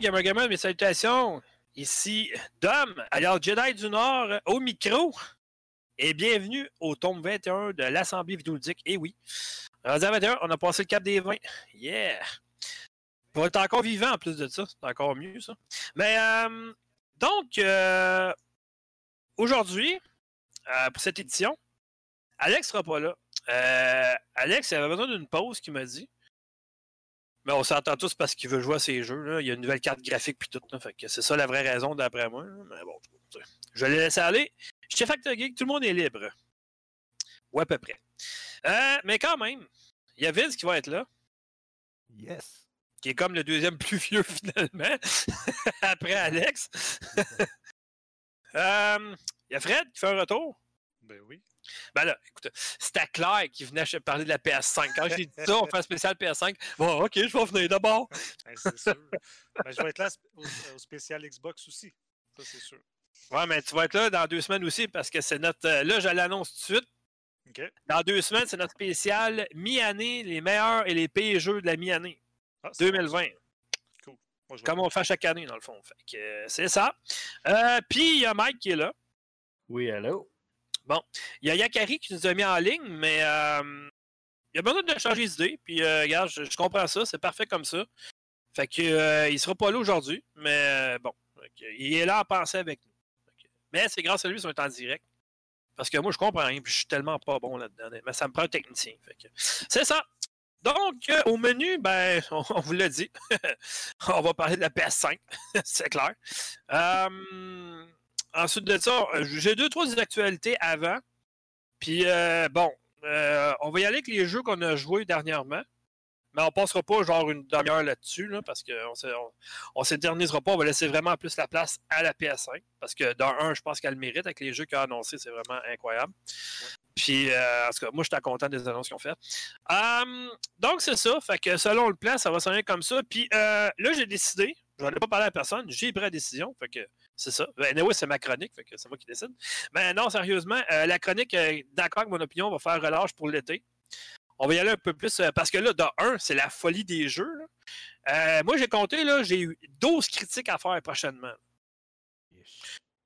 Gamer Gamer, mes salutations. Ici Dom, alias Jedi du Nord, au micro. Et bienvenue au tome 21 de l'Assemblée vidéoludique. Et oui, en 21, on a passé le cap des 20. Yeah! On être encore vivant en plus de ça. C'est encore mieux, ça. Mais, euh, donc, euh, aujourd'hui, euh, pour cette édition, Alex sera pas là. Alex avait besoin d'une pause, qu'il m'a dit. Mais on s'entend tous parce qu'il veut jouer à ses jeux. Là. Il y a une nouvelle carte graphique puis tout. Là. Fait que c'est ça la vraie raison d'après moi. Mais bon, je vais les laisser aller. Chez Factor Geek, tout le monde est libre. Ou à peu près. Euh, mais quand même, il y a Vince qui va être là. Yes. Qui est comme le deuxième plus vieux finalement. Après Alex. euh, il y a Fred qui fait un retour. Ben oui. Ben là, écoute, c'était Claire qui venait parler de la PS5. Quand j'ai dit ça, on fait un spécial PS5. Bon, ok, je vais venir d'abord. Ben, c'est sûr. Ben, je vais être là au, au spécial Xbox aussi. Ça, c'est sûr. Ouais, mais tu vas être là dans deux semaines aussi parce que c'est notre. euh, là, je l'annonce tout de suite. Dans deux semaines, c'est notre spécial mi-année, les meilleurs et les pires jeux de la mi-année Ah, c'est bon, 2020. ça. Cool. Moi, je vais Comme on le fait chaque année, dans le fond. Fait que euh, c'est ça. Euh, Puis il y a Mike qui est là. Oui, allô? Il y a Yakari qui nous a mis en ligne, mais euh, il a besoin de changer d'idée. Puis, euh, regarde, je, comprends ça, c'est parfait comme ça. Fait que euh, il sera pas là aujourd'hui, mais euh, bon, il est là à penser avec nous. Mais c'est grâce à lui qu'on est en direct. Parce que moi, je comprends rien, puis je suis tellement pas bon là-dedans. Mais ça me prend un technicien. C'est ça. Donc, euh, au menu, ben, on, on vous l'a dit. on va parler de la PS5, c'est clair. Euh, ensuite de ça, j'ai deux, trois actualités avant. Puis, euh, bon, euh, on va y aller avec les jeux qu'on a joués dernièrement. Mais on passera pas genre une demi-heure là-dessus, là, parce qu'on on, s'éternisera pas. On va laisser vraiment plus la place à la PS5. Parce que dans un, je pense qu'elle le mérite avec les jeux qu'elle a annoncés. C'est vraiment incroyable. Puis, euh, en tout cas, moi, j'étais content des annonces qu'ils ont faites. Hum, donc, c'est ça. Fait que selon le plan, ça va sonner comme ça. Puis euh, là, j'ai décidé. Je n'en ai pas parlé à personne. J'ai pris la décision. Fait que c'est ça. Ben, anyway, c'est ma chronique. Fait que c'est moi qui décide. Mais non, sérieusement, euh, la chronique, euh, d'accord avec mon opinion, va faire relâche pour l'été. On va y aller un peu plus. euh, parce que là, de un, c'est la folie des jeux. là. Moi, j'ai compté, là, j'ai eu 12 critiques à faire prochainement.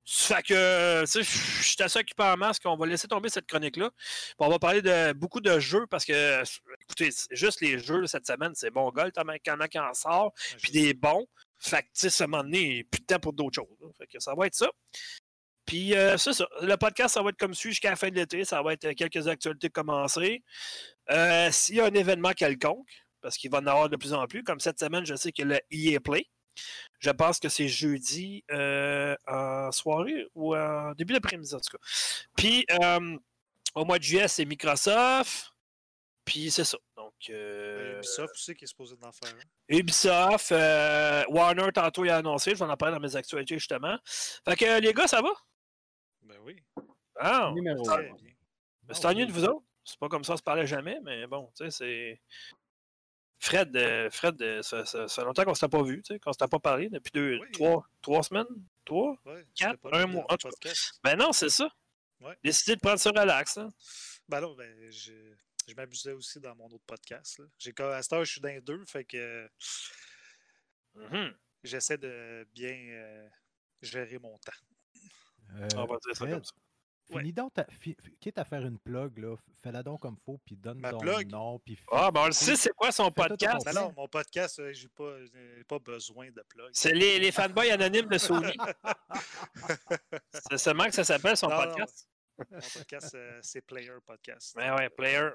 Fait que, tu sais, je suis assez occupé en masse qu'on va laisser tomber cette chronique-là. On va parler de beaucoup de jeux parce que, écoutez, juste les jeux cette semaine, c'est bon y en a qui en sort, puis des bons. Fait que, sais, ça m'a donné plus de temps pour d'autres choses. que ça va être ça. Puis, euh, c'est ça. Le podcast, ça va être comme suit jusqu'à la fin de l'été. Ça va être euh, quelques actualités commencées. Euh, S'il y a un événement quelconque, parce qu'il va en avoir de plus en plus, comme cette semaine, je sais que le EA Play. Je pense que c'est jeudi euh, en soirée ou en début d'après-midi, en tout cas. Puis, euh, au mois de juillet, c'est Microsoft. Puis, c'est ça. Euh, Ubisoft aussi qui est supposé d'en faire. Ubisoft, euh, Warner, tantôt, il a annoncé. Je vais en parler dans mes actualités, justement. Fait que, les gars, ça va? Ben oui. Ah, Numéro Très 1. bien. c'est ennuyeux de vous autres. C'est pas comme ça, on se parlait jamais, mais bon, tu sais, c'est. Fred, euh, Fred euh, ça, ça- ça fait longtemps qu'on ne s'était pas vu, tu sais, qu'on ne s'était pas parlé depuis deux, Oui. trois, trois semaines? Trois? Ouais, Quatre, pas un mois, en tout cas. Ben non, c'est ça. Ouais. Décidé de prendre ça relax. Hein. Ben non, ben, je, je m'amusais aussi dans mon autre podcast. là. J'ai, à cette heure, je suis dans les deux, fait que Mhm. j'essaie de bien euh, gérer mon temps. Euh, On va dire ça Fred, comme ça. Finis donc ta, fi- quitte à faire une plug, là, fais-la donc comme faut, puis donne Ma ton plug? nom, puis... Ah, ben on le sait, c'est quoi son podcast? Ben non, mon podcast, euh, j'ai pas, pas besoin de plug. C'est les, les fanboys anonymes de Sony. c'est seulement que ça s'appelle son Non, non. podcast. Mon podcast, euh, c'est Player Podcast. Ben ouais, player.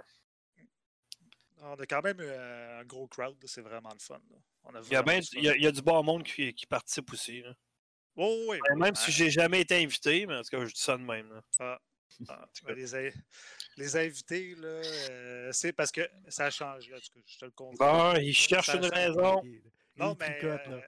On a quand même euh, un gros crowd, là, c'est vraiment le fun. là. On a Il y a, ben, du fun. il y a, il y a du bon monde qui, qui participe aussi. là. Oh, oui, oui, Même oui. si j'ai jamais été invité, mais en tout cas, je dis ça de même. là. Ah, ben, les, in- les invités, là, euh, c'est parce que ça tout cas, je te le confirme. Bon, il cherche Ça- une raison. Non, mais, là. euh,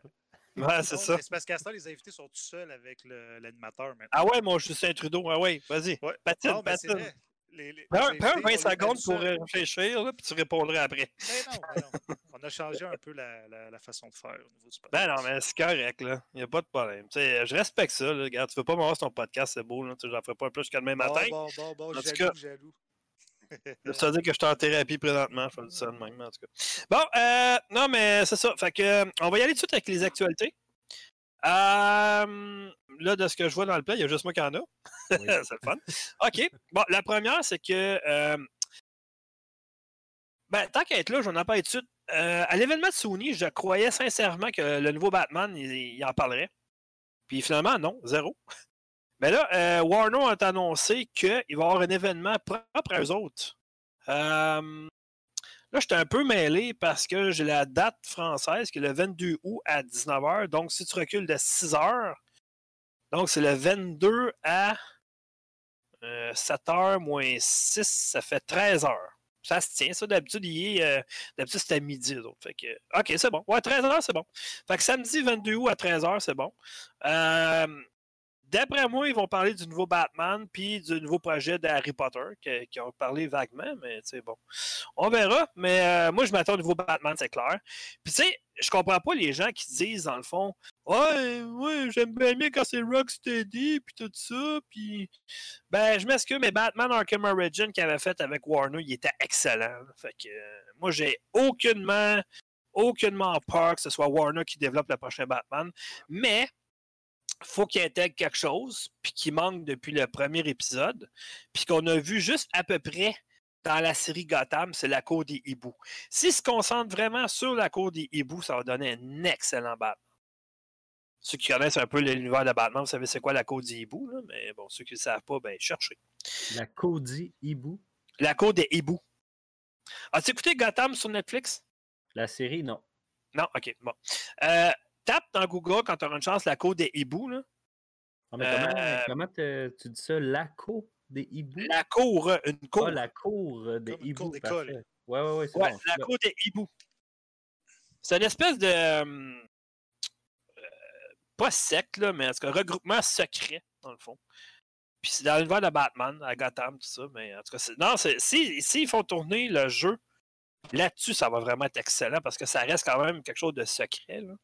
Ouais, c'est ça. C'est parce qu'à ce temps, les invités sont tout seuls avec l'animateur maintenant. Ah ouais, mon Justin Trudeau. Ah ouais, vas-y. Ouais. Patine, non, patine. Les, les, Prends les prends invités, 20 on les met secondes pour réfléchir, là, puis tu répondrais après. Mais non, mais non. On a changé un peu la, la, la façon de faire au niveau du podcast. Ben non, mais c'est correct, là. Il n'y a pas de problème. Je respecte ça, là. Regarde, tu veux pas m'avoir sur ton podcast, c'est beau, là. Tu sais, J'en ferai pas un plus jusqu'à demain Bon, matin. bon, bon, bon, En jaloux, cas- jaloux. Ça veut dire que je suis en thérapie présentement. Je dire ça de même, en tout cas. Bon, euh, non, mais c'est ça. Fait que, on va y aller tout de suite avec les actualités. Euh, là, de ce que je vois dans le plan, il y a juste moi qui en a. c'est le fun. OK. Bon, la première, c'est que. euh, ben, tant qu'à être là, j'en ai pas étude. Euh, à l'événement de Sony, je croyais sincèrement que le nouveau Batman, il, il en parlerait. Puis finalement, non, zéro. Mais là, euh, Warner a annoncé qu'il va y avoir un événement propre à eux autres. Euh, là, j'étais un peu mêlé parce que j'ai la date française qui est le 22 août à 19h. Donc, si tu recules de 6 h donc c'est le 22 à 7h moins 6, ça fait 13 h Ça se tient, ça. D'habitude, il est, euh, d'habitude, c'était à midi. Donc. OK, c'est bon. Ouais, 13 h c'est bon. Fait que samedi 22 août à 13 h c'est bon. Euh, D'après moi, ils vont parler du nouveau Batman puis du nouveau projet d'Harry Potter, qui, qui ont parlé vaguement, mais sais, bon. On verra, mais euh, moi, je m'attends au nouveau Batman, c'est clair. Puis tu sais, je comprends pas les gens qui disent, dans le fond, Ouais, ouais, j'aime bien mieux quand c'est Rocksteady, puis tout ça, puis... Ben, je m'excuse, mais Batman Arkham Origin qu'il avait fait avec Warner, il était excellent. Fait que, euh, moi, j'ai aucunement, aucunement peur que ce soit Warner qui développe le prochain Batman, mais faut qu'il intègre quelque chose, puis qui manque depuis le premier épisode, puis qu'on a vu juste à peu près dans la série Gotham, c'est la cour des hiboux. S'il se concentre vraiment sur la cour des hiboux, ça va donner un excellent Batman. Ceux qui connaissent un peu l'univers de Batman, vous savez c'est quoi la cour des hiboux, là? mais bon, ceux qui ne le savent pas, ben cherchez. La Cody Hibou. La cour des hiboux. As-tu écouté Gotham sur Netflix? La série, non. Non, ok, bon. Euh, tape dans Google quand tu auras une chance la cour des hiboux. Là. Ah, mais comment Euh, comment te- tu dis ça? La cour des hiboux? La cour, une cour. Ah, la cour des Comme hiboux. d'école. Ouais, ouais, ouais, c'est Ouais, bon. la cour des hiboux. C'est une espèce de. euh, pas secte, là, mais en tout cas, regroupement secret, dans le fond. Puis c'est dans l'univers de Batman, à Gotham, tout ça. Mais en tout cas, non, c'est- si, s'ils font tourner le jeu là-dessus, ça va vraiment être excellent parce que ça reste quand même quelque chose de secret. Là.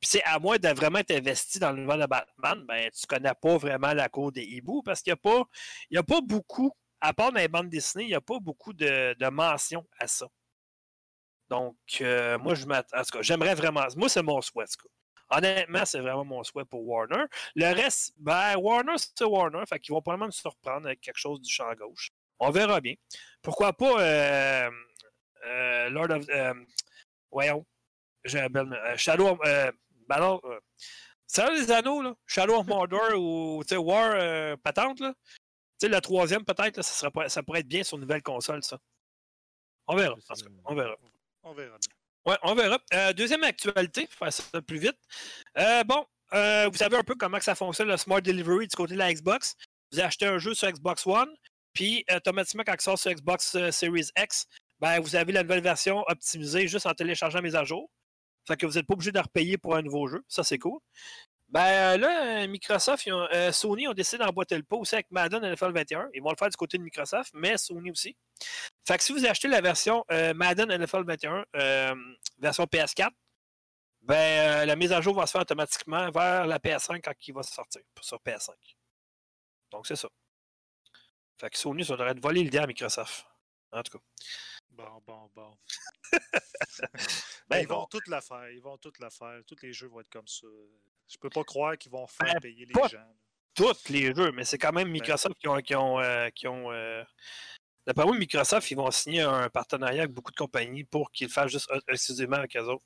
Puis c'est à moins de vraiment être investi dans l'univers de Batman, ben tu connais pas vraiment la cour des hiboux parce qu'il n'y a pas. Il y a pas beaucoup, à part dans les bandes dessinées, il n'y a pas beaucoup de, de mentions à ça. Donc, euh, moi, je m'attends. En tout cas, j'aimerais vraiment. Moi, c'est mon souhait, en. Honnêtement, c'est vraiment mon souhait pour Warner. Le reste, ben, Warner, c'est Warner. Fait qu'ils vont probablement me surprendre avec quelque chose du champ gauche. On verra bien. Pourquoi pas euh, euh, Lord of. euh, voyons. J'ai un bel- Shadow. Ben alors, euh, un des anneaux, là. Shadow of Mordor ou War euh, patente, là. Le troisième, peut-être, ça, serait ça pourrait être bien sur une nouvelle console, ça. On verra. en tout cas, on verra. On verra. Ouais, on verra. Euh, deuxième actualité, pour faire ça plus vite. Euh, bon, euh, vous savez un peu comment que ça fonctionne le Smart Delivery du côté de la Xbox. Vous achetez un jeu sur Xbox One, puis automatiquement, quand il sort sur Xbox Series X, ben, vous avez la nouvelle version optimisée juste en téléchargeant mes à jour. Fait que vous n'êtes pas obligé de repayer pour un nouveau jeu. Ça, c'est cool. Ben là, euh, Microsoft, ils ont- euh, Sony ont décidé d'emboîter le pot aussi avec Madden NFL 21. Ils vont le faire du côté de Microsoft, mais Sony aussi. Fait que si vous achetez la version euh, Madden NFL 21, euh, version PS4, ben, euh, la mise à jour va se faire automatiquement vers la PS5 quand il va sortir sur PS5. Donc, c'est ça. Fait que Sony, ça devrait voler l'idée à Microsoft. En tout cas. Bon, bon, bon. Ben, ils vont bon. tout la faire. Ils vont tout la faire. Tous les jeux vont être comme ça. Je peux pas croire qu'ils vont faire Ben, payer les gens. Tous les jeux, mais c'est quand même Microsoft qui ont. Qui ont, euh, qui ont euh, D'après moi, Microsoft, ils vont signer un partenariat avec beaucoup de compagnies pour qu'ils le fassent juste exclusivement avec eux autres.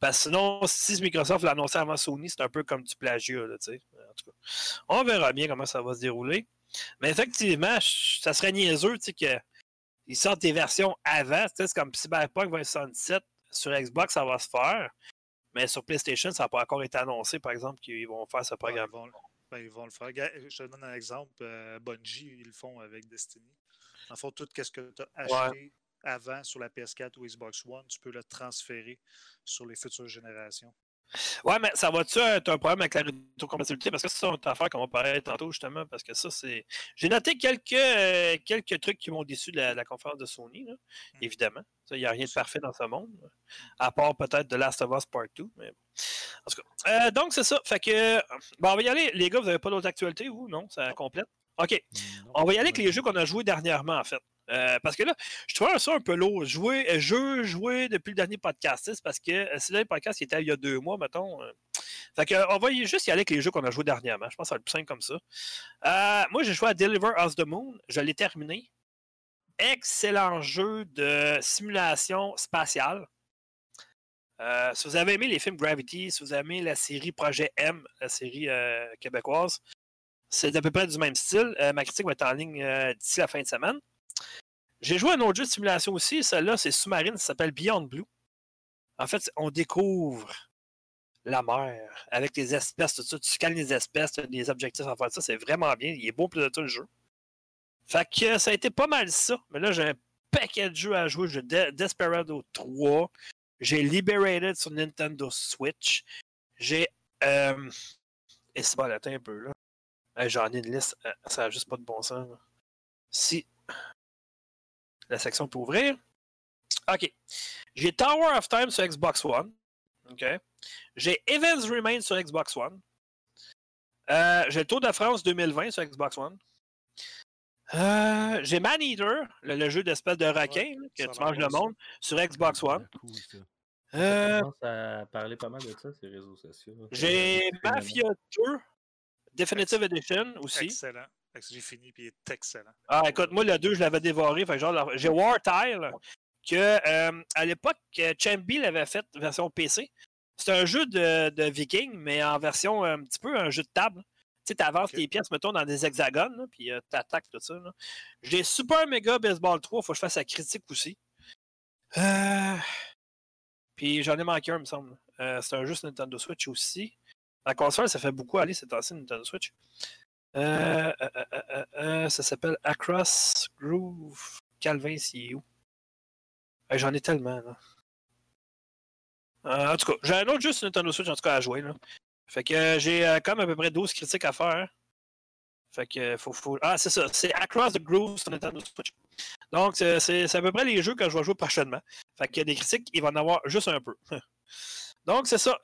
Parce que sinon, si Microsoft l'a annoncé avant Sony, c'est un peu comme du plagiat, là, tu sais. En tout cas, on verra bien comment ça va se dérouler. Mais effectivement, ça serait niaiseux, tu sais, qu'ils sortent des versions avant. C'est comme Cyberpunk 2077 sur Xbox, ça va se faire. Mais sur PlayStation, ça n'a pas encore été annoncé, par exemple, qu'ils vont faire ce Ouais, programme. ils, vont, ben, ils vont le faire. Je te donne un exemple. euh, Bungie, ils le font avec Destiny. En fait, tout ce que tu as acheté avant sur la PS4 ou Xbox One, tu peux le transférer sur les futures générations. Ouais, mais ça va-tu être un problème avec la rétrocompatibilité? Parce que c'est une affaire qu'on va parler tantôt, justement, parce que ça, c'est. J'ai noté quelques, euh, quelques trucs qui m'ont déçu de la, la conférence de Sony, là, évidemment. Il n'y a rien de parfait dans ce monde. À part peut-être The Last of Us Part 2. Mais bon. En tout cas. Euh, donc, c'est ça. Fait que. Bon, on va y aller. Les gars, vous n'avez pas d'autres actualités, vous? Non? Ça complète? OK. On va y aller avec les jeux qu'on a joués dernièrement, en fait. Euh, parce que là, je trouvais ça un peu lourd. Jouer, euh, jeu, jouer depuis le dernier podcast. C'est parce que euh, c'est le dernier podcast qui était il y a deux mois, mettons. Fait on va juste y aller avec les jeux qu'on a joués dernièrement. Je pense que ça va plus simple comme ça. Moi, j'ai joué à Deliver Us the Moon. Je l'ai terminé. Excellent jeu de simulation spatiale. Si vous avez aimé les films Gravity, si vous avez aimé la série Projet M, la série québécoise, c'est à peu près du même style. Ma critique va être en ligne d'ici la fin de semaine. J'ai joué à un autre jeu de simulation aussi. Celle-là, c'est sous-marine. Ça s'appelle Beyond Blue. En fait, on découvre la mer avec les espèces, tout ça. Tu scannes les espèces, tu as des objectifs à faire ça. C'est vraiment bien. Il est beau plus de tout le jeu. Fait que ça a été pas mal ça. Mais là, j'ai un paquet de jeux à jouer. J'ai De- Desperado 3. J'ai Liberated sur Nintendo Switch. J'ai. Euh... Et c'est bon, attends un peu là. J'en ai une liste. Euh, Ça n'a juste pas de bon sens. Si la section peut ouvrir. OK. J'ai Tower of Time sur Xbox One. OK. J'ai Events Remain sur Xbox One. Euh, j'ai le Tour de France 2020 sur Xbox One. Euh, j'ai Maneater, le, le jeu d'espèce de requin là, que tu manges le monde, sur Xbox One. Cool, ça. Euh, Je commence à parler pas mal de ça sur les réseaux sociaux. j'ai phénoménal. Mafia 2 Definitive Edition aussi. Excellent. J'ai fini, puis il est excellent. Ah, écoute, moi, le 2, je l'avais dévoré. Fait que genre, j'ai War Tile, que euh, à l'époque, euh, Chambi l'avait fait version PC. C'est un jeu de, de viking, mais en version euh, un petit peu un jeu de table. Tu sais, tu avances Ok. tes pièces, mettons, dans des hexagones, là, puis tu attaques tout ça. J'ai Super Mega Baseball 3, faut que je fasse la critique aussi. Euh, Puis j'en ai manqué un, il me semble. Euh, c'est un jeu sur Nintendo Switch aussi. La console, ça fait beaucoup aller cette ancienne Nintendo Switch. Euh, euh, euh, euh, ça s'appelle Across Groove. Calvin, c'est où? J'en ai tellement, là. En tout cas, j'ai un autre jeu sur Nintendo Switch, en tout cas, à jouer, là. Fait que j'ai comme à peu près 12 critiques à faire. Fait que faut, faut... Ah, c'est ça. C'est Across the Groove sur Nintendo Switch. Donc, c'est à peu près les jeux que je vais jouer prochainement. Fait a des critiques, il va en avoir juste un peu. Donc, c'est ça.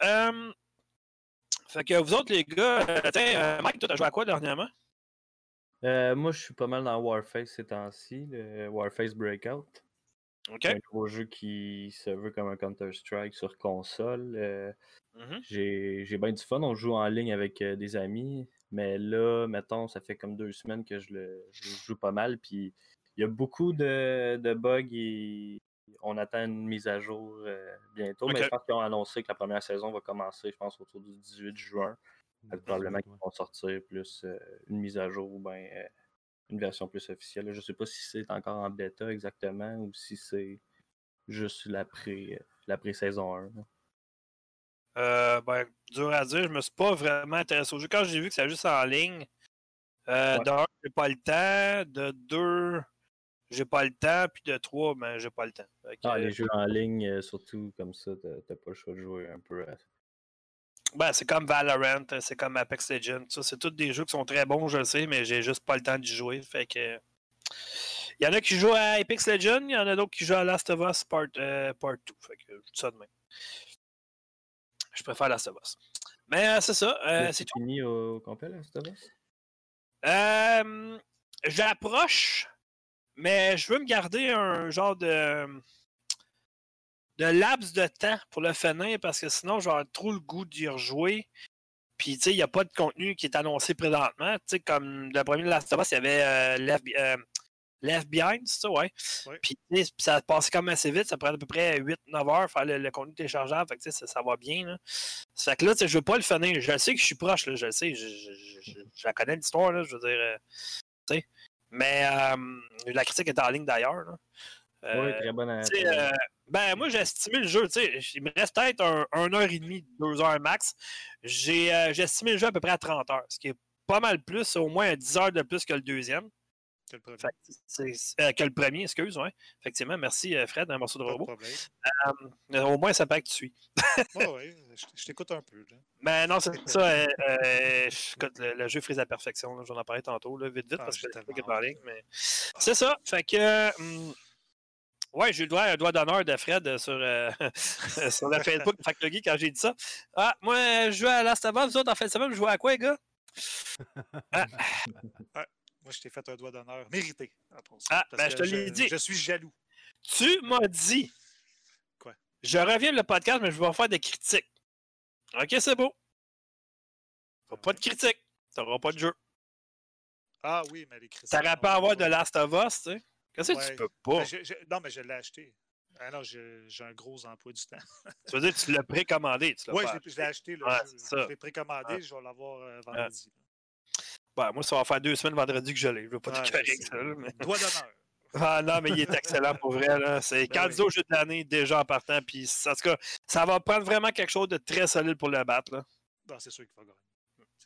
Fait que vous autres, les gars, euh, euh, Mike, toi, t'as joué à quoi dernièrement? Euh, moi, je suis pas mal dans Warface ces temps-ci, le Warface Breakout. OK. Un nouveau jeu qui se veut comme un Counter-Strike sur console. Euh, Mhm. j'ai j'ai bien du fun. On joue en ligne avec des amis. Mais là, mettons, ça fait comme deux semaines que je le, je le joue pas mal. Puis il y a beaucoup de, de bugs et on attend une mise à jour euh, bientôt. Mais je pense qu'ils ont annoncé que la première saison va commencer, je pense, autour du 18 juin. Probablement qu'ils vont sortir plus euh, une mise à jour ou ben, euh, une version plus officielle. Je sais pas si c'est encore en bêta exactement ou si c'est juste la pré- la pré-saison 1. là. Euh, ben, dur à dire, je me suis pas vraiment intéressé au jeu. Quand j'ai vu que c'était juste en ligne, euh, Ouais. de un, j'ai pas le temps. De deux, j'ai pas le temps. Puis de trois, ben, j'ai pas le temps. Que, Ah, les jeux en ligne, euh, surtout comme ça, t'as pas le choix de jouer un peu à ben, c'est comme Valorant, c'est comme Apex Legends. ça, C'est tous des jeux qui sont très bons, je le sais, mais j'ai juste pas le temps d'y jouer. Fait que. Il y en a qui jouent à Apex Legends, il y en a d'autres qui jouent à Last of Us Part, euh, part 2. Fait que je dis ça de même. Je préfère Last of Us. Mais euh, c'est ça, euh, c'est tout. fini au, au complet, Star Wars? Euh, J'approche, mais je veux me garder un genre de de laps de temps pour le finir parce que sinon j'aurais trop le goût d'y rejouer. Puis tu sais, il n'y a pas de contenu qui est annoncé présentement. Tu sais, comme le premier Last of Us, il y avait euh, Left, euh, Left Behind, c'est ça, ouais. Ouais. Puis ça passait même assez vite, ça prenait à peu près 8-9 heures faire le, le contenu téléchargeable. Fait que tu sais, ça, ça va bien. Là. Ça fait que là, tu sais, je veux pas le finir. Je le sais que je suis proche, là, je le sais, je, je, je- je- je la connais l'histoire, là, je veux dire. euh, tu sais. Mais euh, la critique est en ligne d'ailleurs. Oui, Euh, très bonne. euh, ben, moi, j'ai estimé le jeu. tu sais, Il me reste peut-être un, un heure et demie, deux heures max. J'ai euh, estimé le jeu à peu près à 30 heures, ce qui est pas mal plus, au moins 10 heures de plus que le deuxième. C'est le premier. Que, euh, que le premier, excuse, ouais. Effectivement, merci euh, Fred, un morceau de robot. Euh, au moins, ça paraît que tu suis. Ouais, ouais, je, je t'écoute un peu. Là. Mais non, c'est ça. euh, le, le jeu frise à la perfection. J'en ai parlé tantôt, là, vite, vite, Ah, parce que c'est pas en mais c'est ça. Fait que. hum, ouais, j'ai eu le doigt, un doigt d'honneur de Fred sur, euh, sur le Facebook de Fact quand j'ai dit ça. Ah, moi, je joue à Last of Us, vous autres, en fin de semaine, je jouais à quoi, les gars? Moi, Moi, je t'ai fait un doigt d'honneur mérité. Ah, ben, je te l'ai dit. Je suis jaloux. Tu m'as dit. Quoi? Je reviens le podcast, mais je vais faire des critiques. Ok, c'est beau. Pas de critiques. T'auras pas de jeu. Ah oui, mais les critiques. T'aurais pas à avoir de Last of Us, tu sais. Qu'est-ce que Ouais. tu peux pas? Ben, je- je- non, mais je l'ai acheté. Ah non, j'ai un gros emploi du temps. Tu veux dire, tu l'as précommandé. Oui, je l'ai- acheté. Là, Ouais, je je l'ai précommandé, je vais l'avoir euh, vendredi. Ben, moi, ça va faire deux semaines vendredi que je l'ai. Je veux pas Ouais, te là, mais- Doigt d'honneur. Ah non, mais il est excellent pour vrai. là. C'est Ben candidat oui. jeu de l'année déjà en partant. Puis, en tout cas, ça va prendre vraiment quelque chose de très solide pour le battre. Là. Non, c'est sûr qu'il va gagner.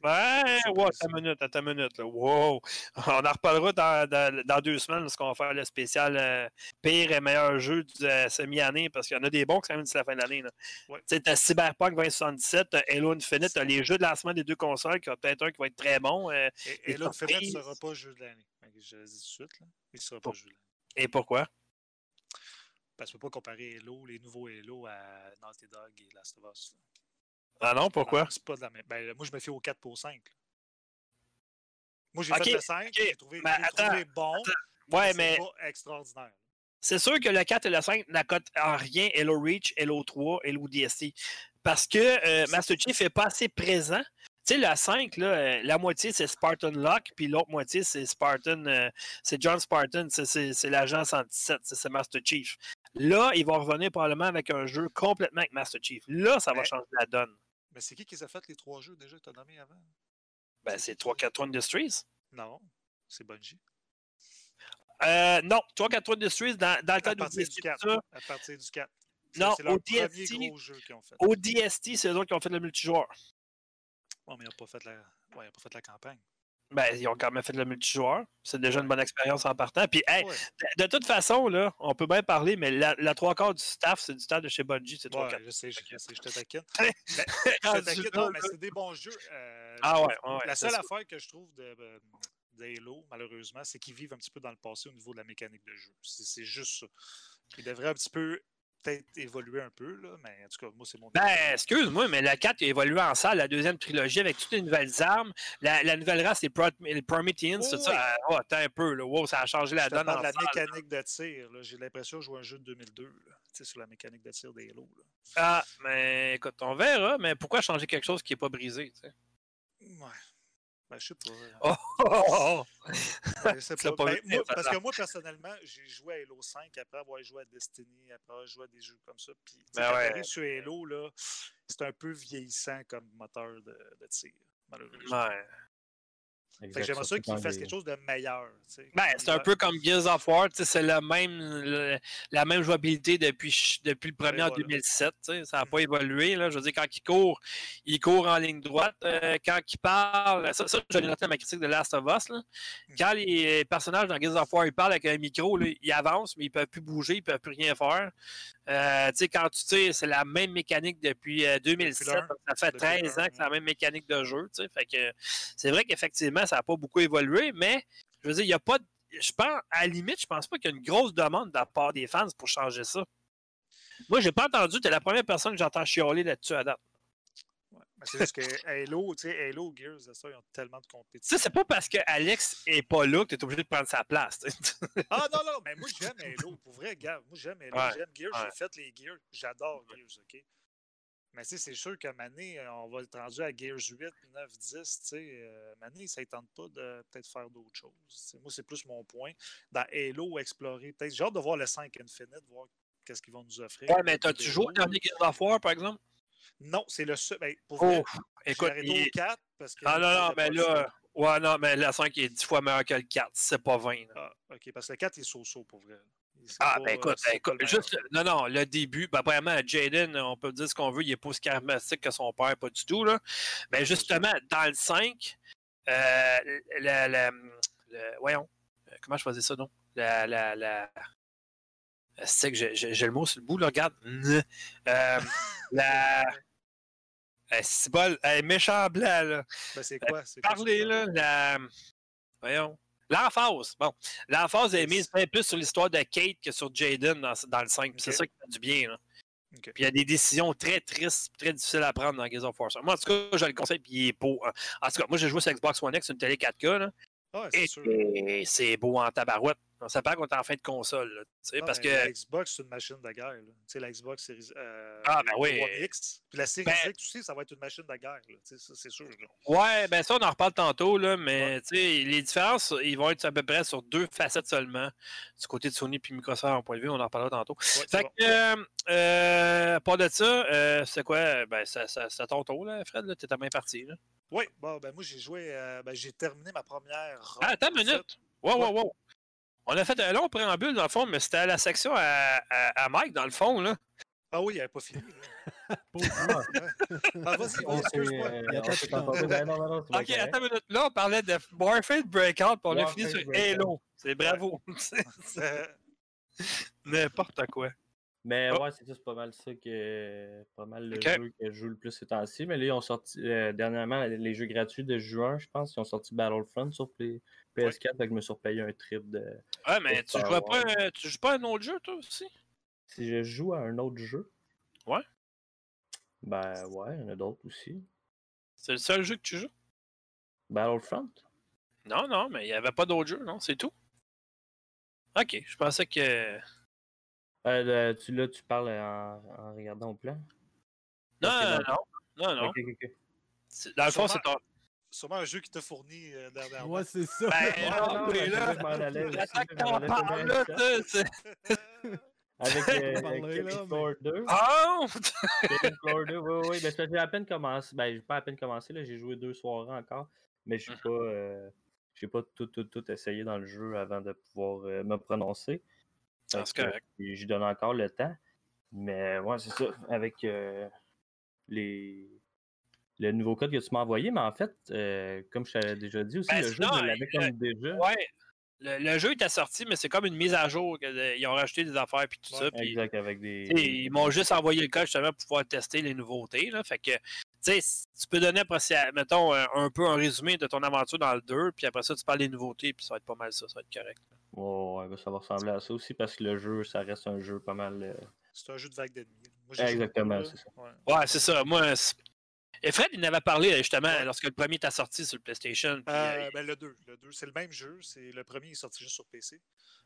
Ouais, ouais, attends une minute, attends une minute. Là. Wow! On en reparlera dans, dans- dans deux semaines lorsqu'on va faire le spécial euh, pire et meilleur jeu de euh, semi-année parce qu'il y en a des bons quand même d'ici la fin de l'année. Ouais. Tu sais, t'as Cyberpunk 2077, t'as Halo Infinite, t'as les jeux de lancement des deux consoles, qui a peut-être un qui va être très bon. euh, Et, l'autre Fenêtre ne sera pas jeu de l'année. Je le dis tout de suite. Là. Il ne sera pas Pour- jeu de l'année. et pourquoi? Parce qu'on ne peut pas comparer Halo, les nouveaux Halo à Naughty Dog et Last of Us. là. Ah non, pourquoi? Ah, C'est pas de la même. Ben, moi, je me fie au 4 pour 5. là. Moi, j'ai fait le 5, ok, j'ai trouvé, attends, trouvé bon. Ouais, c'est mais pas extraordinaire. c'est sûr que le 4 et le 5 n'accotent en rien Halo Reach, Halo 3, Halo DST. Parce que euh, Master Chief n'est pas assez présent. Tu sais, le 5, là, euh, la moitié, c'est Spartan Locke, puis l'autre moitié, c'est Spartan, euh, c'est John Spartan, c'est- l'agent 117, c'est Master Chief. Là, il va revenir probablement avec un jeu complètement avec Master Chief. Là, ça va changer la donne. Mais c'est qui qui les a fait les trois jeux déjà que tu as nommés avant? Ben, c'est 3-4 Industries. Non, c'est Bungie. Euh, non, 3-4 Industries, dans, dans le partir du d'ODST, 4. ça, À partir du 4. C'est- Non, c'est au premier TFT, gros jeu qu'ils ont fait. au DST, c'est eux autres qui ont fait le multijoueur. Ouais, mais ils n'ont pas, fait la... ouais, ils ont pas fait la campagne. Ben, ils ont quand même fait le multijoueur. C'est déjà une bonne expérience en partant. Puis, hey, Ouais, de, de toute façon, là, on peut bien parler, mais la, la trois quarts du staff, c'est du staff de chez Bungie, c'est trois ouais, quarts. je sais, je, je sais, je te taquine. Ben, je te Rendu taquine, là, non, mais c'est des bons jeux. euh, Ah ouais, La seule affaire que je trouve de, euh, de Halo, malheureusement, c'est qu'ils vivent un petit peu dans le passé au niveau de la mécanique de jeu. C'est juste ça. Ils devraient un petit peu peut-être évoluer un peu, là, mais en tout cas, moi, c'est mon Ben, excuse-moi, mais la 4 a évolué en salle, la deuxième trilogie, avec toutes les nouvelles armes. La, la nouvelle race, les, Pro- les Prometheans, tout ça. Oh, attends un peu, là. Wow, ça a changé la donne en de la salle. mécanique de tir. J'ai l'impression de jouer un jeu de 2002, là, tu sais, sur la mécanique de tir des là. Ah, mais écoute, on verra, mais pourquoi changer quelque chose qui n'est pas brisé, tu sais? Ouais. Ben, je sais pas. euh, Oh, oh, oh, oh. Je sais pas. pas Ben, moi, parce que moi, personnellement, j'ai joué à Halo 5 après avoir joué à Destiny, après avoir joué à des jeux comme ça. Puis, Ben ouais. sur Halo, là, c'est un peu vieillissant comme moteur de, de tir, malheureusement. Ouais. J'aimerais ça qu'ils fassent quelque chose de meilleur. Ben, c'est un peu comme Gears of War, c'est la même, le- la même jouabilité depuis, depuis le premier Et en voilà. 2007. tu sais, Ça n'a pas évolué. Là. Je veux dire, quand il court, il court en ligne droite. Euh, quand il parle, ça, ça je l'ai noté dans ma critique de Last of Us. là. Mm. Quand les personnages dans Gears of War ils parlent avec un micro, là, ils avancent, mais ils ne peuvent plus bouger, ils ne peuvent plus rien faire. Euh, tu sais, quand tu sais, c'est la même mécanique depuis euh, 2007. Depuis l'un. donc ça fait Depuis 13 l'un, ans que c'est la même mécanique de jeu. Fait que c'est vrai qu'effectivement, ça n'a pas beaucoup évolué, mais je veux dire, il n'y a pas de- Je pense, à la limite, je pense pas qu'il y a une grosse demande de la part des fans pour changer ça. Moi, j'ai pas entendu, tu es la première personne que j'entends chialer là-dessus à date. Ouais. C'est juste que Halo, tu sais, Halo, Gears, ça, ils ont tellement de Tu compétition. c'est pas parce que Alex est pas là que tu es obligé de prendre sa place. Ah non, non, mais moi j'aime Halo. Pour vrai, gars, moi j'aime Halo. Ouais, J'aime Gears. ouais. J'ai fait les Gears. J'adore Gears, OK? Mais c'est sûr qu'à Mané, on va être rendu à Gears 8, 9, 10. Tu sais, euh, Mané, ça ne tente pas de peut-être faire d'autres choses. Moi, c'est plus mon point. Dans Halo, explorer. Peut-être, j'ai hâte de voir le 5 Infinite, voir qu'est-ce qu'ils vont nous offrir. Ouais, mais t'as-tu joué au dernier Gears of War, par exemple? Non, c'est le seul. Ben, pour Oh, écoute, arrêté il- au 4 parce que. Ah non, non, j'étais mais là, ouais, non, mais la 5 est 10 fois meilleure que le 4, c'est pas 20. là. Ah, OK, parce que le 4 est so-so pour vrai. Ah, pas, ben euh, écoute, c'est écoute, juste, non, non, le début, ben, premièrement, Jaden, on peut dire ce qu'on veut, il est pas aussi charismatique que son père, pas du tout, là. Mais justement, dans le 5, euh, le, le- le- voyons, euh, comment je faisais ça, non? La, la, la, c'est que j'ai- le mot sur le bout, là, regarde. Euh, la, euh, c'est bol, euh, méchant blanc, là. Ben, c'est quoi? C'est quoi Parlez, ça? là, la, voyons, l'emphase, bon, l'emphase est mise bien plus sur l'histoire de Kate que sur Jaden dans, dans le 5, puis c'est ça qui fait du bien, là. Puis il y a des décisions très tristes, très difficiles à prendre dans Gears of War. Moi, en tout cas, je le conseille, puis il est beau. hein. En tout cas, moi, j'ai joué sur Xbox One X, une télé 4K. Là. Ouais, sûr. et c'est beau en tabarouette. On s'appelle qu'on est en fin de console. là, Non, parce mais que. La Xbox, c'est une machine de guerre. là. Tu sais, la Xbox Series. euh, Ah, ben oui. X. Puis la Series Ben- X aussi, ça va être une machine de guerre. ça, c'est sûr. là. Ouais, ben ça, on en reparle tantôt, là, mais tu sais, les différences, ils vont être à peu près sur deux facettes seulement. Du côté de Sony puis Microsoft, en point de vue, on en reparlera tantôt. Ouais, Fait bon. que, euh, euh, pas de ça, c'est quoi? Ben, ça, ça, c'est à ton tour, là, Fred, là, t'es à main partie, là. Oui, bon, ben moi, j'ai joué. ben, j'ai terminé ma première. Ah, attends une en fait. minute! Wow, wow, Ouais. wow! On a fait un long préambule, dans le fond, mais c'était à la section à, à, à Mike, dans le fond, là. Ah oui, il n'avait pas fini. Pauvre. Ah, vas-y, On excuse-moi. euh, Ok, attends une minute. Là, on parlait de Warfare Breakout, puis on a fini sur Breakout. Halo. C'est bravo. Euh, N'importe quoi. Mais Oh. ouais, c'est ça, c'est pas mal ça que. Pas mal le jeu que je joue le plus ces temps-ci. Mais là, ils ont sorti euh, dernièrement les jeux gratuits de juin, je pense. Ils ont sorti Battlefront sur PS4, fait que je me suis repayé un trip de. Ouais, mais tu jouais pas, Wars. un- tu joues pas à un autre jeu, toi aussi? Si je joue à un autre jeu. Ouais. Ben ouais, il y en a d'autres aussi. C'est le seul jeu que tu joues? Battlefront? Non, non, mais il n'y avait pas d'autres jeux, non? C'est tout? Ok, je pensais que. Euh, tu, là, tu parles en, en regardant au plan? Non, non, non, non, Dans le fond, c'est ton. Sûrement un jeu qui t'a fourni euh, dernièrement. Ouais, c'est ça. Ben, non, non, mais là, Avec euh, parler, Killing là, mais- Floor 2. Ah! Killing Floor 2, oui, oui. Ben, c'est parce que j'ai à peine commencé. Ben, j'ai pas à peine commencé, là. J'ai joué deux soirées encore. Mais je suis Mhm. pas. euh, J'ai pas tout, tout, tout essayé dans le jeu avant de pouvoir euh, me prononcer. Ah, c'est que, correct. puis J'y donne encore le temps. Mais ouais, c'est ça. Avec euh, les. Le nouveau code que tu m'as envoyé, mais en fait, euh, comme je t'avais déjà dit aussi, Ben, le jeu, sinon, je l'avais euh, comme déjà. Ouais. Le, le jeu était sorti, mais c'est comme une mise à jour. euh, Ils ont rajouté des affaires puis tout Ouais, ça. Puis, Exact, avec des. ils m'ont juste envoyé le code justement pour pouvoir tester les nouveautés. Là. Fait que, tu peux donner, après, mettons, un, un peu un résumé de ton aventure dans le 2, puis après ça, tu parles des nouveautés, puis ça va être pas mal ça, ça va être correct. Ouais, ouais, ben, ça va ressembler à ça aussi parce que le jeu, ça reste un jeu pas mal. euh, C'est un jeu de vague d'ennemis. Exactement, c'est ça. Ouais. Ouais, c'est ça. Moi, c'est- et Fred, il en avait parlé justement Ouais. lorsque le premier était sorti sur le PlayStation. puis, euh, Euh, ben, le 2. Le 2, c'est le même jeu. C'est le premier est sorti juste sur PC.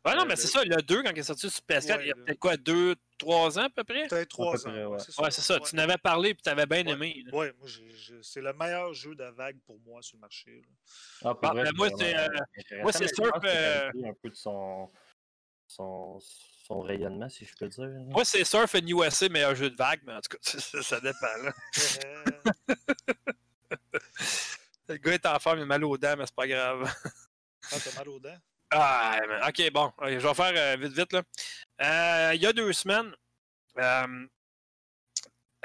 Ouais, non, euh, mais le- c'est ça, le 2, quand il est sorti sur PS4, Ouais, il y a le- peut-être quoi, 2, 3 ans à peu près? Peut-être 3 peu ans. près, ouais. Ouais, c'est ça. Tu n'avais parlé puis tu avais bien Ouais. aimé. là. Ouais, moi, c'est le meilleur jeu de vague pour moi sur le marché. là. Ah, pour Ah, vrai, ben, moi, c'est, euh, pense que ça a euh, été un peu de son, son, son rayonnement, si je peux dire. là. Moi, c'est Surf and USA, meilleur jeu de vague, mais en tout cas, ça, ça dépend. Là. Le gars est en forme, il a mal aux dents, mais c'est pas grave. ah, t'as mal aux dents? Ah, mais- ok, bon, je vais faire euh, vite, vite. Là. Euh, il y a deux semaines, euh,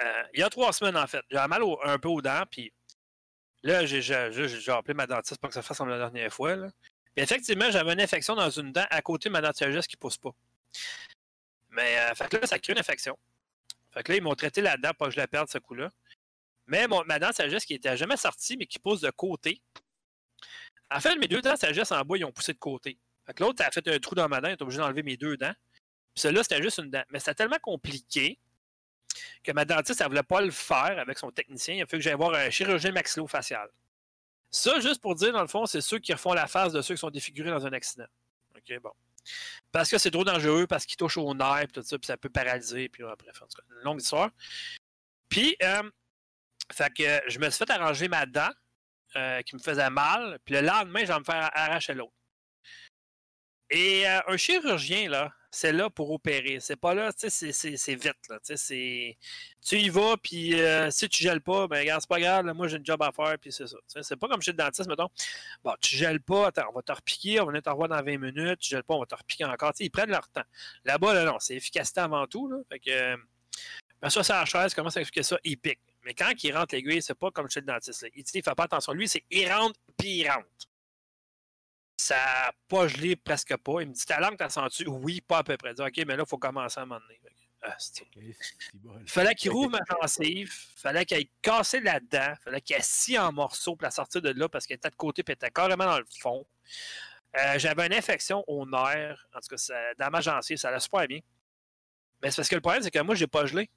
euh, il y a trois semaines en fait, j'avais mal au- un peu aux dents, puis là, j'ai j'ai- j'ai- j'ai appelé ma dentiste pour que ça fasse comme la dernière fois. Là. Puis effectivement, j'avais une infection dans une dent à côté de ma dent de sagesse qui pousse pas. Mais euh, fait que là, ça crée une infection. Fait que là, ils m'ont traité la dent pour que je la perde ce coup-là. Mais ma dent de sagesse qui était jamais sortie, mais qui pousse de côté. En fait, mes deux dents de sagesse en bas, ils ont poussé de côté. Fait que l'autre, ça a fait un trou dans ma dent, est obligé d'enlever mes deux dents. Puis celle-là, c'était juste une dent. Mais c'était tellement compliqué que ma dentiste, elle voulait pas le faire avec son technicien. Il a fallu que j'aille voir un chirurgien maxillofacial. Ça, juste pour dire, dans le fond, c'est ceux qui refont la face de ceux qui sont défigurés dans un accident. OK, bon. Parce que c'est trop dangereux, parce qu'ils touchent au nerf, tout ça, puis ça peut paralyser, puis bref, en tout cas, une longue histoire. Puis, euh, fait que je me suis fait arranger ma dent euh, qui me faisait mal, puis le lendemain, je vais me faire arracher l'autre. Et euh, un chirurgien, là, c'est là pour opérer. C'est pas là, tu sais, c'est- vite, là. Tu sais, y vas, puis euh, si tu gèles pas, ben regarde, c'est pas grave, moi j'ai une job à faire, puis c'est ça. C'est pas comme chez le dentiste, mettons. Bon, tu gèles pas, attends, on va te repiquer, on va venir te revoir dans 20 minutes, tu gèles pas, on va te repiquer encore. Ils prennent leur temps. Là-bas, là, non, c'est efficacité avant tout, là. Fait que, ben ça, c'est la chaise, comment ça expliquer ça? Il pique. Mais quand il rentre l'aiguille, c'est pas comme chez le dentiste. Là. Il, il fait pas attention. Lui, c'est il rentre, puis il rentre. Ça n'a pas gelé presque pas. Il me dit Ta langue, t'as senti Oui, pas à peu près. Il dit Ok, mais là, il faut commencer à m'emmener. Ah, c'est- Ok, c'est bon. il fallait qu'il rouvre ma gencive, il fallait qu'il aille casser la dent, il fallait qu'il assis en morceaux pour la sortir de là parce qu'elle était de côté et elle était carrément dans le fond. Euh, J'avais une infection au nerf, en tout cas, ça- dans ma gencive, ça allait super bien. Mais c'est parce que le problème, c'est que moi, j'ai pas gelé.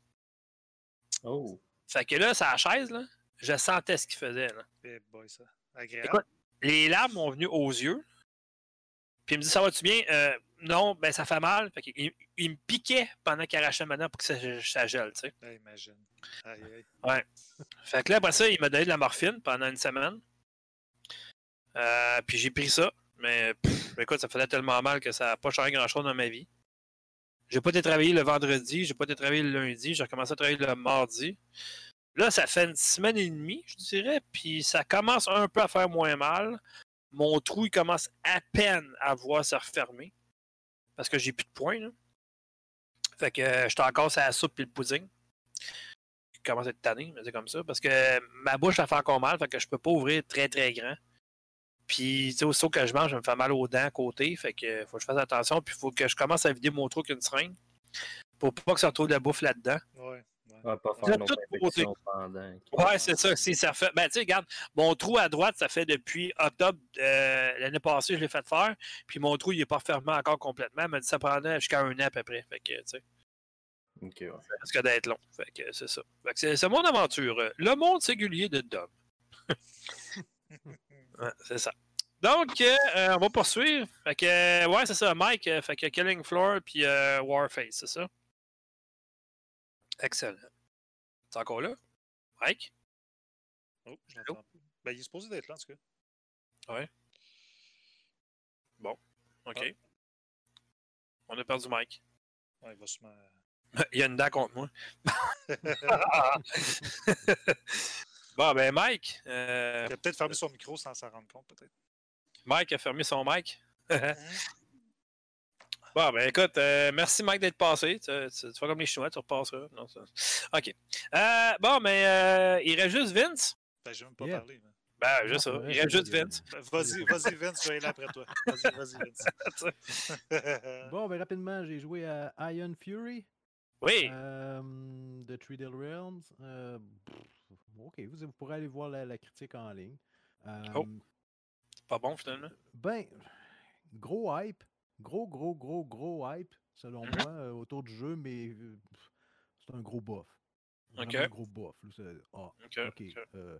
Oh. Fait que là, la chaise, là, je sentais ce qu'il faisait. Là. Eh boy, ça. Agréable. Écoute, les larmes m'ont venu aux yeux. Puis il me dit Ça va-tu bien? Euh, Non, ben ça fait mal. Fait il, il me piquait pendant qu'il arrachait maintenant pour que ça, ça gèle, tu sais. Ah, imagine. Aïe, aïe. Fait que là, après ça, il m'a donné de la morphine pendant une semaine. Euh, puis j'ai pris ça. Mais pff, écoute, ça faisait tellement mal que ça n'a pas changé grand-chose dans ma vie. J'ai pas été travailler le vendredi, j'ai pas été travailler le lundi, j'ai recommencé à travailler le mardi. Là, ça fait une semaine et demie, je dirais, puis ça commence un peu à faire moins mal. Mon trou, il commence à peine à voir se refermer. Parce que j'ai plus de points, là. Fait que euh, j'étais encore sur la soupe et le pudding. Je commence à être tanné, mais c'est comme ça. Parce que ma bouche, ça fait encore mal, fait que je peux pas ouvrir très très grand. Puis, tu sais, aussitôt que je mange, je me fais mal aux dents à côté. Fait que faut que je fasse attention. Puis, faut que je commence à vider mon trou avec une seringue. Pour pas que ça retrouve de la bouffe là-dedans. Ouais. Pas Tout- faire pendant. Ouais, c'est ça. Si ça fait. Ben, tu sais, regarde, mon trou à droite, ça fait depuis octobre euh, l'année passée, je l'ai fait faire. Puis mon trou, il n'est pas fermé encore complètement. Mais ça prendrait jusqu'à un an à peu près. Fait que, tu sais, Ok, ouais. ça risque d'être long. Fait que c'est ça. Fait que c'est mon aventure. euh, Le monde singulier de Dom. Ouais, c'est ça. Donc, euh, on va poursuivre. Fait que, ouais, c'est ça, Mike. fait que Killing Floor puis euh, Warface, c'est ça? Excellent. Encore là? Mike? Oh, je l'entends pas. Ben, il est supposé d'être là, en tout cas. OK. Ah. On a perdu Mike. Ouais, il va se mettre. Il y a une dent contre moi. bon, ben, Mike. euh, Il a peut-être fermé son micro sans s'en rendre compte, peut-être. Mike a fermé son mic. Bon, ben écoute, euh, merci Mike d'être passé. Tu, tu, tu fais comme les Chinois, tu repasseras. Non, ça... OK. Euh, bon, mais euh, il reste juste Vince? Ben, j'ai même pas Yeah. mais- Ben, juste ça. Il reste juste Vince. Ben, Vas-y, vas-y, Vince, je vais aller après toi. Vas-y, vas-y, Vince. Bon, ben rapidement, j'ai joué à Iron Fury Oui. euh, de Three Deal Realms. Euh, pff, ok, vous, vous pourrez aller voir la, la critique en ligne. Euh, Oh. Pas bon, finalement. Ben, gros hype. Gros, gros, gros, gros hype, selon Mhm. moi, euh, autour du jeu, mais euh, pff, c'est un gros bof. Un gros bof. ah, OK. OK. euh,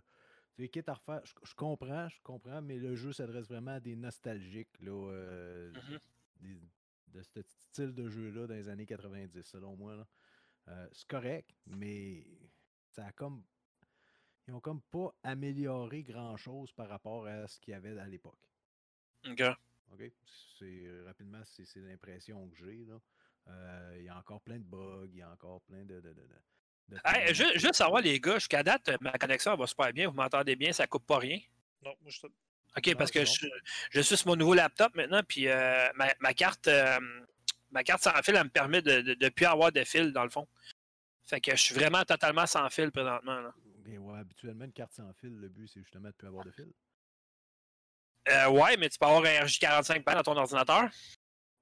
tu sais, quitte à refaire, je, je comprends, je comprends, mais le jeu s'adresse vraiment à des nostalgiques là, euh, Mhm. des- de ce style de jeu-là dans les années 90, selon moi. là. Euh, c'est correct, mais ça a comme. Ils ont comme pas amélioré grand-chose par rapport à ce qu'il y avait à l'époque. OK. OK? C'est rapidement, c'est c'est l'impression que j'ai. là. Euh, Il y a encore plein de bugs, il y a encore plein de. de, de, de- de Hey, trucs. ju- juste savoir, les gars, jusqu'à date, ma connexion elle va super bien. Vous m'entendez bien, ça coupe pas rien? non, moi, je. OK, parce que je, je suis sur mon nouveau laptop maintenant, puis euh, ma, ma carte euh, ma carte sans fil, elle me permet de ne de, de plus avoir de fil, dans le fond. Fait que je suis vraiment totalement sans fil présentement. Là. Ouais, habituellement, une carte sans fil, le but, c'est justement de ne plus avoir de fil. Euh, ouais, mais tu peux avoir un RJ45 pan dans ton ordinateur.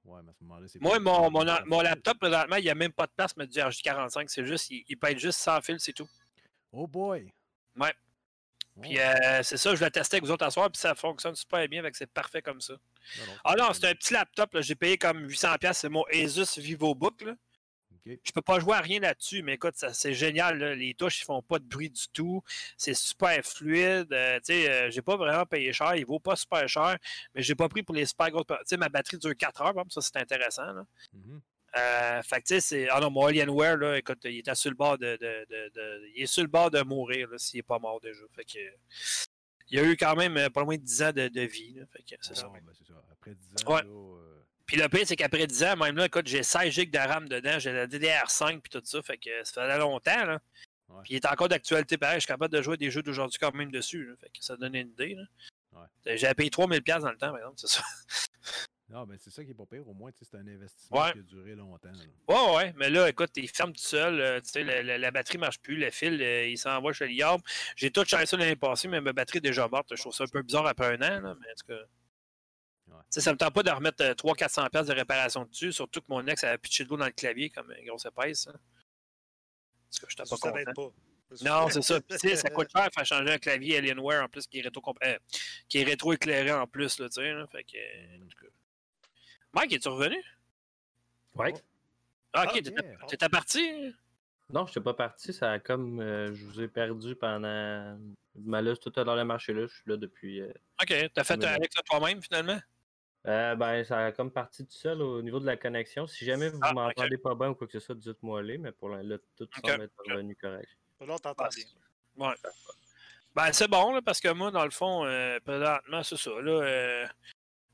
Ouais, mais à ce moment-là, c'est Moi, pas- mon, mon, mon laptop, présentement, il n'y a même pas de place pour mettre du RJ45. C'est juste, il, il peut être juste sans fil, c'est tout. Oh boy! Ouais. Oh, Puis euh, c'est ça, je l'ai testé avec vous autres à soir, puis ça fonctionne super bien, c'est parfait comme ça. non, non, Ah non, c'est un petit laptop, j'ai payé comme 800$, c'est mon Asus VivoBook. Là. OK. Je peux pas jouer à rien là-dessus, mais écoute, c'est génial. là. Les touches, ils font pas de bruit du tout. C'est super fluide. euh, tu sais, euh, j'ai pas vraiment payé cher. Il vaut pas super cher, mais j'ai pas pris pour les super grosses. Tu sais, ma batterie dure 4 heures, exemple, ça c'est intéressant. Là. Mhm. Euh, fait que tu sais, c'est. Ah non, mon Alienware, là, écoute, il était sur le bord de. de- de- de- Il est sur le bord de mourir s'il est pas mort déjà. Fait que. Il y a eu quand même pas loin de 10 ans de, vie. là. fait que c'est ça. Bon, ben, ça. Après 10 ans, Ouais. là, euh, Puis le pire, c'est qu'après 10 ans, même là, écoute, j'ai 16 GB de RAM dedans, j'ai la DDR5 puis tout ça, fait que ça faisait longtemps, là. Ouais. Puis il est encore d'actualité pareil, je suis capable de jouer des jeux d'aujourd'hui quand même dessus, là. fait que ça donne une idée, là. Ouais. J'avais payé 3000$ piastres dans le temps, par exemple, c'est ça. Non, mais c'est ça qui est pas pire. Au moins, c'est un investissement Ouais. qui a duré longtemps. là. Ouais, ouais, mais là, écoute, il ferme tout seul, euh, tu sais, la, la- la batterie marche plus, le fil, euh, il s'envoie chez Liam. J'ai tout changé ça l'année passée, mais ma batterie est déjà morte. Je trouve ça un peu bizarre après un an, là, mais en tout cas. Sais, ça me tente pas de remettre 300-400$ piastres de réparation dessus, surtout que mon ex avait pitché de l'eau dans le clavier comme une grosse épaisse. Hein. Parce que je pas Ça, ça content. pas. Non, c'est ça. Puis, ça coûte cher faire changer un clavier Alienware en plus qui est rétro euh, qui est rétro éclairé en plus là, tu sais, là. fait que euh, en tout cas. Mike, es-tu revenu? Ouais. Oh, Ah, ok, Ah, t'étais parti? Non, je suis pas parti. Ça a comme. euh, je vous ai perdu pendant. Mais là, tout est dans le marché là. Je suis là depuis. euh, OK, t'as fait avec toi-même finalement? Euh, ben, ça a comme parti tout seul au niveau de la connexion. Si jamais vous Ah, m'entendez pas bien ou quoi que ce soit, dites-moi les, mais pour l'instant, tout Ok, semble être revenu correct. Là, on t'entend bien. Ouais. Ben, c'est bon, là, parce que moi, dans le fond, euh, présentement, c'est ça. Là, euh,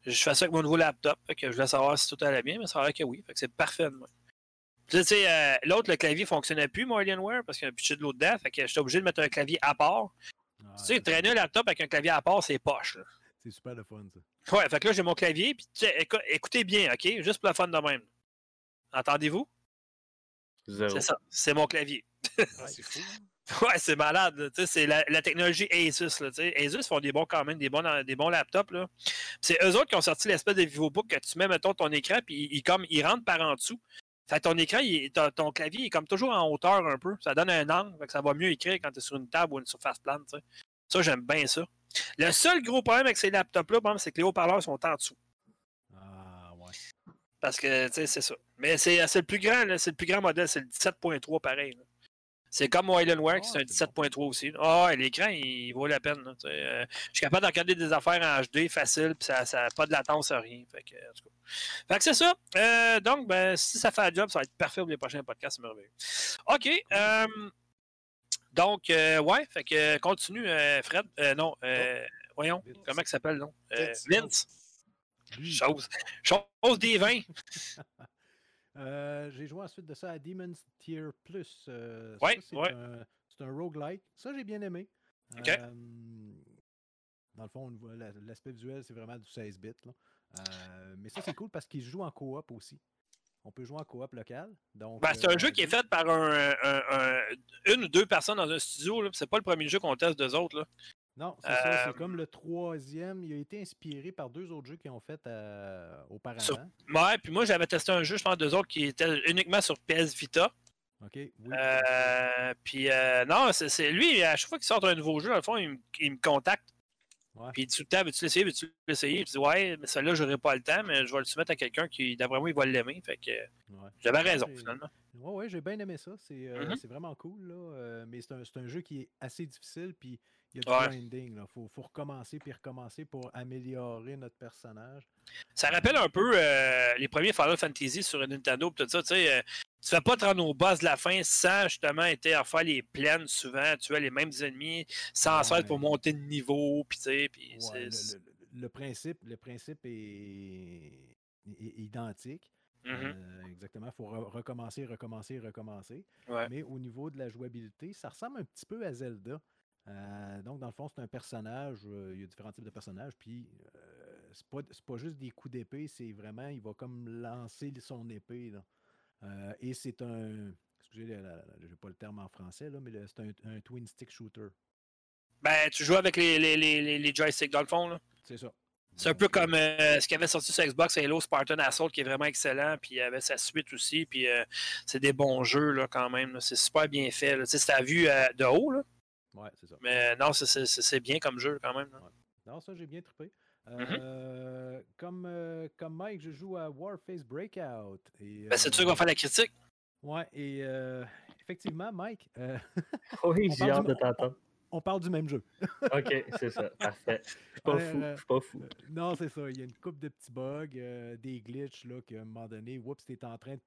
je fais ça avec mon nouveau laptop. Fait que je voulais savoir si tout allait bien, mais ça a l'air que oui. Fait que c'est parfait. de là, Tu sais, euh, l'autre, le clavier fonctionnait plus, mon Alienware, parce qu'il y a un pitché de l'eau dedans. Fait que j'étais obligé de mettre un clavier à part. Ah, tu sais, traîner un laptop avec un clavier à part, c'est poche. là. C'est super le fun, ça. Ouais, fait que là, j'ai mon clavier. Puis, tu sais, écou- écoutez bien, OK? Juste pour le fun de même. Entendez-vous? Zéro. C'est ça. C'est mon clavier. Ah, c'est fou. Ouais, c'est malade. là. Tu sais, C'est la, la technologie Asus. Là, tu sais. Asus font des bons quand même, des bons, des bons laptops. là. Puis C'est eux autres qui ont sorti l'espèce de VivoBook que tu mets, mettons, ton écran, puis il, comme, il rentre par en dessous. Fait que ton écran, il- ton, ton clavier est comme toujours en hauteur un peu. Ça donne un angle. Fait que ça va mieux écrire quand tu es sur une table ou une surface plane. tu sais. Ça, j'aime bien ça. Le seul gros problème avec ces laptops-là, c'est que les haut-parleurs sont en dessous. Ah, ouais. Parce que, tu sais, c'est ça. Mais c'est c'est le plus grand, c'est le plus grand modèle, c'est le 17.3 pareil. là. C'est comme Alienware, Ah, c'est un c'est 17.3 aussi. Ah, l'écran, il vaut la peine. euh, je suis capable de regarder des affaires en HD facile, puis ça n'a pas de latence, rien. Fait que, en tout cas. Fait que c'est ça. Euh, donc, ben, si ça fait un job, ça va être parfait pour les prochains podcasts, c'est merveilleux. OK. Euh, donc, euh, ouais, fait que continue, euh, Fred. Euh, non, euh, voyons, Vince. comment il s'appelle, non? Euh, Vince. Chose. Chose des vins. Euh, j'ai joué ensuite de ça à Demon's Tier Plus. Euh, Ouais, ça, c'est ouais. un, c'est un roguelike. Ça, j'ai bien aimé. OK. Euh, dans le fond, on voit la- l'aspect visuel, c'est vraiment du 16 bits. là. Euh, mais ça, c'est cool parce qu'il joue en coop aussi. On peut jouer en coop local. Donc, Ben, c'est un euh, jeu qui est fait par un, un- un- une ou deux personnes dans un studio. C'est pas le premier jeu qu'on teste d'eux autres. Là. Non, c'est ça. Euh, C'est comme le troisième. Il a été inspiré par deux autres jeux qu'ils ont fait euh, auparavant. Sur- Ouais, puis moi, j'avais testé un jeu, je pense, d'eux autres qui était uniquement sur PS Vita. OK. Oui. Euh, puis euh, non, c'est lui, à chaque fois qu'il sort un nouveau jeu, dans le fond, il me contacte. Ouais. Puis il dit tout le temps, veux-tu l'essayer, veux-tu l'essayer? Je dis, ouais, mais celui-là, j'aurai pas le temps, mais je vais le soumettre à quelqu'un qui, d'après moi, il va l'aimer. Fait que Ouais. j'avais raison, finalement. Ouais, ouais, j'ai bien aimé ça. C'est euh, Mhm. c'est vraiment cool, là. euh, mais c'est un, c'est un jeu qui est assez difficile, puis il y a du grinding, là. Faut, faut recommencer puis recommencer pour améliorer notre personnage. Ça rappelle un peu euh, les premiers Final Fantasy sur Nintendo tout ça, tu sais. euh, tu fais pas te rendre au boss de la fin sans justement être à faire les plaines souvent, tu as les mêmes ennemis, sans Ouais. pour monter de niveau, puis tu sais, puis Ouais, le, c'est- le- le principe, le principe est, est identique. Mhm. Euh, exactement. Il faut re- recommencer, recommencer, recommencer. Ouais. Mais au niveau de la jouabilité, ça ressemble un petit peu à Zelda. Euh, donc, dans le fond, c'est un personnage. euh, il y a différents types de personnages. Puis, euh, c'est pas, c'est pas juste des coups d'épée, c'est vraiment, il va comme lancer son épée. là. Euh, et c'est un. Excusez, je n'ai pas le terme en français, là, mais c'est un, un twin stick shooter. Ben, tu joues avec les, les, les, les- les joysticks dans le fond, là. C'est ça. C'est un peu comme euh, ce qui avait sorti sur Xbox, Halo Spartan Assault, qui est vraiment excellent, puis il y avait sa suite aussi, puis euh, c'est des bons jeux, là, quand même. C'est super bien fait, là. Tu sais, c'est à vue euh, de haut, là, Ouais, c'est ça. mais non, c'est- c'est c'est bien comme jeu, quand même. là. Non, ça, j'ai bien trippé. Euh, comme, euh, comme Mike, je joue à Warface Breakout. Et, Ben, c'est sûr qu'on va faire la critique. Ouais, et euh, effectivement, Mike, euh, Oui, On j'ai parle hâte du- de t'entendre. on parle du même jeu. Ok, c'est ça. Parfait. Je suis pas Ouais, fou. euh, Je suis pas fou. Euh, non, c'est ça. Il y a une coupe de petits bugs, euh, des glitches, là, qu'à un moment donné, oups, t'es en train de.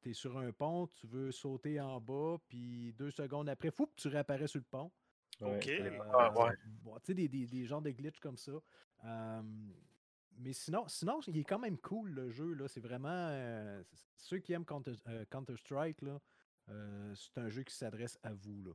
T'es sur un pont, tu veux sauter en bas, puis deux secondes après, fou, tu réapparais sur le pont. Ok. ouais. Ah, ouais. bon, tu sais, des, des, des genres de glitches comme ça. Euh, mais sinon, sinon, il est quand même cool le jeu. là. C'est vraiment. euh, ceux qui aiment Counter, euh, Counter-Strike, là, euh, c'est un jeu qui s'adresse à vous. Là.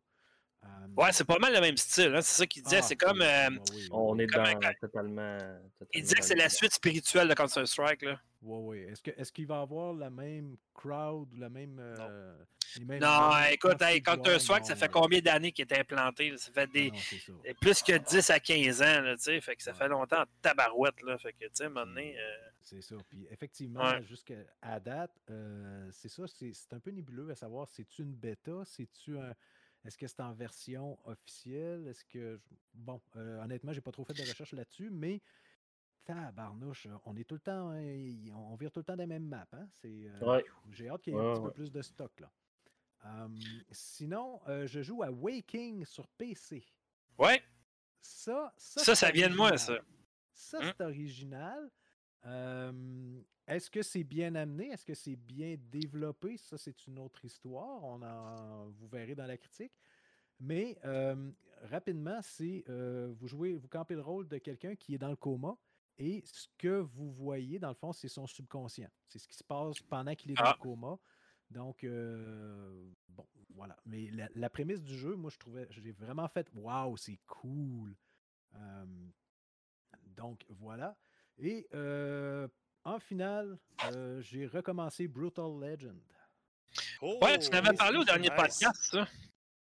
Euh, Ouais, c'est pas mal le même style. hein. C'est ça qu'il disait. ah, c'est comme. oui, euh, oui, oui, oui, On oui. est Comme dans un- totalement, il totalement disait que c'est la suite spirituelle de Counter-Strike. là. Ouais, ouais. Est-ce que est-ce qu'il va avoir la même crowd ou la même. euh, les mêmes- Non, écoute, hey? Counter-Strike, ça fait combien d'années qu'il est implanté? là? Ça fait Ah des. non, ça. Plus que 10 à 15 ans, là, tu sais. Fait que ça Ouais. fait longtemps en tabarouette, là. Fait que, tu sais, donné, euh, C'est ça. Puis effectivement, Ouais. jusqu'à à date, euh, c'est ça, c'est c'est un peu nébuleux à savoir, c'est-tu une bêta, c'est-tu un. Est-ce que c'est en version officielle? Est-ce que. je- Bon, euh, honnêtement, j'ai pas trop fait de recherche là-dessus, mais tabarnouche, euh, on est tout le temps. hein, on vire tout le temps des mêmes maps. Hein? C'est, euh, Ouais. J'ai hâte qu'il y ait un Ouais, petit peu plus de stock là. Hum, sinon, euh, je joue à Waking sur PC. Ouais, Ça, ça, ça, c'est ça vient de moi, ça. Ça, Hum. c'est original. Est-ce que c'est bien amené? Est-ce que c'est bien développé? Ça, c'est une autre histoire. On en, vous verrez dans la critique. Mais rapidement, c'est euh, vous jouez, vous campez le rôle de quelqu'un qui est dans le coma et ce que vous voyez, dans le fond, c'est son subconscient. C'est ce qui se passe pendant qu'il est dans Ah. le coma. Donc, euh, bon, voilà. Mais la, la prémisse du jeu, moi, je trouvais, j'ai vraiment fait, waouh, c'est cool. Donc, voilà. Et euh, en finale, euh, j'ai recommencé Brutal Legend Ouais, tu n'avais oui, parlé au dernier nice. podcast, ça.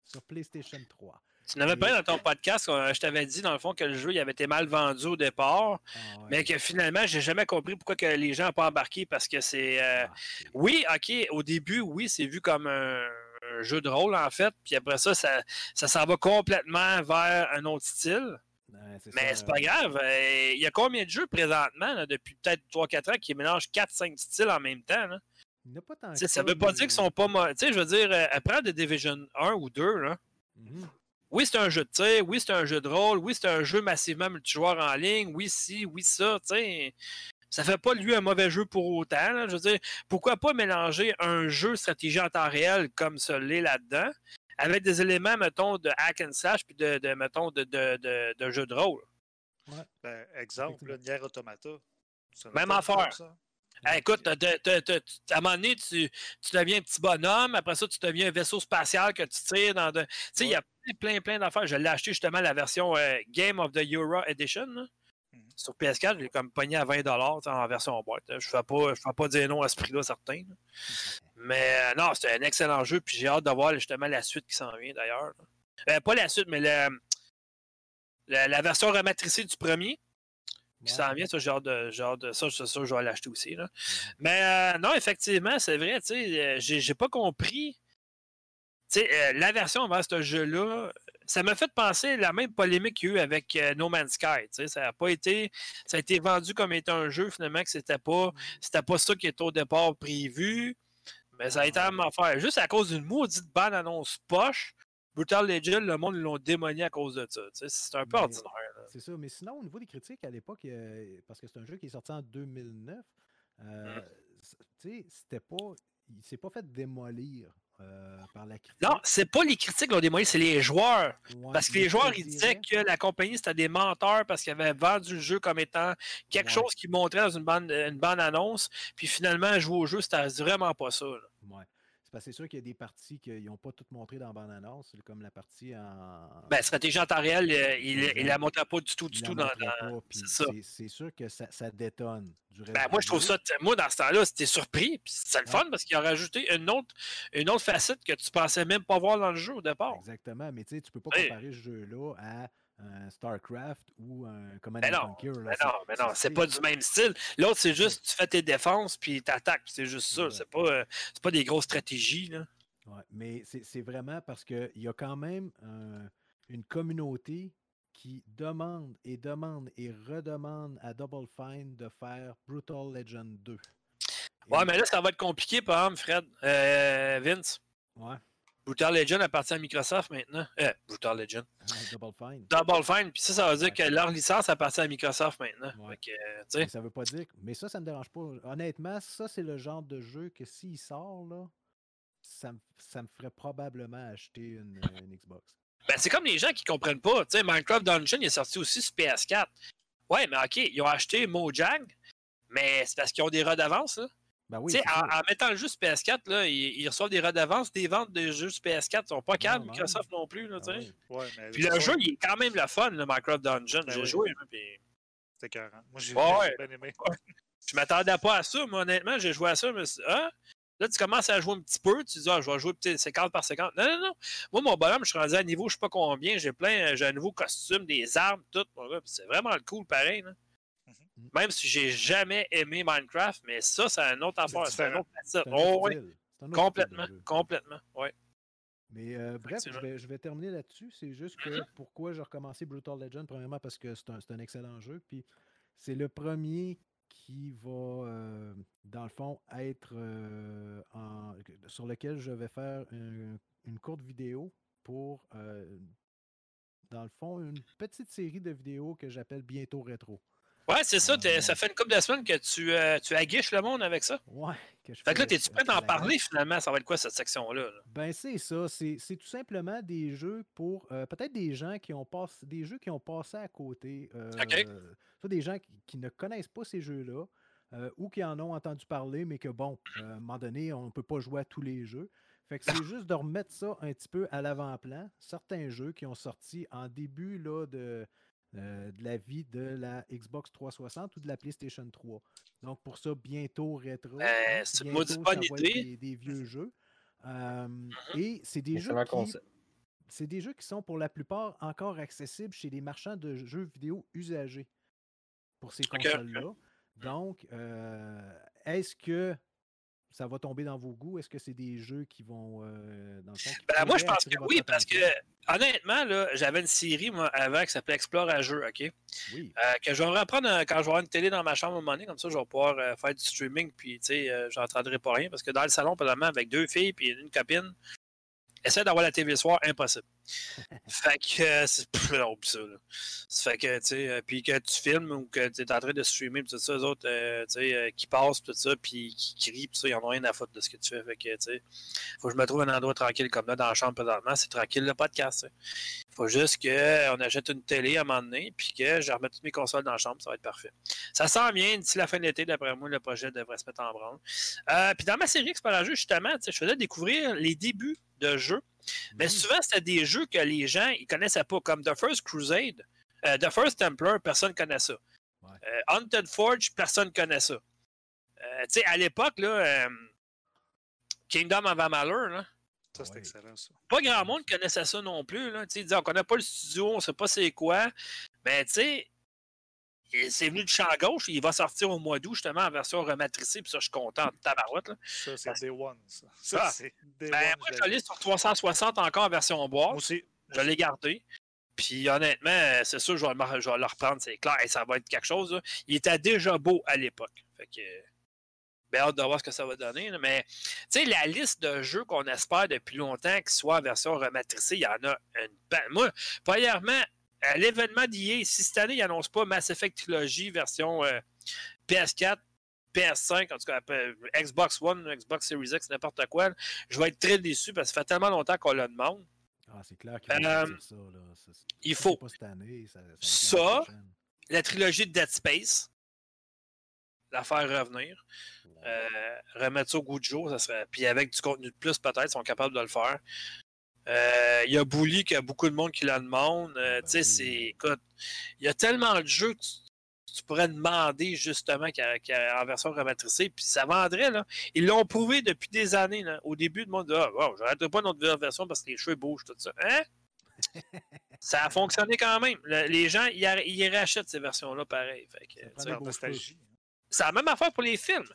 sur PlayStation 3. Tu n'avais parlé dans ton podcast, je t'avais dit dans le fond que le jeu il avait été mal vendu au départ, Ah ouais. mais que finalement, j'ai jamais compris pourquoi que les gens n'ont pas embarqué parce que c'est. euh, Ah, Oui, ok, au début, oui, c'est vu comme un, un jeu de rôle en fait, puis après ça, ça, ça s'en va complètement vers un autre style. Mais c'est pas grave. euh, Il y a combien de jeux présentement, là, depuis peut-être 3-4 ans, qui mélangent 4-5 styles en même temps? là? Il n'y a pas tant que ça veut pas des- dire qu'ils sont pas mauvais. Tu sais, je veux dire, euh, après de Division 1 ou 2, là, Mhm. oui, c'est un jeu de tir, oui, c'est un jeu de rôle, oui, c'est un jeu massivement multijoueur en ligne, oui, si, oui, ça, tu sais. Ça fait pas de lui un mauvais jeu pour autant. là. Je veux dire, pourquoi pas mélanger un jeu stratégie en temps réel comme celui là-dedans, avec des éléments, mettons, de hack and slash, puis de, de, mettons, de, de, de, de jeu de rôle. Ben, exemple, le Nier Automata. Même affaire. Hey, écoute, t'as- t'as- à un moment donné, tu, tu deviens un petit bonhomme, après ça, tu deviens un vaisseau spatial que tu tires dans de. Tu sais, il y a plein, plein, plein d'affaires. Je l'ai acheté justement la version euh, Game of the Euro Edition. là. Mhm. Sur PS4, je l'ai comme pogné à 20$ tu sais, en version boîte. Je ne vais, pas- je fais pas dire non à ce prix-là, certain. Mais euh, non, c'est un excellent jeu, puis j'ai hâte de voir justement la suite qui s'en vient d'ailleurs. Euh, pas la suite, mais le- la, la version rematricée du premier qui s'en vient, ça, j'ai hâte de, j'ai hâte de- ça, c'est sûr, je vais l'acheter aussi. Là. Mais euh, non, effectivement, c'est vrai, tu sais, euh, j'ai, j'ai pas compris. Tu sais, euh, la version vers ce jeu-là, ça m'a fait penser la même polémique qu'il y a eu avec euh, No Man's Sky. Ça a pas été. Ça a été vendu comme étant un jeu, finalement, que c'était pas, c'était pas ça qui était au départ prévu. Mais ça a été même affaire. Juste à cause d'une maudite bande annonce poche, Brutal Legend, le monde ils l'ont démoni à cause de ça. C'est un peu Mais- ordinaire. C'est ça. Mais sinon, au niveau des critiques, à l'époque, euh, parce que c'est un jeu qui est sorti en 2009, euh, sais, c'était pas. Il s'est pas fait démolir euh, par la critique. Non, c'est pas les critiques qui l'ont démoli, c'est les joueurs. Ouais, Parce que les joueurs, ils disaient que la compagnie, c'était des menteurs parce qu'ils avaient vendu le jeu comme étant quelque Ouais. chose qu'ils montraient dans une bande, une bande annonce. Puis finalement, jouer au jeu, c'était vraiment pas ça. là. Ouais. C'est parce que c'est sûr qu'il y a des parties qu'ils n'ont pas toutes montrées dans c'est comme la partie en. Ben, stratégie en temps réel, euh, il, Exact. la montrait pas du tout, du il tout dans. c'est sûr que ça, ça détonne. Du reste Ben, moi, je trouve ça. Moi, dans ce temps-là, c'était surpris. Puis c'est le fun parce qu'il a rajouté une autre, une autre facette que tu pensais même pas voir dans le jeu au départ. Exactement, mais tu sais, tu peux pas Oui. comparer ce jeu-là à un StarCraft ou un Command Conquer. là, Mais non, mais non, c'est pas du même style. L'autre, c'est juste, tu fais tes défenses puis t'attaques. C'est juste ça. Ouais. C'est pas, euh, pas des grosses stratégies. Là. Ouais, mais c'est vraiment parce qu'il y a quand même un- une communauté qui demande et demande et redemande à Double Fine de faire Brutal Legend 2. Ouais, mais là, ça va être compliqué, par exemple, Fred. Euh, Vince, Ouais, Brutal Legend appartient à Microsoft maintenant. Euh, Brutal Legend. Double Fine. Double Fine, puis ça, ça veut dire que leur licence appartient à Microsoft maintenant. Ouais. Fait que, euh, ça veut pas dire. Mais ça, ça me dérange pas. Honnêtement, ça, c'est le genre de jeu que s'il sort, là, ça, me- ça me ferait probablement acheter une, euh, une Xbox. ben, c'est comme les gens qui comprennent pas. Tu sais, Minecraft Dungeon il est sorti aussi sur PS4. Ouais, mais OK, ils ont acheté Mojang, mais c'est parce qu'ils ont des redevances. Là. Ben oui, en, mettant le jeu sur PS4, là, ils, ils reçoivent des redevances des ventes de jeux sur PS4. Ils sont pas calmes, non. Microsoft non plus. Là, Ah tu sais. oui. Ouais, mais Puis le jeu, il est quand même le fun, le Minecraft Dungeon. Ben J'ai oui. joué. hein, puis C'est écœurant. Moi, j'ai Ouais, bien aimé. Je m'attendais pas à ça, moi, honnêtement. J'ai joué à ça, mais ah, là, tu commences à jouer un petit peu. Tu dis, ah, je vais jouer peut-être 50 par 50. Non, non, non. Moi, mon bonhomme, je suis rendu à un niveau, je sais pas combien. J'ai plein, j'ai un nouveau costume, des armes, tout. C'est vraiment le cool, pareil. là. Mhm. Même si j'ai jamais aimé Minecraft, mais ça, c'est un autre affaire. C'est un autre facette. Oh, oui, complètement. Complètement. Ouais. Mais euh, bref, je vais, je vais terminer là-dessus. C'est juste que pourquoi j'ai recommencé Brutal Legend, premièrement parce que c'est un, un excellent jeu. Puis c'est le premier qui va, euh, dans le fond, être euh, en, sur lequel je vais faire un- une courte vidéo pour, euh, dans le fond, une petite série de vidéos que j'appelle Bientôt Rétro. Ouais, c'est ça. Ça fait une couple de semaines que tu, euh, tu aguiches le monde avec ça. Ouais. Que je Fait que là, à- prêt d'en parler finalement? Ça va être quoi cette section-là? là? Ben c'est ça, c'est tout simplement des jeux pour euh, peut-être des gens qui ont passé des jeux qui ont passé à côté, euh, soit des gens qui, qui ne connaissent pas ces jeux-là ou qui en ont entendu parler mais que bon, à un moment donné, on ne peut pas jouer à tous les jeux. Fait que c'est juste de remettre ça un petit peu à l'avant-plan. Certains jeux qui ont sorti en début là, de, euh, de la vie de la Xbox 360 ou de la PlayStation 3. Donc pour ça, bientôt rétro. Ben, hein, c'est une bonne idée. Des, des vieux jeux. Euh, et c'est des jeux qui, c'est des jeux qui sont pour la plupart encore accessibles chez les marchands de jeux vidéo usagés pour ces consoles-là. Donc, euh, est-ce que ça va tomber dans vos goûts? Est-ce que c'est des jeux qui vont, euh, dans le fond, qui Ben, moi, je pense que oui, parce que? Honnêtement, là, j'avais une série moi, avant qui s'appelait Explore à jeu, OK? Oui, Euh, que je vais reprendre euh, quand je vais avoir une télé dans ma chambre à un moment donné, comme ça, je vais pouvoir euh, faire du streaming, puis, tu sais, euh, j'entendrai pas rien, parce que dans le salon, présentement, avec deux filles puis une copine, essaie d'avoir la TV le soir, impossible. Fait que, euh, c'est oublie ça, là. Fait que, tu sais, euh, puis que tu filmes ou que tu es en train de streamer, puis tout ça, eux autres, euh, tu sais, qui passent, tout ça, puis qui crient, puis ça, ils en rien à foutre de ce que tu fais. Fait que, tu sais, faut que je me trouve un endroit tranquille comme là, dans la chambre présentement, c'est tranquille le podcast, Il faut juste qu'on achète une télé à un moment donné, puis que je remette toutes mes consoles dans la chambre, ça va être parfait. Ça sent bien, d'ici la fin de l'été, d'après moi, le projet devrait se mettre en branle. Puis dans ma série Expert jeu, justement, je faisais découvrir les débuts de jeux. Mais oui. souvent, c'était des jeux que les gens ils connaissaient pas, comme The First Crusade, euh, The First Templar, personne ne connaît ça. Ouais. Euh, Haunted Forge, personne ne connaît ça. Euh, tu sais, à l'époque, là, euh, Kingdom of Amalur, là, Ça, c'est Ouais. excellent, ça. pas grand monde connaissait ça non plus. Là. Tu sais, ils disaient, on connaît pas le studio, on sait pas c'est quoi. Mais tu sais, c'est venu du champ gauche. Il va sortir au mois d'août, justement, en version rematricée. Puis ça, je suis content de tabarouette. Là. Ça, c'est Day One, ça. Ça, Ah. c'est Day Ben, One. moi, je l'ai sur 360 encore en version boîte. aussi. Je l'ai gardé. Puis honnêtement, c'est sûr, je vais, le- je vais le reprendre, c'est clair. Et ça va être quelque chose. là. Il était déjà beau à l'époque. Fait que. Ben, hâte de voir ce que ça va donner. là. Mais, tu sais, la liste de jeux qu'on espère depuis longtemps qu'ils soient en version rematricée, il y en a une. Moi, premièrement, à l'événement d'hier, si cette année, ils n'annoncent pas Mass Effect Trilogy version euh, PS4, PS5, en tout cas, euh, Xbox One, Xbox Series X, n'importe quoi, là, je vais être très déçu parce que ça fait tellement longtemps qu'on le demande. Ah, c'est clair qu'il faut Euh, ça. Là. Ça, il faut. Pas cette année, ça, ça la trilogie de Dead Space, la faire revenir, euh, remettre ça au goût du jour, ça serait. Puis avec du contenu de plus, peut-être, ils sont capables de le faire. Euh, Il y a Bully, qu'il y a beaucoup de monde qui la demande. Euh, ben tu sais, c'est. Écoute, il y a tellement de jeux que tu, tu pourrais demander justement y a- y a en version rematricée, puis ça vendrait, là. Ils l'ont prouvé depuis des années, là. Au début, le monde dit Ah, wow, j'arrêterai pas notre version parce que les cheveux bougent, tout ça. Hein? ça a fonctionné quand même. Le- les gens, ils, ra- ils rachètent ces versions-là pareil. Fait que, Ça tu nostalgie. c'est la même affaire pour les films.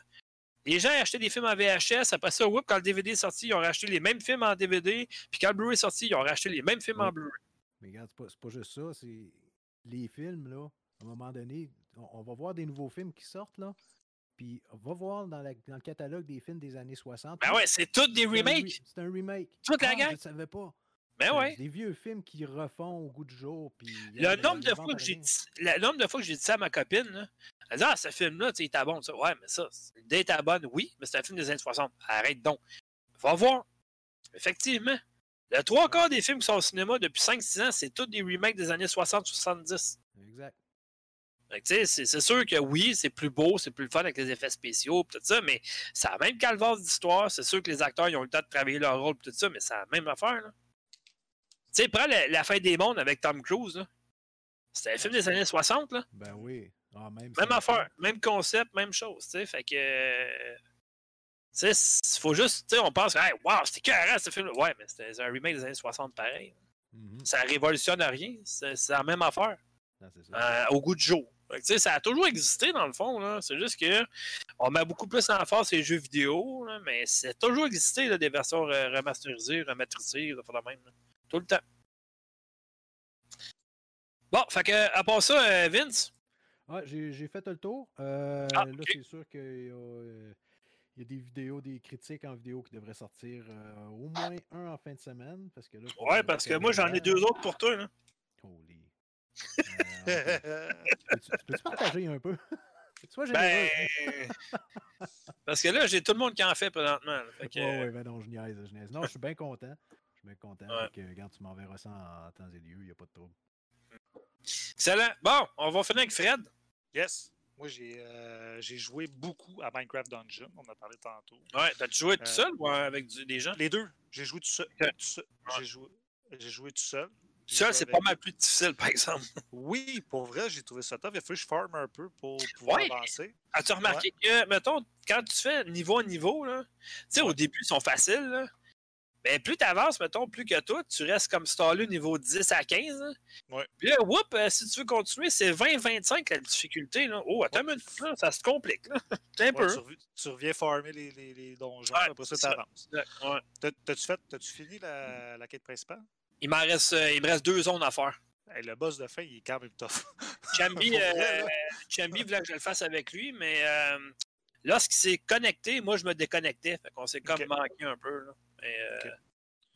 Les gens achetaient des films en VHS, après ça, whoop, quand le DVD est sorti, ils ont racheté les mêmes films en DVD, puis quand le Blu-ray est sorti, ils ont racheté les mêmes films en. Blu-ray. Mais regarde, c'est pas, pas juste ça. C'est les films, là, à un moment donné, on, on va voir des nouveaux films qui sortent, là. Puis on va voir dans, la- dans le catalogue des films des années 60. Ben ouais, c'est tous des remakes. C'est un remake. Toute la Ah, gang. Je ne savais pas. Ben C'est ouais. Des vieux films qui refont au goût du jour. Puis Le nombre de fois que j'ai dit, le nombre de fois que j'ai dit ça à ma copine, là, elle dit Ah, ce film-là, il est bon, ça. Ouais, mais ça, l'idée est bonne, oui, mais c'est un film des années 60. Arrête donc. Va voir. Effectivement. Le trois quarts des films qui sont au cinéma depuis 5-6 ans, c'est tous des remakes des années 60-70. Exact. C'est sûr que oui, c'est plus beau, c'est plus fun avec les effets spéciaux, tout ça, mais ça a même calvaire d'histoire. C'est sûr que les acteurs ils ont eu le temps de travailler leur rôle, tout ça, mais c'est la même affaire. là. Tu sais, prends la, la fin des mondes avec Tom Cruise. C'était un film des années 60, là. Ben oui. Ah, même affaire, même concept, même chose, tu sais. Fait que. Tu sais, il faut juste, tu sais, on pense, hey, wow, c'était carré ce film. Ouais, mais c'était un remake des années 60 pareil. Mhm. Ça révolutionne rien. C'est la même affaire. Non, ça. euh, au goût du jour. Fait que, tu sais, ça a toujours existé dans le fond. C'est juste que on met beaucoup plus en force les jeux vidéo, là, mais c'est toujours existé là, des versions remasterisées, rematricées, la même. là. Tout le temps. Bon, fait que à part ça, euh, Vince, J'ai fait le tour. Euh, Ah, Là, c'est sûr qu'il y, a, euh, y a des vidéos, des critiques en vidéo qui devraient sortir euh, au moins un en fin de semaine. Parce que là, Ouais, parce que moi, j'en ai deux autres pour toi. Là. Holy. Peux-tu tu peux-tu partager un peu? Ben. parce que là, j'ai tout le monde qui en fait présentement. Fait que, Ouais, ouais, ben non, je niaise, je niaise. Non, je suis bien content. Je suis bien content. Ouais. Que, regarde, tu m'enverras ça en temps et lieu, il n'y a pas de trouble. Excellent. Bon, on va finir avec Fred. Yes. Moi, j'ai euh, j'ai joué beaucoup à Minecraft Dungeon. On en a parlé tantôt. Ouais, t'as-tu joué tout Euh, seul ou avec du- des gens? Les deux. J'ai joué tout seul. Ok. tout seul. J'ai joué, j'ai joué tout seul. J'ai Seul, c'est avec- pas mal plus difficile, par exemple. Oui, pour vrai, j'ai trouvé ça top. Il a fallu que je farm un peu pour pouvoir Ouais. avancer. As-tu remarqué que, mettons, quand tu fais niveau à niveau, là, tu sais, au début, ils sont faciles, là. Ben, plus tu avances, mettons, plus que toi, tu restes comme stallé niveau 10 à 15. là. Ouais. Puis là, whoop, euh, si tu veux continuer, c'est 20-25 la difficulté. Là. Oh, attends une minute, ça se complique. Là. Un Ouais, peu. tu, revi- tu reviens farmer les, les, les donjons. Ouais, après ça, tu avances. Ouais. T'as- T'as-tu fait, t'as-tu fini la, la quête principale? Il reste, euh, il me reste deux zones à faire. Hey, le boss de fin, il est quand même tough. Chambi, euh, voulait que je le fasse avec lui, mais lorsqu'il s'est connecté, moi, je me déconnectais. Fait qu'on s'est comme Ok. manqué un peu. Là. Mais, euh.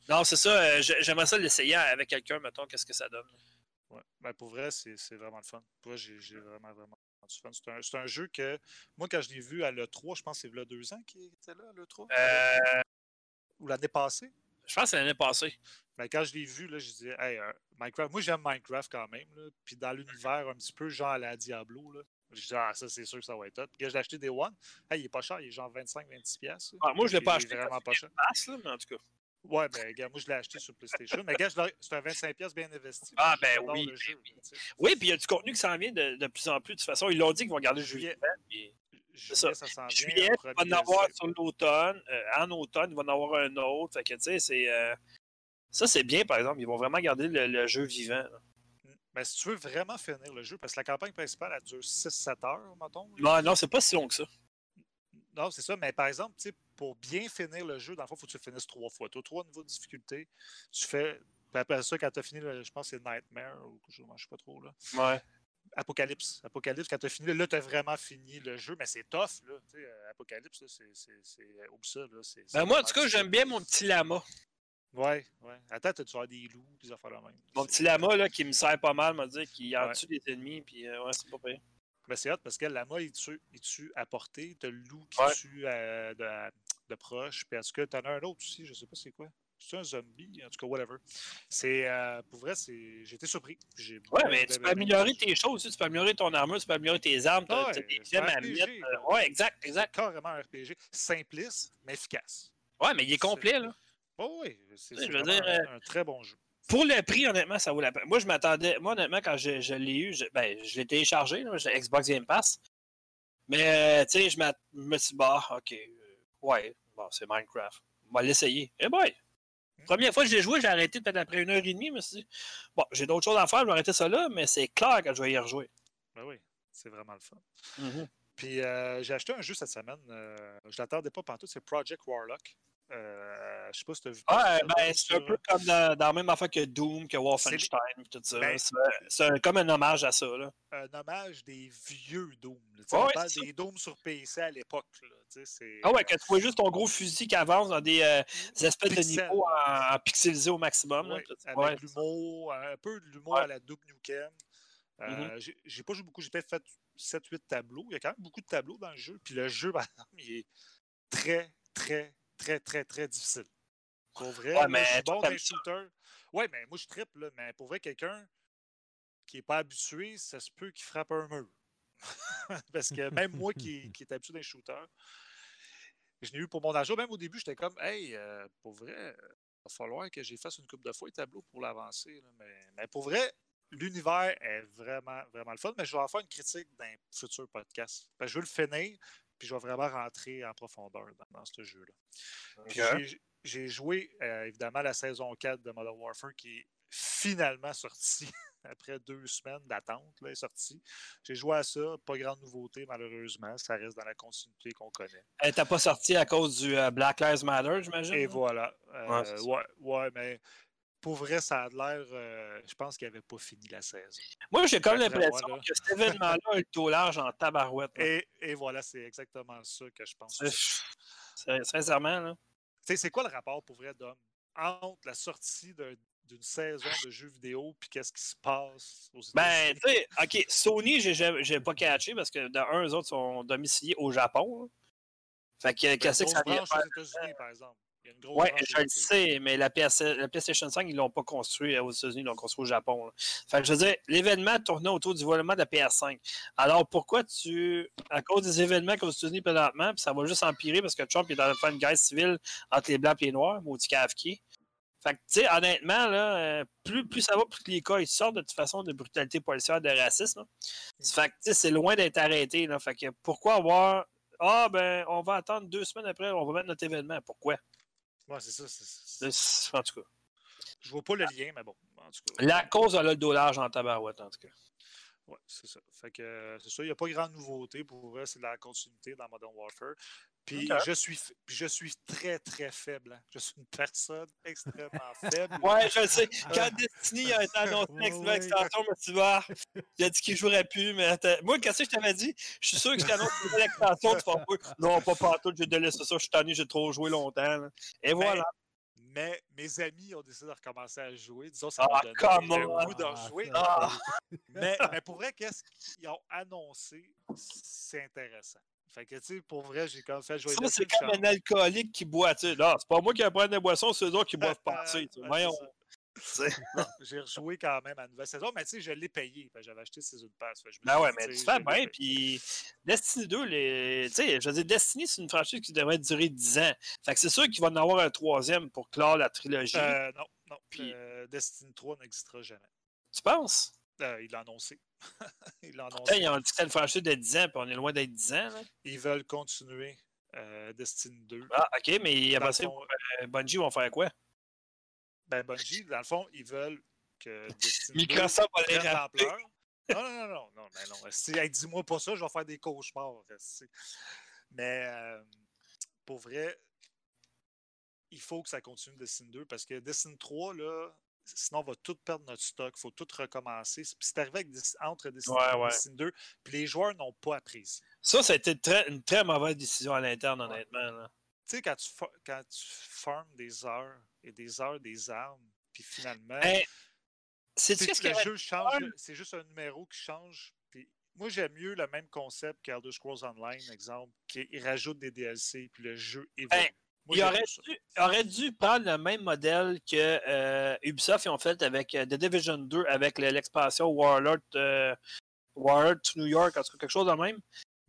Non, c'est ça. euh, j'ai- J'aimerais ça l'essayer avec quelqu'un, mettons, qu'est-ce que ça donne? Ouais. Ben, pour vrai, c'est vraiment le fun. Pour vrai, j'ai vraiment, vraiment du fun. C'est un, jeu que, moi, quand je l'ai vu à l'E3, je pense que c'est là deux ans qu'il était là, à l'E3. Euh, Ou l'année passée. je pense que c'est l'année passée. Ben, quand je l'ai vu, là, je disais, hey, euh, Minecraft, moi j'aime Minecraft quand même. Là, puis dans l'univers un petit peu genre à la Diablo, là, je dis, ah, ça c'est sûr que ça va être top. Puis l'ai acheté des One, hey, il est pas cher, il est genre 25-26$. piastres, là. Ah, moi, je ne l'ai pas acheté. vraiment pas cher. passe, là, mais en tout cas. Ouais, ben, regarde, moi je l'ai acheté sur PlayStation. mais gars, c'est un 25$ bien investi. Ah, ben oui, jeu, ben. Oui, puis il y a du contenu qui s'en vient de, de plus en plus. De toute façon, ils l'ont dit qu'ils vont garder le Juillet. puis Juillet, ça. ça s'en vient. Juillet, il va en avoir sur l'automne. Euh, en automne, il va en avoir un autre. Fait que, tu sais, c'est. euh, Ça, c'est bien, par exemple. Ils vont vraiment garder le, le jeu vivant. là. Ben, si tu veux vraiment finir le jeu, parce que la campagne principale, elle dure 6-7 heures, mettons. Non, non, c'est pas si long que ça. Non, c'est ça, mais par exemple, pour bien finir le jeu, dans le fond, il faut que tu le finisses trois fois. Tu as trois niveaux de difficulté. Tu fais. Puis après ça, quand tu as fini, le- je pense que c'est Nightmare ou je ne sais pas trop. Là. Ouais. Apocalypse. Apocalypse, quand tu as fini, là, tu as vraiment fini le jeu, mais c'est tough. Là, Apocalypse, c'est. c'est- Ben, moi, en tout cas, j'aime bien mon petit lama. Ouais, ouais. Attends, tu vas des loups, des affaires la même? Mon petit lama, là, qui me sert pas mal, m'a dit qu'il en Ouais. tue des ennemis, puis euh, ouais, c'est pas pire. Ben, c'est hot parce que le lama, il tue, il tue à portée. Tu as le loup qui Ouais. tue euh, de, de proche. Puis est-ce que tu en as un autre aussi? Je sais pas c'est quoi. C'est un zombie, en tout cas, whatever. C'est, euh, pour vrai, c'est, j'ai été surpris. J'ai Ouais, mais tu peux améliorer tes choses, aussi. tu peux améliorer ton armure, tu peux améliorer tes armes, t'as Ouais, t'as des gemmes à mettre. euh. Ouais, exact, exact. Carrément un RPG. Simpliste, mais efficace. Ouais, mais il est complet, là. Oh, oui, c'est, je un, un très bon jeu. Pour le prix, honnêtement, ça vaut la peine. Moi, je m'attendais. Moi, honnêtement, quand je, je l'ai eu, je, ben, je l'ai téléchargé, là, j'ai Xbox Game Pass. Mais, euh, tu sais, je je me suis dit, bah, ok, euh, ouais, bon, c'est Minecraft. On va l'essayer. Eh boy! Première fois que j'ai joué, j'ai arrêté peut-être après une heure et demie. Je me suis dit, bon, j'ai d'autres choses à faire, je vais arrêter ça là, mais c'est clair que je vais y rejouer. Ben oui, c'est vraiment le fun. Mhm. Puis euh, j'ai acheté un jeu cette semaine. euh, je l'attendais pas pantoute, c'est Project Warlock. Euh, je sais pas si tu as vu. Ben, c'est un peu comme dans, dans la même affaire que Doom, que Wolfenstein, tout ça. Ben, C'est comme un hommage à ça, là. un hommage des vieux là. On ouais, parle ça. des Dooms sur PC à l'époque. Ah ouais, euh, que tu vois juste ton gros fusil qui avance dans des, euh, des espèces de niveaux en, en pixelisé au maximum. ouais, avec Ouais, l'humour, un peu de l'humour à la Duke Nukem. Euh, Mhm. j'ai- J'ai pas joué beaucoup, j'ai peut-être fait 7-8 tableaux. Il y a quand même beaucoup de tableaux dans le jeu. Puis le jeu, par exemple, il est très, très, très, très, très difficile. Pour vrai, Ouais, là, mais je suis toi, bon dans shooters. Ouais, mais moi je triple, là, mais pour vrai, quelqu'un qui n'est pas habitué, ça se peut qu'il frappe un mur. Parce que même moi qui, qui est habitué dans les shooters, je n'ai eu pour mon âge. Même au début, j'étais comme, hey, euh, pour vrai, il va falloir que j'y fasse une coupe de fois les tableaux pour l'avancer. Mais, mais pour vrai, l'univers est vraiment, vraiment le fun. Mais je vais en faire une critique dans un futur podcast. Parce que je veux le finir, puis je vais vraiment rentrer en profondeur dans, dans ce jeu-là. J'ai- joué euh, évidemment la saison 4 de Modern Warfare qui est finalement sortie après deux semaines d'attente. Là, est sortie. J'ai joué à ça, pas grande nouveauté malheureusement. Ça reste dans la continuité qu'on connaît. Elle t'a pas sorti à cause du euh, Black Lives Matter, j'imagine? Et là? voilà. Euh, ouais, ouais, mais pour vrai, ça a l'air. euh, je pense qu'il n'avait pas fini la saison. Moi, j'ai comme l'impression que cet événement-là a le taux large en tabarouette. Et, et voilà, c'est exactement ça que je pense. Sincèrement, là. Tu sais, c'est quoi le rapport pour vrai, entre la sortie d'un- d'une saison de jeux vidéo puis qu'est-ce qui se passe aux Ben, États-Unis? tu sais, OK, Sony, j'ai pas catché parce que, de un, eux autres sont domiciliés au Japon. là. Fait que, Ben, qu'est-ce que ça vient faire? aux États-Unis, par exemple. Branche je le sais, mais la, PS, la PlayStation 5, ils l'ont pas construit aux États-Unis, ils l'ont construit au Japon. là. Fait que je veux dire, l'événement tournait autour du volement de la PS5. Alors pourquoi tu, à cause des événements qu'aux États-Unis présentement, puis ça va juste empirer parce que Trump est en train de faire une guerre civile entre les blancs et les noirs, maudit est. Fait que, tu sais, honnêtement, là, euh, plus, plus ça va, plus les cas ils sortent de toute façon de brutalité policière, de racisme. là. Fait que, tu sais, c'est loin d'être arrêté. Là. Fait que pourquoi avoir. Ah, ben, on va attendre deux semaines après, on va mettre notre événement. Pourquoi? Ouais, c'est ça. c'est- c'est- C'est- En tout cas. Je vois pas le lien, mais bon. En tout cas. La cause a le dollar en tabarouette, en tout cas. Ouais, c'est ça. Fait que euh, c'est ça. Il n'y a pas grande nouveauté pour vrai. C'est de la continuité dans Modern Warfare. Puis je suis je suis très très faible. hein. Je suis une personne extrêmement faible. Ouais, je le sais. Quand Destiny a été annoncé avec l'extension, dit, ah, il a dit qu'il jouerait plus, mais. Moi, qu'est-ce que je t'avais dit? Je suis sûr que je t'annonce une nouvelle extension, tu vas pas. Non, pas partout, j'ai délaissé ça, je suis tanné, j'ai trop joué longtemps. là. Et voilà. Mais mes amis ont décidé de recommencer à jouer. Disons, ça Ah, come le goût de rejouer. Ah, Mais, mais pour vrai, qu'est-ce qu'ils ont annoncé, c'est intéressant. Fait que, tu sais, pour vrai, j'ai quand même fait jouer Ça, c'est comme un alcoolique qui boit, tu sais. Non, c'est pas moi qui prends des boissons, c'est eux autres qui boivent passer. tu sais. J'ai rejoué quand même à la nouvelle saison, mais tu sais, je l'ai payé. J'avais acheté Season Pass. Fait que je me Ben ouais, dit, mais tu fais bien, puis Destiny 2, les... tu sais, je veux dire, Destiny, c'est une franchise qui devrait durer 10 ans. Fait que c'est sûr qu'il va en avoir un troisième pour clore la trilogie. Euh, non, non. Puis- Euh, Destiny 3 n'existera jamais. Tu penses? Euh, il l'a annoncé. il l'a annoncé. ils ont dit que une franchise de 10 ans, puis on est loin d'être 10 ans. Là. Ils veulent continuer euh, Destiny 2. Ah, ok, mais après ça, fond, euh, Bungie vont faire quoi? ben, Bungie, dans le fond, ils veulent que Destiny 2 Microsoft va les prenne rappeler. l'ampleur. Non, non, non, non, non, mais non. Si, hey, dis-moi pas ça, je vais faire des cauchemars. Mais euh, pour vrai, il faut que ça continue Destiny 2 parce que Destiny 3, là, sinon on va tout perdre notre stock, il faut tout recommencer. Puis c'est arrivé avec entre Destiny Ouais, 1 et. Destiny 2, puis les joueurs n'ont pas apprécié. Ça, ça a été très- une très mauvaise décision à l'interne, honnêtement. là. Tu sais, quand tu, quand tu farmes des heures et des heures des armes, puis finalement, Hey, C'est ce le jeu change, c'est juste un numéro qui change. Puis moi, j'aime mieux le même concept qu'Elder Scrolls Online, exemple, qui rajoute des DLC, puis le jeu évolue. Ben, Moi, Il aurait dû, aurait dû prendre le même modèle que euh, Ubisoft ils ont fait avec euh, The Division 2 avec le- l'expansion Warlord, euh, Warlord to New York, en tout cas quelque chose de même.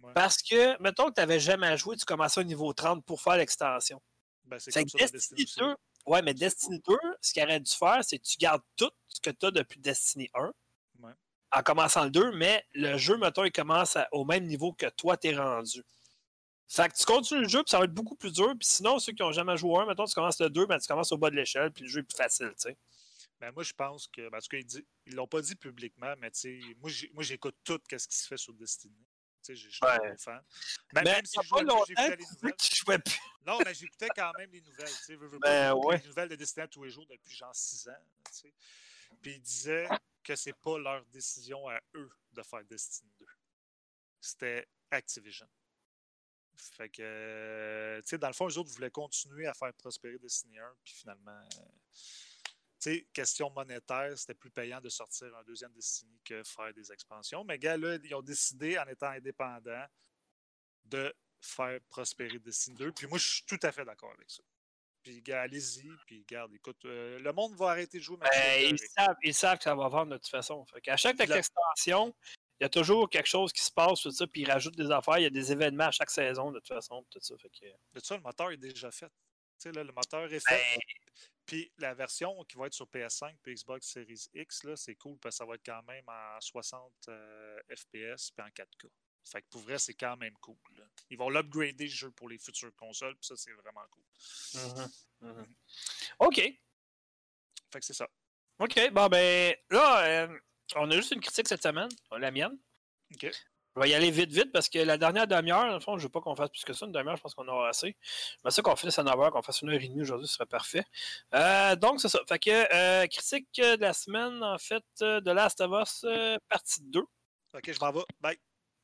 Ouais. Parce que, mettons que tu n'avais jamais joué, tu commençais au niveau 30 pour faire l'extension. Ben, c'est comme ça Destiny Destiny 2, ouais, mais Destiny 2, ce qu'il aurait dû faire, c'est que tu gardes tout ce que tu as depuis Destiny 1 Ouais. en commençant le 2, mais le jeu, mettons, il commence à- au même niveau que toi, t'es rendu. Fait que tu continues le jeu, puis ça va être beaucoup plus dur. Puis sinon, ceux qui n'ont jamais joué 1, mettons, tu commences le 2, ben, tu commences au bas de l'échelle, puis le jeu est plus facile, tu sais. Ben, moi, je pense que. ben, en tout cas, ils dit- ils l'ont pas dit publiquement, mais tu sais, moi, j'écoute tout ce qui se fait sur Destiny. Tu sais, je suis un fan. Même, Mais même si je jouais j'écoutais les nouvelles. tu jouais plus. Non, mais j'écoutais quand même les nouvelles. Tu sais, veux, veux Ben, ouais. les nouvelles de Destiny à tous les jours depuis genre 6 ans. tu sais. Puis ils disaient que c'est pas leur décision à eux de faire Destiny 2. C'était Activision. Fait que, euh, tu sais, dans le fond, les autres voulaient continuer à faire prospérer Destiny 1, puis finalement, euh, tu sais, question monétaire, c'était plus payant de sortir un deuxième Destiny que faire des expansions. Mais gars, là, ils ont décidé, en étant indépendants, de faire prospérer Destiny 2. Puis moi, je suis tout à fait d'accord avec ça. Puis, gars, allez-y. Puis, garde, écoute, euh, le monde va arrêter de jouer. mais Ben, ils, savent, ils savent que ça va vendre de toute façon. Fait qu'à chaque extension, y a toujours quelque chose qui se passe, tout ça, puis ils rajoutent des affaires. Il y a des événements à chaque saison, de toute façon, tout ça. Fait que, De ça, le moteur est déjà fait. Tu sais, là, le moteur est fait. ben, Puis la version qui va être sur PS5 puis Xbox Series X, c'est cool parce que ça va être quand même en 60 euh, FPS puis en 4K. Fait que pour vrai, c'est quand même cool. là. Ils vont l'upgrader le jeu pour les futures consoles, puis ça, c'est vraiment cool. mhm, mhm. OK. Fait que c'est ça. OK. Bon, ben, là, euh, on a juste une critique cette semaine, la mienne. OK. Je vais y aller vite, vite, parce que la dernière demi-heure, dans le fond, je ne veux pas qu'on fasse plus que ça. Une demi-heure, je pense qu'on aura assez. Mais ça qu'on finisse à 9h, qu'on fasse une heure et demie aujourd'hui, ce serait parfait. Euh, donc, c'est ça. Fait que, euh, critique de la semaine, en fait, euh, de Last of Us, euh, partie 2. Ok, je m'en vais. Bye.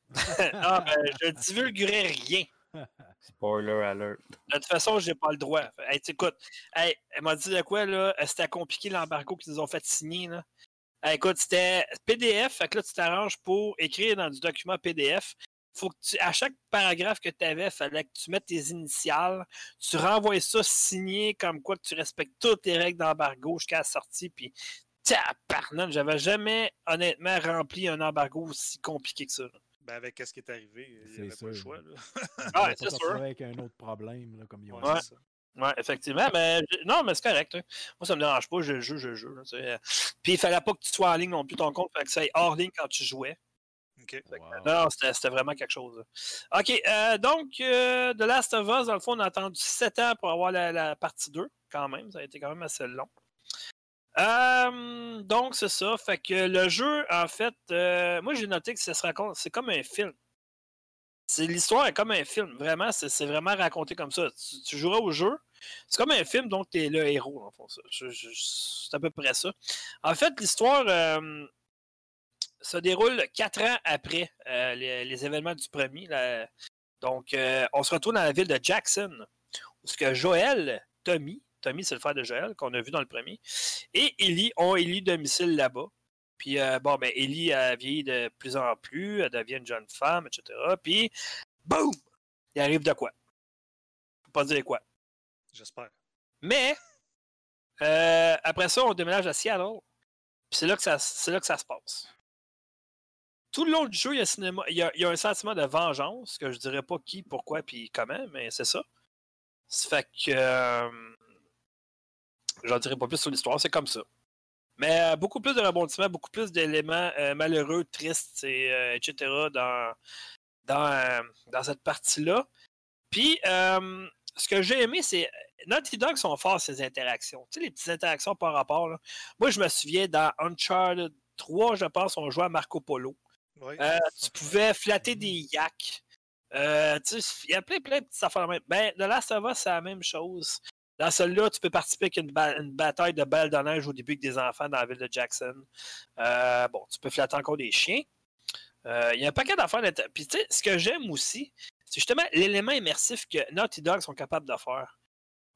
ah, ben, je divulguerai rien. Spoiler alert. De toute façon, j'ai pas le droit. Hey, écoute, hey, elle m'a dit de quoi, là? C'était compliqué l'embargo qu'ils nous ont fait signer, là. Hey, écoute, c'était PDF, fait que là, tu t'arranges pour écrire dans du document PDF. Faut que tu, à chaque paragraphe que tu avais, il fallait que tu mettes tes initiales. Tu renvoies ça signé comme quoi que tu respectes toutes les règles d'embargo jusqu'à la sortie. Puis, tabarnak, j'avais jamais, honnêtement, rempli un embargo aussi compliqué que ça. là. Ben, avec ce qui est arrivé, il n'y C'est avait pas le sûr. choix. Là. Ah, c'est sûr. avec un autre problème, là, comme ils ont Ouais, dit. c'est ça. Ouais, effectivement, mais non, mais c'est correct. hein. Moi, ça me dérange pas, je joue, je joue. là. Puis il fallait pas que tu sois en ligne non plus ton compte, fait que ça aille hors ligne quand tu jouais. Ok. Wow. Non, non, c'était vraiment quelque chose. OK, euh, donc, euh, The Last of Us, dans le fond, on a attendu 7 ans pour avoir la, la partie 2, quand même. Ça a été quand même assez long. Euh, donc, c'est ça. Fait que le jeu, en fait, euh, moi, j'ai noté que ça se raconte, c'est comme un film. C'est L'histoire est comme un film. Vraiment, c'est vraiment raconté comme ça. Tu, joueras au jeu. C'est comme un film, donc tu es le héros, en fond. c'est à peu près ça. En fait, l'histoire euh, se déroule quatre ans après euh, les, événements du premier. Donc, euh, on se retrouve dans la ville de Jackson, où ce que Joël, Tommy, Tommy, c'est le frère de Joël, qu'on a vu dans le premier, et Ellie ont élu domicile là-bas. Puis, euh, bon, ben, Ellie, elle vieillit de plus en plus, elle devient une jeune femme, etc. Puis, boum! Il arrive de quoi? Je peux pas dire quoi. J'espère. Mais, euh, après ça, on déménage à Seattle. Puis c'est là, que ça- c'est là que ça se passe. Tout le long du jeu, il y a, cinéma, il y a, il y a un sentiment de vengeance, que je dirais pas qui, pourquoi, puis comment, mais c'est ça. Ça fait que. Euh, J'en dirai pas plus sur l'histoire, c'est comme ça. Mais euh, beaucoup plus de rebondissements, beaucoup plus d'éléments euh, malheureux, tristes, et, euh, etc. dans, dans, dans cette partie-là. Puis, ce que j'ai aimé, c'est Naughty Dog sont forts ces interactions. Tu sais, les petites interactions par rapport. Là. Moi, je me souviens dans Uncharted 3, je pense, on jouait à Marco Polo. Oui. Tu pouvais flatter des yaks. Euh, tu sais, il y a plein, plein de petites affaires. Ben, de là, ça va, c'est la même chose. Dans celle-là, tu peux participer avec une, ba- une bataille de balles de neige au début avec des enfants dans la ville de Jackson. Euh, bon, tu peux flatter encore des chiens. Euh, Il y a un paquet d'affaires. Puis, tu sais, ce que j'aime aussi, c'est justement l'élément immersif que Naughty Dog sont capables de faire.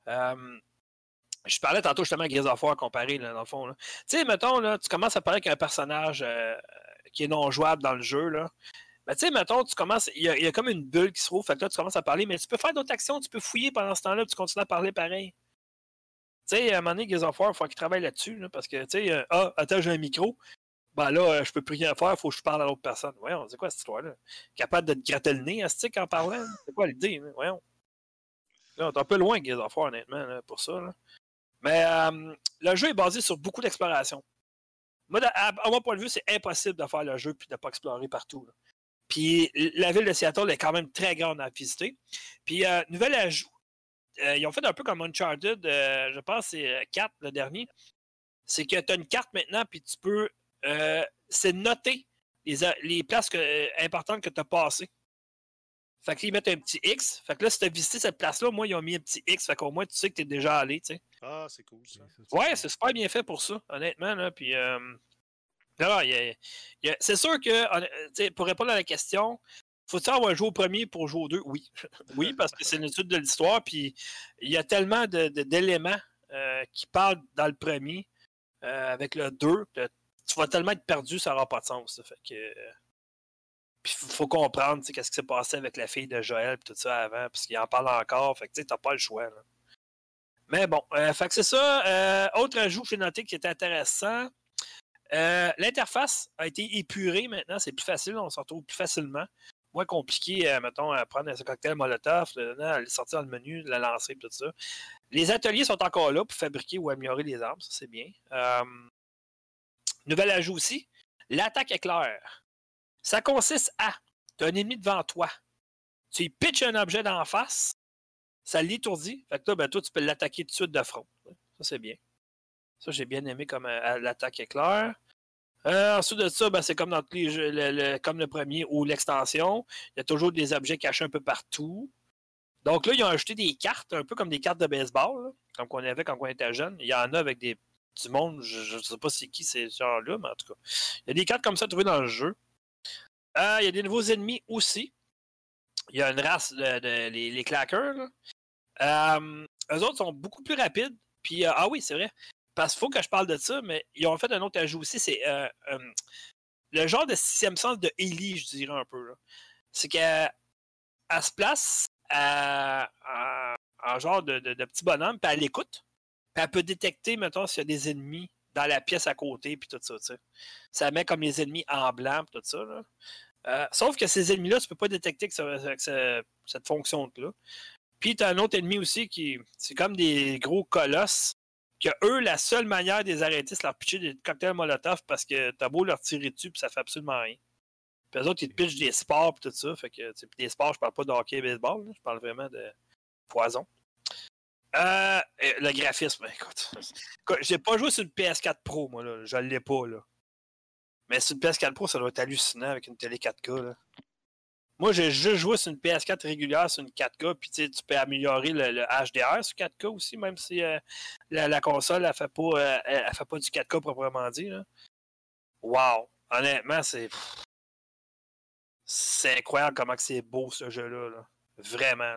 Euh, je parlais tantôt justement à War comparé, là, dans le fond. Tu sais, mettons, là, tu commences à parler avec un personnage qui est non jouable dans le jeu. Là. Ben, tu sais, mettons, tu commences, il y, a, comme une bulle qui se trouve, fait que là, tu commences à parler, mais tu peux faire d'autres actions, tu peux fouiller pendant ce temps-là, tu continues à parler pareil. Tu sais, à un moment donné, Gears of War, il faut qu'il travaille là-dessus, là, parce que, tu sais, euh, ah, attends, j'ai un micro, ben là, euh, je peux plus rien faire, il faut que je parle à l'autre personne. Voyons, c'est quoi cette histoire-là? Capable de te gratter le nez, stick en parlant? C'est quoi l'idée? Voyons. Là, on est un peu loin, Gears of War, honnêtement, pour ça. Mais euh, le jeu est basé sur beaucoup d'exploration. Moi, à, à mon point de vue, c'est impossible de faire le jeu puis de ne pas explorer partout. Puis la ville de Seattle est quand même très grande à visiter. Puis, euh, nouvel ajout, euh, ils ont fait un peu comme Uncharted, euh, je pense que c'est 4 le dernier. C'est que tu as une carte maintenant, puis tu peux. euh, c'est noter les, les places que- euh, importantes que tu as passées. Fait qu'ils mettent un petit X. Fait que là, si tu as visité cette place-là, moi, ils ont mis un petit X. Fait qu'au moins, tu sais que tu es déjà allé. tu sais. Ah, c'est cool ça. Ouais, c'est super bien fait pour ça, honnêtement. Là. Puis, euh, a- c'est sûr que, euh, pour répondre à la question, faut-il avoir joué au premier pour jouer au deux? Oui. oui, parce que c'est une étude de l'histoire. Puis, il y a tellement d'éléments euh, qui parlent dans le premier euh, avec le 2 que tu vas tellement être perdu, ça n'aura pas de sens. ça. Fait que. Puis il faut comprendre qu'est-ce qui s'est passé avec la fille de Joël et tout ça avant, parce qu'il en parle encore. Fait que tu t'as pas le choix. Mais bon, fait que c'est ça. Autre ajout que j'ai noté qui était intéressant. Euh, L'interface a été épurée maintenant, c'est plus facile, on s'en retrouve plus facilement. Moins compliqué, euh, mettons, à prendre un cocktail Molotov, à le sortir dans le menu, le lancer, tout ça. Les ateliers sont encore là pour fabriquer ou améliorer les armes, ça c'est bien. Euh, nouvel ajout aussi, l'attaque éclair. Ça consiste à, tu as un ennemi devant toi, tu lui pitches un objet d'en face, ça l'étourdit, fait que là, ben, toi, tu peux l'attaquer tout de suite de front. Ça, c'est bien. Ça, j'ai bien aimé comme euh, l'attaque éclair. Euh, ensuite de ça, ben, c'est comme dans tous les le, comme le premier ou l'extension. Il y a toujours des objets cachés un peu partout. Donc là, ils ont ajouté des cartes, un peu comme des cartes de baseball, comme on avait quand on était jeune. Il y en a avec des, du monde, je ne sais pas c'est qui ces gens-là, mais en tout cas. Il y a des cartes comme ça trouvées dans le jeu. Euh, il y a des nouveaux ennemis aussi. Il y a une race, de, les. Là. Euh, eux autres sont beaucoup plus rapides. Puis, ah oui, c'est vrai. Parce qu'il faut que je parle de ça, mais ils ont fait un autre ajout aussi. C'est euh, euh, le genre de sixième sens de Ellie, je dirais un peu. C'est qu'elle elle se place en genre de, petit bonhomme, puis elle écoute. Puis elle peut détecter, mettons, s'il y a des ennemis dans la pièce à côté, puis tout ça, tu sais. Ça met comme les ennemis en blanc, puis tout ça. Euh, sauf que ces ennemis-là, tu peux pas détecter que, cette fonction-là. Puis tu as un autre ennemi aussi qui. C'est comme des gros colosses. Que eux, la seule manière de les arrêter, c'est leur pitcher des cocktails Molotov parce que t'as beau leur tirer dessus, puis ça fait absolument rien. Puis eux autres, ils te pitchent des sports, puis tout ça. Fait que, des sports, je parle pas de hockey et baseball, je parle vraiment de poison. Euh, le graphisme, ben, écoute. écoute, J'ai pas joué sur une PS4 Pro, moi, là. Je l'ai pas, là. Mais sur une PS4 Pro, ça doit être hallucinant avec une télé 4K, là. Moi, j'ai juste joué sur une PS4 régulière, sur une 4K, puis tu peux améliorer le, HDR sur 4K aussi, même si euh, la, console, elle fait pas, euh, fait pas du 4K proprement dit. Là. Wow! Honnêtement, c'est. C'est incroyable comment c'est beau ce jeu-là. là. Vraiment.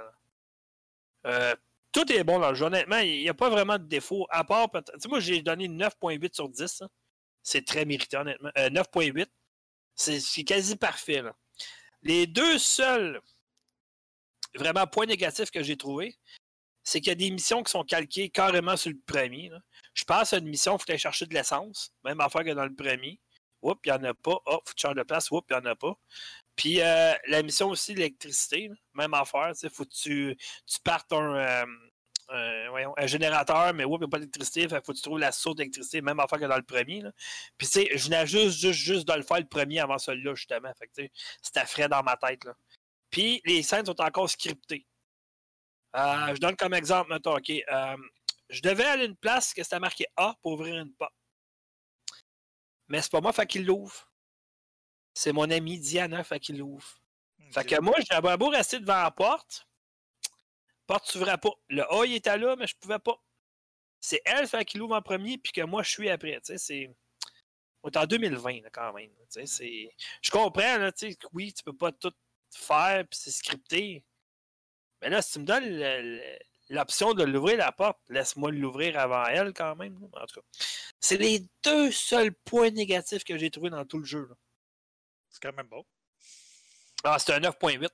Euh, tout est bon dans le jeu. Honnêtement, il n'y a pas vraiment de défaut. À part peut-être. Moi, j'ai donné 9.8 sur 10. hein. C'est très mérité, honnêtement. Euh, 9.8. C'est c'est quasi parfait. Là. Les deux seuls vraiment points négatifs que j'ai trouvés, c'est qu'il y a des missions qui sont calquées carrément sur le premier. Je passe à une mission, il faut aller chercher de l'essence. Même affaire que dans le premier. Oups, il n'y en a pas. Oh, faut changes de place. Oups, il n'y en a pas. Puis euh, la mission aussi, l'électricité, même affaire. Il faut que tu, tu partes un, euh, un- voyons, un générateur, mais oups, il n'y a pas d'électricité. Il faut que tu trouves la source d'électricité, même affaire que dans le premier. là. Puis tu sais, je venais juste, juste, juste de le faire le premier avant celui-là, justement. Fait que, c'était frais dans ma tête. Là. Puis les scènes sont encore scriptées. Euh, je donne comme exemple, mettons, OK. euh, je devais aller à une place que c'était marqué A pour ouvrir une porte. Mais c'est pas moi, fait qu'il l'ouvre. C'est mon ami Diana, fait qu'il l'ouvre. Fait que moi, j'avais beau rester devant la porte. Porte s'ouvrait pas. Le A, il était là, mais je pouvais pas. C'est elle, fait qu'il ouvre en premier, puis que moi, je suis après. Tu sais, c'est. On est en 2020, là, quand même. Tu sais, c'est... Je comprends, là, tu sais, oui, tu peux pas tout faire, puis c'est scripté. Mais là, si tu me donnes le- le- l'option de l'ouvrir la porte, laisse-moi l'ouvrir avant elle, quand même. là. En tout cas, c'est les deux seuls points négatifs que j'ai trouvés dans tout le jeu. là. C'est quand même bon. Ah, c'est un 9.8.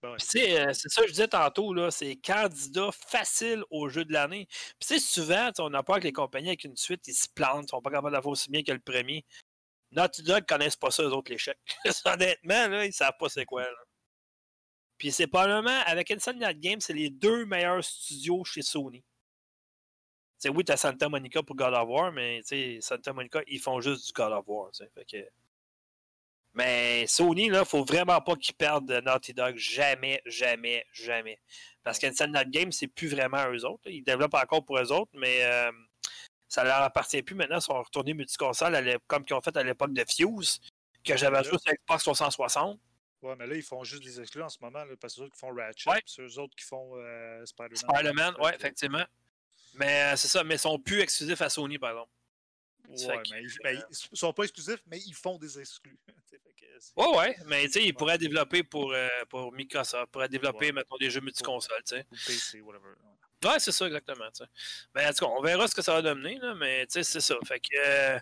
Ben euh, c'est ça que je disais tantôt, c'est candidat facile au jeu de l'année. Puis, sais, souvent, on a peur que les compagnies avec une suite, ils se plantent, ils sont pas capables d'avoir aussi bien que le premier. Naughty Dog connaissent pas ça, eux autres, l'échec. Honnêtement, là, ils savent pas c'est quoi. là. Puis, c'est probablement, avec Insomniac Games, c'est les deux meilleurs studios chez Sony. Tu sais, oui, t'as Santa Monica pour God of War, mais Santa Monica, ils font juste du God of War. Fait que... Mais Sony, là, faut vraiment pas qu'ils perdent de Naughty Dog. Jamais, jamais, jamais. Parce qu'Insomniac Games, c'est plus vraiment eux autres. Ils développent encore pour eux autres, mais euh, ça leur appartient plus maintenant. Ils sont retournés multiconsole comme qu'ils ont fait à l'époque de Fuse, que j'avais joué sur Xbox 360. Ouais, mais là, ils font juste des exclus en ce moment, là, parce que c'est eux qui font Ratchet, Ouais. c'est eux autres qui font euh, Spider-Man. Spider-Man, ouais, que- effectivement. Mais euh, c'est ça, mais ils sont plus exclusifs à Sony, par exemple. Ouais, mais ils, mais ils sont pas exclusifs, mais ils font des exclus. C'est- Ouais, ouais, mais tu sais, ils pourraient développer pour, euh, pour Microsoft, ils pourraient développer, Ouais. mettons, des jeux multiconsoles, tu sais. Ou PC, whatever. Ouais, c'est ça, exactement. tu sais. Mais en tout cas, on verra ce que ça va donner, là, mais tu sais, c'est ça. Fait que. euh,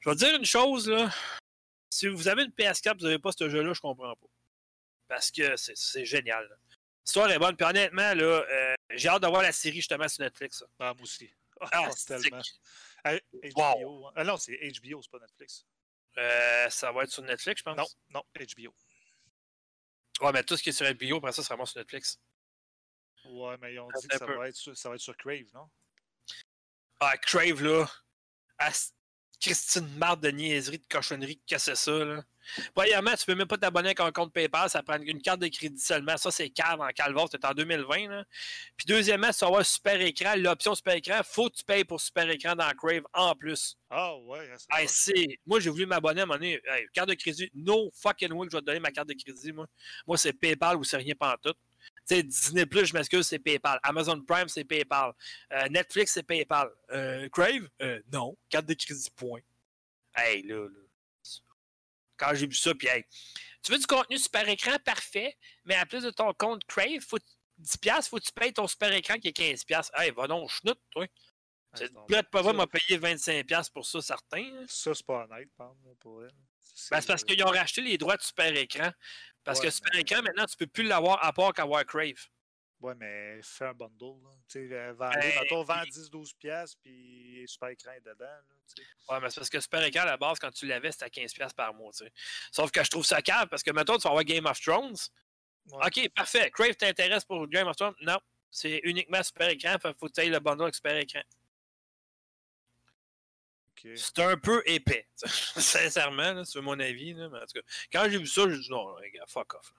je vais te dire une chose, là. Si vous avez une PS4 vous n'avez pas ce jeu-là, je comprends pas. Parce que c'est- génial. L'histoire est bonne. Puis honnêtement, là, euh, j'ai hâte de voir la série justement sur Netflix. Ah, moi aussi. Ah, Ah, tellement. HBO. hein. Ah non, c'est HBO, c'est pas Netflix. euh, ça va être sur Netflix, je pense? Non, non, HBO. Ouais, mais tout ce qui est sur HBO, après ça, c'est vraiment sur Netflix. Ouais, mais ils ont dit que ça va, être sur, ça va être sur Crave, non? Ah, Crave, là. Christine marde de niaiserie, de cochonnerie, que c'est ça, là. Premièrement, tu peux même pas t'abonner avec un compte PayPal, ça prend une carte de crédit seulement. Ça, c'est cave en calvaire, c'est en 2020. Là. Puis deuxièmement, tu vas avoir super écran, l'option super écran, faut que tu payes pour super écran dans Crave en plus. Ah ouais, c'est Hey, Moi, j'ai voulu m'abonner à un moment donné. Hey, carte de crédit, no fucking way que je vais te donner ma carte de crédit, moi. Moi, c'est PayPal ou c'est rien tout. Tu sais, Disney Plus, je m'excuse, c'est PayPal. Amazon Prime, c'est PayPal. Euh, Netflix, c'est PayPal. Euh, Crave, euh, non. Carte de crédit, point. Hey, là, là. Quand j'ai vu ça, puis hey, tu veux du contenu super écran, parfait, mais à plus de ton compte Crave, faut 10$, faut que tu payes ton super écran qui est 15$. Hey, va donc, chenoute, toi. Ah, C'est non, peut-être pas m'a payé 25$ pour ça, certain. hein. Ça, c'est pas honnête, par exemple, pour elle. Ben, c'est parce qu'ils ont racheté les droits de super écran. Parce Ouais, que super mais- maintenant, tu peux plus l'avoir à part qu'avoir Crave. Ouais, mais fais un bundle. Tu sais, euh, vends, puis- 10-12 piastres, puis super écran est dedans. Là. Ouais, mais c'est parce que super écran, à la base, quand tu l'avais, c'était à 15$ par mois. Sauf que je trouve ça cave parce que, mettons, tu vas avoir Game of Thrones. Ouais. Ok, parfait. Crave t'intéresse pour Game of Thrones? Non. C'est uniquement super écran, faut que tu ailles le bundle avec super écran. C'est un peu épais. Sincèrement, c'est mon avis. Là, mais en tout cas, quand j'ai vu ça, j'ai dit non, les gars, fuck off.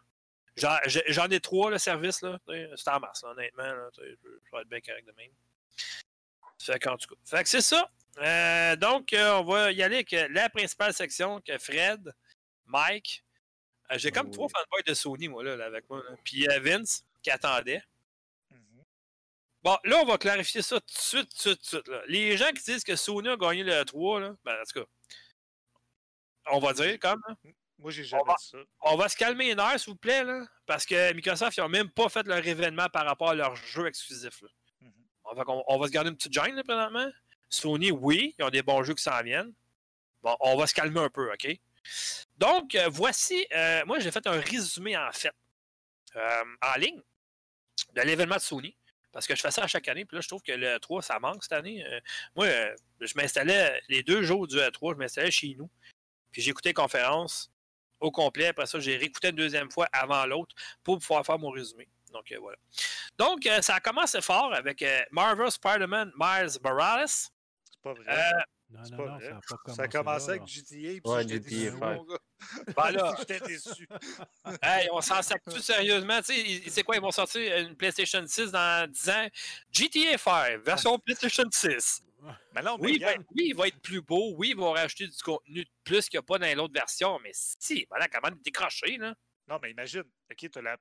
J'en- ai trois, le service, là. C'est en masse, là, honnêtement. Là, je vais être bien correct de même. Fait qu'en tout cas. Fait que c'est ça. Euh, donc, euh, on va y aller avec euh, la principale section que Fred, Mike. euh, j'ai comme Oh trois fanboys de Sony, moi, là, là, avec moi. Puis Vince, qui attendait. Bon, là, on va clarifier ça tout de suite, tout de suite, là. Les gens qui disent que Sony a gagné le 3, là, ben, en tout cas, on va dire comme. hein, Moi, j'ai jamais va- dit ça. On va se calmer les nerfs, s'il vous plaît, là, parce que Microsoft, ils n'ont même pas fait leur événement par rapport à leur jeu exclusif. Là. Mhm. On, va, on, on va se garder une petite gêne, là, présentement. Sony, oui, ils ont des bons jeux qui s'en viennent. Bon, on va se calmer un peu, OK? Donc, euh, voici, euh, moi, j'ai fait un résumé, en fait, euh, en ligne de l'événement de Sony. Parce que je fais ça à chaque année, puis là, je trouve que le 3, ça manque cette année. Euh, moi, euh, je m'installais les deux jours du E3, je m'installais chez nous. Puis j'écoutais les conférences au complet. Après ça, j'ai réécouté une deuxième fois avant l'autre pour pouvoir faire mon résumé. Donc, euh, voilà. Donc, ça a commencé fort avec Marvel Spider-Man Miles Morales. C'est pas vrai. Non, non, pas non, vrai. ça n'a pas commencé. ça a commencé là, avec là. GTA, puis Ouais, j'étais GTA déçu, five. mon gars. ben là, J'étais déçu. hey, on s'en sac tout sérieusement. Tu sais, c'est quoi, ils vont sortir une PlayStation 6 dans 10 ans? GTA 5, version PlayStation 6. Mais non, mais Oui, ben, oui, il va être plus beau. Oui, ils vont rajouter du contenu de plus qu'il n'y a pas dans l'autre version. Mais si, voilà, comment décrocher, là? non, mais imagine, OK, t'as la,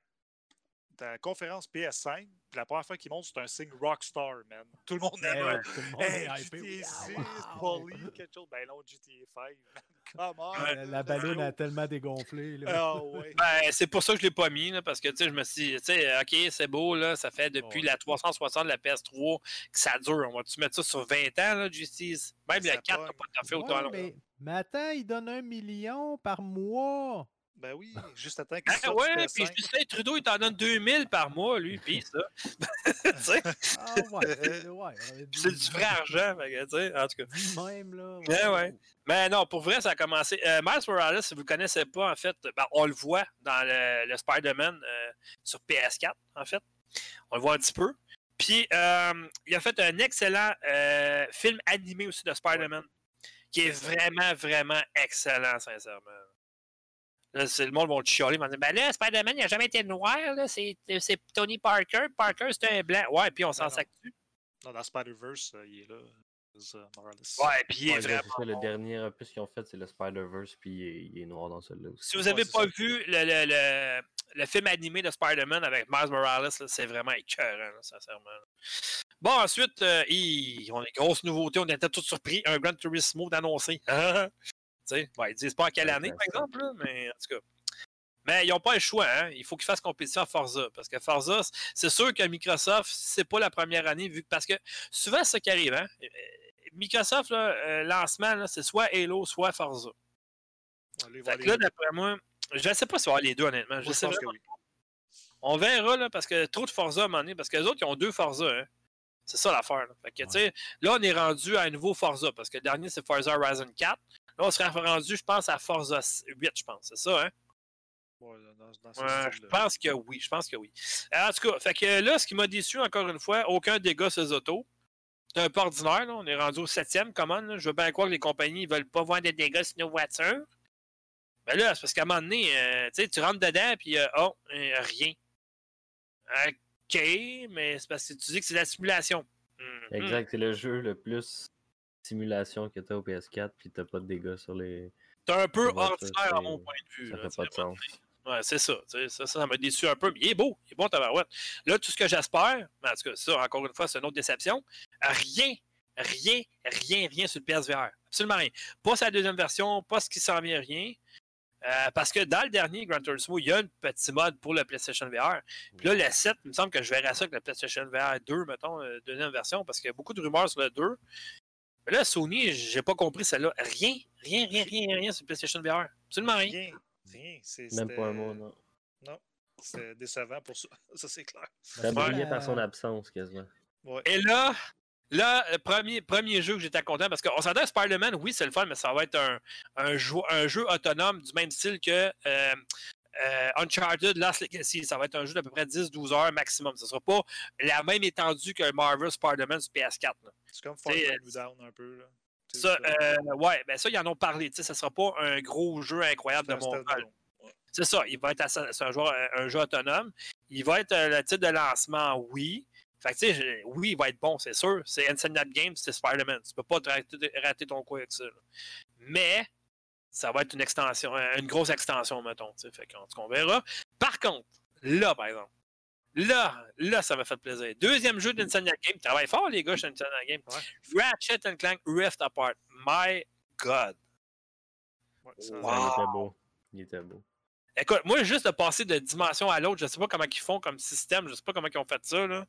t'as la conférence PS5, puis la première fois qu'il monte, c'est un signe Rockstar, man. Tout le monde Hey, aime. tout le monde Hey, est hypé. GTA 6, Wow. Poly, quelque chose. Ben non, GTA 5, man. Come on. La, la ballonne a tellement dégonflé. Là. Ah ouais. Ben, c'est pour ça que je ne l'ai pas mis, là, parce que, tu sais, je me suis dit, tu sais, OK, c'est beau, là, ça fait depuis Ouais. la 360 de la PS3 que ça dure. On va-tu mettre ça sur 20 ans, là, Justice? Même Ça le 4 n'a pas tout à fait autant mais, mais attends, il donne un million par mois. Ben oui, juste attends qu'il Ah, ouais, puis PS5. Justin Trudeau, il t'en donne 2000 par mois, lui, puis ça. tu sais, Ah ouais, c'est ouais, euh, c'est du vrai argent, tu sais, en tout cas. Même, là. Ouais, ouais. Mais non, pour vrai, ça a commencé. Euh, Miles Morales, si vous ne le connaissez pas, en fait, ben, on le voit dans le, le Spider-Man euh, sur PS4, en fait. On le voit un petit peu. Puis, euh, il a fait un excellent euh, film animé aussi de Spider-Man, qui est vraiment, vraiment excellent, sincèrement. Là, le monde va te chialer, ils vont dire Ben là, Spider-Man, il n'a jamais été noir, là, c'est c'est Tony Parker. Parker, c'est un blanc. Ouais, puis on s'en non. sac dessus. Non, dans Spider-Verse, euh, il est là. euh, Morales. Ouais, puis il est Ouais, vraiment. ça, le dernier opus qu'ils ont fait, c'est le Spider-Verse, puis il est, il est noir dans celui-là aussi. Si vous n'avez pas ça. vu le, le, le, le film animé de Spider-Man avec Miles Morales, là, c'est vraiment écœurant, là, sincèrement. Bon, ensuite, euh, hi, on a des grosses nouveautés. On était tous surpris. Un Gran Turismo d'annoncer. tu sais, ouais, ils disent pas en quelle année, par classique. exemple, là, mais en tout cas. Mais ils n'ont pas le choix. Hein? Il faut qu'ils fassent compétition à Forza. Parce que Forza, c'est sûr que Microsoft, c'est pas la première année, vu que parce que souvent, c'est ça qui arrive. Hein? Euh, Microsoft, là, euh, lancement, là, c'est soit Halo, soit Forza. Fait que là, d'après moi, je ne sais pas si on va avoir les deux, honnêtement. Moi, Je je sais pense que vraiment oui. on verra, là, parce que trop de Forza à un moment donné, parce que les autres, ils ont deux Forza, hein. C'est ça l'affaire. là. Fait que, là, on est rendu à un nouveau Forza, parce que le dernier, c'est Forza Horizon 4. Là, on serait rendu, je pense, à Forza 8, je pense. C'est ça, hein? Ouais, dans, dans ce Ouais, je pense que oui, je pense que oui. Euh, En tout cas, fait que là, ce qui m'a déçu, encore une fois, aucun dégât sur les autos. c'est un peu ordinaire. Là. On est rendu au septième commande. là. Je veux bien croire que les compagnies ne veulent pas vendre des dégâts sur nos voitures. Ben là, c'est parce qu'à un moment donné, euh, tu sais, tu rentres dedans, puis euh, oh, euh, rien. OK, mais c'est parce que tu dis que c'est de la simulation. Mhm. Exact, c'est le jeu le plus simulation que t'as au PS4, puis t'as pas de dégâts sur les. C'est un peu ordinaire à mon point de vue. Ça là, fait pas de sens. Ouais, c'est ça, ça. Ça m'a déçu un peu. Mais il est beau. Il est bon, tabarouette. Là, tout ce que j'espère, en tout cas, ça, encore une fois, c'est une autre déception. Rien, rien, rien, rien sur le PSVR. Absolument rien. Pas sa deuxième version, pas ce qui s'en vient, rien. Euh, parce que dans le dernier Gran Turismo, il y a un petit mode pour le PlayStation VR. Puis là, le 7, il me semble que je verrai ça avec le PlayStation VR 2, mettons, euh, deuxième version, parce qu'il y a beaucoup de rumeurs sur le 2. Mais là, Sony, j'ai pas compris celle-là. Rien, rien, rien, rien, rien sur le PlayStation VR. Absolument rien. Rien. Rien. C'est- Même pas un mot, non. C'est décevant pour ça. Ça, c'est clair. Ça brillait par son absence, quasiment. Ouais. Et là, là, le premier, premier jeu que j'étais content, parce qu'on s'entend Spider-Man, oui, c'est le fun, mais ça va être un, un, jeu, un jeu autonome du même style que euh, euh, Uncharted Last Legacy. Ça va être un jeu d'à peu près 10-12 heures maximum. Ce ne sera pas la même étendue que Marvel Spider-Man sur PS4. là. C'est comme Far euh, Down un peu. Là. Ça, euh, ouais, ben ça, ils en ont parlé. Ça ne sera pas un gros jeu incroyable de standalone. C'est ça, il va être c'est un, joueur- un jeu autonome. Il va être le titre de lancement, oui. Fait que, tu sais, je- oui, il va être bon, c'est sûr. C'est Insomniac Games, c'est Spider-Man. Tu peux pas te rater, rater ton coup avec ça. là. Mais, ça va être une extension, euh, une grosse extension, mettons. tu sais. Fait qu'on verra. Par contre, là, par exemple, là, là, ça m'a fait plaisir. Deuxième jeu d'Insomniac Games. Travaille fort, les gars, chez Insomniac Games. Ratchet and Clank Rift Apart. My God. Ouais, ça- Wow. Il était beau. Il était beau. Écoute, moi, juste de passer de dimension à l'autre, je sais pas comment ils font comme système, je sais pas comment ils ont fait ça, là.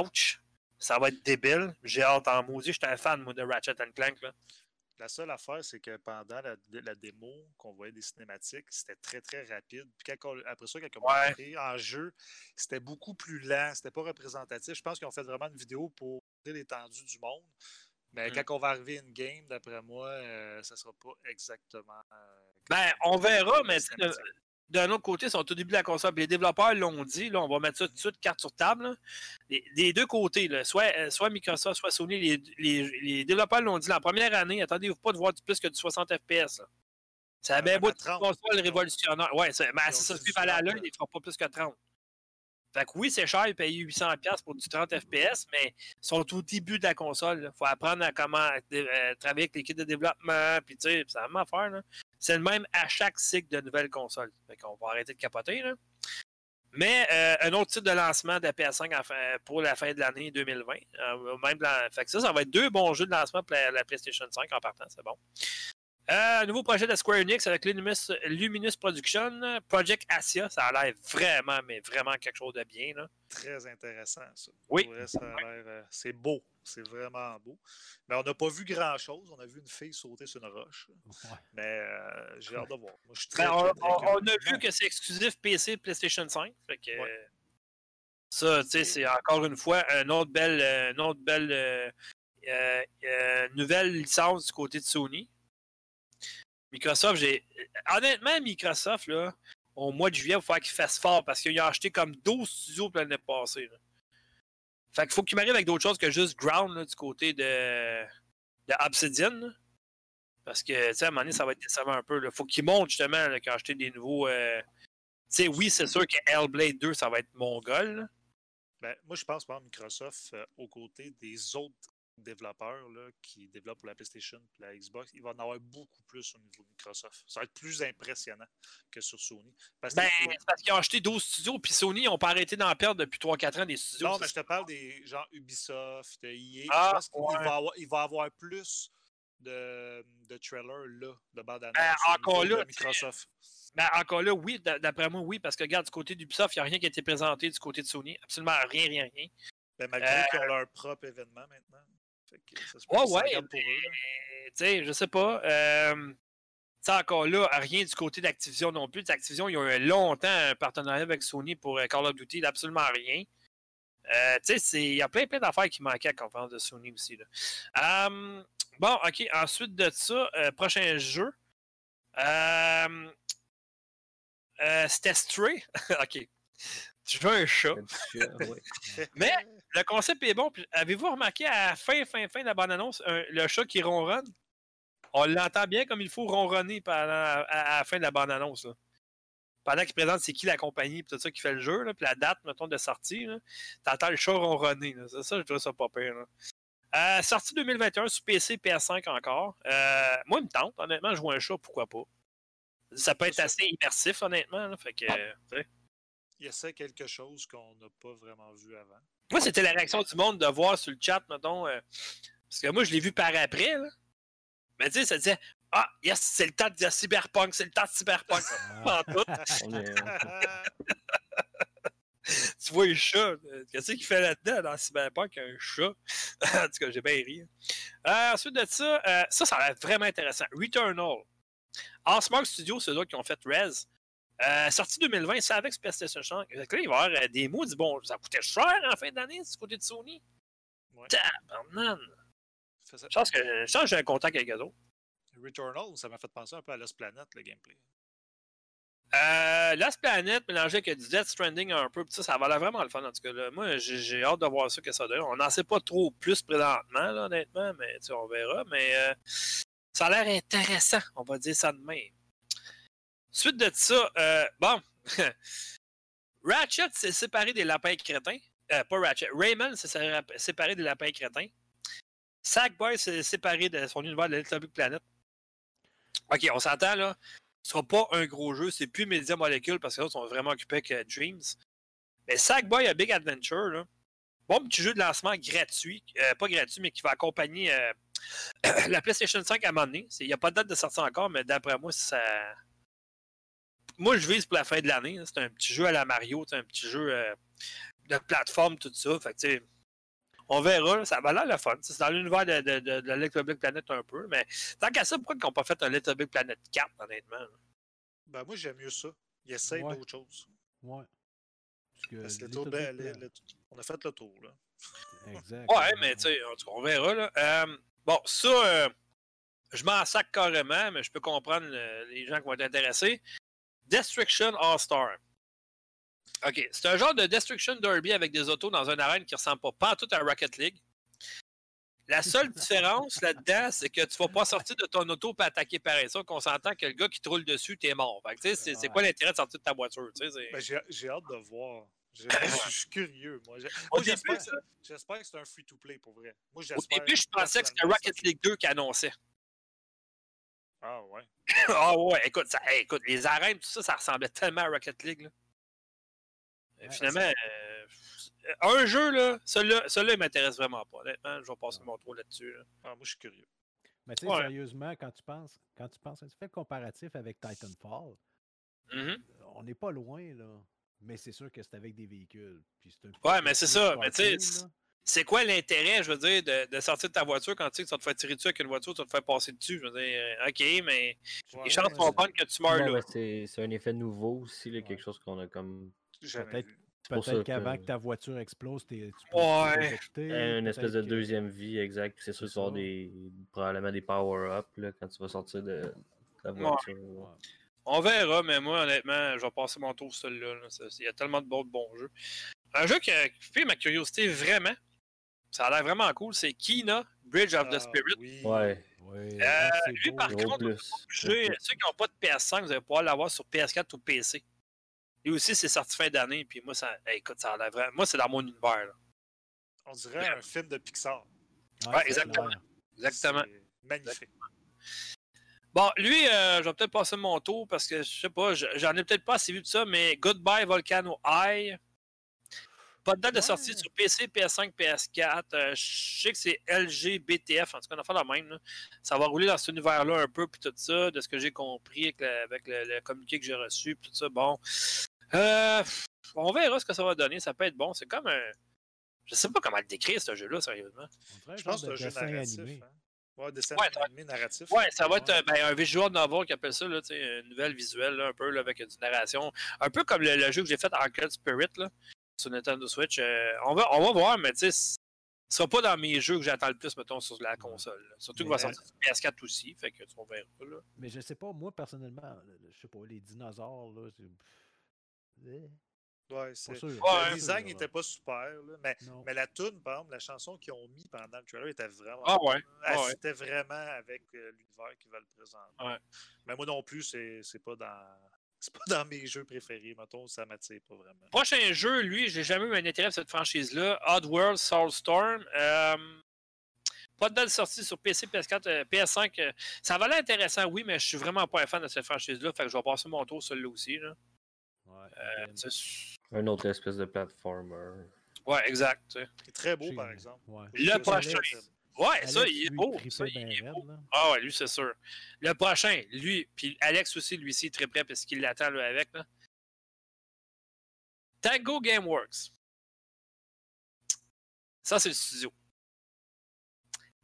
Ouch! Ça va être débile. J'ai hâte en maudit. J'étais un fan, moi, de Ratchet and Clank, là. La seule affaire, c'est que pendant la, la démo, qu'on voyait des cinématiques, c'était très, très rapide. Puis quand on- après ça, quand on Ouais. a montré en jeu, c'était beaucoup plus lent, c'était pas représentatif. Je pense qu'ils ont fait vraiment une vidéo pour montrer l'étendue du monde. Mais Mm. quand on va arriver à une game, d'après moi, euh, ça sera pas exactement. euh, Ben, on verra, mais d'un autre côté, ils sont au début de la console. puis Les développeurs l'ont dit, là, on va mettre ça tout de suite, carte sur table. là. Les, des deux côtés, là, soit, euh, soit Microsoft, soit Sony, les, les- les développeurs l'ont dit la première année, attendez-vous pas de voir du plus que du 60 FPS. Ça a Ah, bien même beau à être une 30, console révolutionnaire. Ouais, mais ils si ça dit se fait du à la 30, l'œil, ils ne feront pas plus que 30. Fait que oui, c'est cher de payer 800$ pour du 30 FPS, mais ils sont au début de la console. Il faut apprendre à comment euh, travailler avec l'équipe de développement. Puis, tu sais, c'est la même affaire. là. C'est le même à chaque cycle de nouvelles consoles. Fait qu'on va arrêter de capoter. Là. Mais euh, un autre titre de lancement de la PS5 en fin- pour la fin de l'année 2020. Euh, même ça, ça va être deux bons jeux de lancement pour la PlayStation 5 en partant. C'est bon. Euh, nouveau projet de Square Enix avec Luminous, Luminous Production, Project Asia. Ça a l'air vraiment, mais vraiment quelque chose de bien. Là. Très intéressant, ça. Oui. Pour vrai, ça a l'air, euh, c'est beau. C'est vraiment beau. Mais on n'a pas vu grand-chose. On a vu une fille sauter sur une roche. Ouais. Mais euh, j'ai hâte de voir. Moi, je suis très, Ben, on, très, très on- a vu que c'est exclusif PC et PlayStation 5. Fait que, Ouais. euh, Ça, tu sais, c'est encore une fois une autre belle, une autre belle euh, nouvelle licence du côté de Sony. Microsoft, j'ai. Honnêtement, Microsoft, là, au mois de juillet, il va falloir qu'ils fassent fort parce qu'ils ont acheté comme 12 studios l'année passée. Fait qu'il faut qu'ils m'arrivent avec d'autres choses que juste Ground là, du côté de, de Obsidian. Parce que, tu sais, à un moment donné, ça va être décevant un peu. Il faut qu'ils montrent justement ont acheté des nouveaux. euh, Tu sais, oui, c'est sûr que Hellblade 2, ça va être mongol. Ben, moi, je pense, par Microsoft, euh, aux côtés des autres développeurs là, qui développent pour la PlayStation et la Xbox, il va en avoir beaucoup plus au niveau de Microsoft. Ça va être plus impressionnant que sur Sony. Parce Ben, c'est parce qu'ils ont acheté 12 studios, puis Sony, ils n'ont pas arrêté d'en perdre depuis 3-4 ans des studios. non, mais je te parle des gens Ubisoft, EA. Ah, je pense qu'il ouais. va, avoir, il va avoir plus de, de trailers là, de bande annonce Ben, encore là, de Microsoft. Ben, encore là, oui, d'après moi, oui, parce que regarde, du côté d'Ubisoft, il n'y a rien qui a été présenté du côté de Sony. Absolument rien, rien, rien. Ben, malgré Euh, qu'ils ont leur propre événement maintenant. Fait que ça se peut Ouais, que ça ouais, pour eux. là. Tu sais, je sais pas. Euh, tu sais, encore là, rien du côté d'Activision non plus. Activision, ils ont eu longtemps un partenariat avec Sony pour euh, Call of Duty, absolument rien. Euh, tu sais, c'est- il y a plein, plein d'affaires qui manquaient à la conférence de Sony aussi. Là. Euh, bon, OK. Ensuite de ça, euh, prochain jeu. Euh, euh, C'était Stray. OK. Je veux un chat. Un petit chat, ouais. Mais- le concept est bon. Puis Avez-vous remarqué à la fin, fin, fin de la bande-annonce, le chat qui ronronne? On l'entend bien comme il faut ronronner pendant, à, à la fin de la bande-annonce. Pendant qu'il présente c'est qui la compagnie, puis tout ça qui fait le jeu, là, puis la date, mettons, de sortie, t'entends le chat ronronner. C'est ça, je trouve ça pas pire. là. Euh, sortie 2021 sur PC, PS5 encore. Euh, moi, il me tente, honnêtement, jouer un chat, pourquoi pas. Ça peut être Ça- assez immersif, honnêtement. là, fait que, euh, tu sais. Il essaie quelque chose qu'on n'a pas vraiment vu avant. Moi, c'était la réaction du monde de voir sur le chat, mettons. euh, parce que moi, je l'ai vu par après, là. Mais tu sais, ça disait Ah, yes, c'est le temps de Cyberpunk, c'est le temps de Cyberpunk. Ah. En tout. Est- tu vois le chat. Qu'est-ce qu'il fait là-dedans dans Cyberpunk, un chat? en tout cas, j'ai bien ri. Euh, ensuite de ça, euh, ça, ça a l'air vraiment intéressant. Returnal. Osmark Studio, c'est eux qui ont fait Rez. Euh, sorti 2020, c'est avec PlayStation 5. Fait que là, il va y avoir euh, des mots du bon. Ça coûtait cher en fin d'année, du côté de Sony. Ouais. Ça- Je pense que, je pense que j'ai un contact avec eux autres. Returnal, ça m'a fait penser un peu à Lost Planet, le gameplay. Euh, Last Planet mélangé avec du Death Stranding un peu, ça, ça va l'air vraiment le fun en tout cas. Là. Moi, j'ai hâte de voir ça que ça donne. On n'en sait pas trop plus présentement, là, honnêtement, mais on verra. Mais euh, ça a l'air intéressant, on va dire ça de même. Suite de ça, euh, bon, Ratchet s'est séparé des lapins crétins. Euh, pas Ratchet, Raymond s'est sé- séparé des lapins crétins. Sackboy s'est séparé de son univers de Little Big Planet. Ok, on s'entend là. Ce sera pas un gros jeu, c'est plus Media Molecule parce que les sont vraiment occupés avec euh, Dreams. Mais Sackboy a Big Adventure, là. Bon petit jeu de lancement gratuit, euh, pas gratuit, mais qui va accompagner euh, la PlayStation 5 à un moment donné. Il n'y a pas de date de sortie encore, mais d'après moi, ça. Moi, je vise pour la fin de l'année. C'est un petit jeu à la Mario, c'est un petit jeu euh, de plateforme, tout ça. Fait que, tu sais, on verra, ça va l'air le fun. C'est dans l'univers de, de, de, de Little Big Planet un peu, mais tant qu'à ça, pourquoi ils n'ont pas fait un Little Big Planet 4, honnêtement? Ben, moi, j'aime mieux ça. Il essaye Ouais. d'autres choses. Ouais. Parce que Parce Little Little Big Big- Planet- le- on a fait le tour, là. Exact. Ouais, mais tu sais, en tout cas, on verra. Là. Euh, bon, ça, euh, je m'en sac carrément, mais je peux comprendre euh, les gens qui vont être intéressés. Destruction All-Star. OK, c'est un genre de Destruction Derby avec des autos dans une arène qui ressemble pas, pas tout à Rocket League. La seule différence là-dedans, c'est que tu vas pas sortir de ton auto pour attaquer pareil. Ça, qu'on s'entend que le gars qui te roule dessus, t'es mort. Fait que, c'est, c'est quoi l'intérêt de sortir de ta voiture? Ben, j'ai j'ai hâte de voir. Je suis curieux, moi. J'ai- Au moi, J'espère début, que- j'espère que c'est un free-to-play, pour vrai. Moi, Au début, je pensais que c'était Rocket League 2 qui annonçait. Ah, ouais. Ah ouais, écoute, ça, hey, écoute, les arènes, tout ça, ça ressemblait tellement à Rocket League. Là. Ouais, Finalement, euh, un jeu, là, celui-là, celui-là, il m'intéresse vraiment pas. Honnêtement, je vais passer mon tour là-dessus. là. Ah, moi, je suis curieux. Mais tu sais, Ouais. sérieusement, quand tu penses, quand tu penses, tu fais le comparatif avec Titanfall, Mhm. on n'est pas loin, là. Mais c'est sûr que c'est avec des véhicules. Puis c'est un petit Ouais, mais c'est ça, mais tu sais, c'est- quoi l'intérêt, je veux dire, de, de sortir de ta voiture quand tu sais que tu vas te faire tirer dessus avec une voiture, tu vas te faire passer dessus? Je veux dire, euh, OK, mais Ouais, les chances sont bonnes que tu meurs Non, là. c'est c'est un effet nouveau aussi, là, Ouais. quelque chose qu'on a comme. Peut-être- Peut-être qu'avant que- que ta voiture explose, t'es- tu peux Ouais. te détecter, Une espèce de que- deuxième vie, exact. C'est sûr que tu vas des, probablement des power-up là, quand tu vas sortir de ta voiture. Ouais. On verra, mais moi, honnêtement, je vais passer mon tour sur celui-là. Il y a tellement de bons, de bons jeux. Un jeu qui a piqué ma curiosité vraiment, ça a l'air vraiment cool, c'est Kina, Bridge of the Ah, Spirit. oui. Ouais, Ouais, Euh, ah, lui, beau, par contre, ceux qui n'ont pas de PS5, vous allez pouvoir l'avoir sur PS4 ou PC. Et aussi, c'est sorti fin d'année, puis moi, ça, hey, écoute, ça a l'air vraiment. Moi, c'est dans mon univers. là. On dirait un film de Pixar. Ouais, exactement. Exactement. Magnifique. Bon, lui, euh, je vais peut-être passer mon tour parce que je sais pas, je- j'en ai peut-être pas assez vu de ça, mais Goodbye Volcano High. Pas de date de sortie sur PC, PS5, PS4. Euh, je sais que c'est LG, BTF, en tout cas, on a fait la même. là. Ça va rouler dans cet univers-là un peu, puis tout ça, de ce que j'ai compris avec, le, avec le- le communiqué que j'ai reçu, puis tout ça. Bon. Euh, on verra ce que ça va donner. Ça peut être bon. C'est comme un. Je sais pas comment le décrire, ce jeu-là, sérieusement. Je pense que c'est un jeu narratif. animé. Hein? Ouais, dessin Ouais, ça- animé narratif. Ouais, ça va être euh, ben, un visual novel qui appelle ça, là, tu sais, une nouvelle visuelle, là, un peu, là, avec une narration. Un peu comme le, le jeu que j'ai fait Arcade Spirit, là, sur Nintendo Switch. Euh, on, va, on va voir, mais tu sais, ce sera pas dans mes jeux que j'attends le plus, mettons, sur la console. là. Surtout qu'il va sortir sur PS4 aussi, fait que tu vas verra, là. Mais je sais pas, moi personnellement, le- le- je sais pas, les dinosaures, là, c'est. eh. Ouais, c'est... Sûr. Le design n'était pas super, là, mais, mais la tune, par exemple, la chanson qu'ils ont mis pendant le trailer était vraiment. Ah ouais. Elle Ah ouais. fitait vraiment avec euh, l'univers qu'ils veulent présenter. Ouais. Mais moi non plus, c'est, c'est pas dans. C'est pas dans mes jeux préférés, mettons, ça m'attire pas vraiment. Prochain jeu, lui, j'ai jamais eu un intérêt pour cette franchise-là. Oddworld Soulstorm. Euh, pas de date de sortie sur PC, PS4, euh, PS5. euh, ça va l'air intéressant, oui, mais je suis vraiment pas un fan de cette franchise-là. Fait que je vais passer mon tour sur celui-là aussi. Là. Ouais, Euh, c'est- Un autre espèce de platformer. ouais, exact. tu sais. Il est très beau, par exemple. ouais. Le prochain. Ouais, ça, il est beau. tripait Ça, ben il est raide, beau. là. Ah ouais, lui, c'est sûr. Le prochain, lui, puis Alex aussi, lui aussi, très prêt parce qu'il l'attend là, avec. Là. Tango Gameworks. Ça, c'est le studio.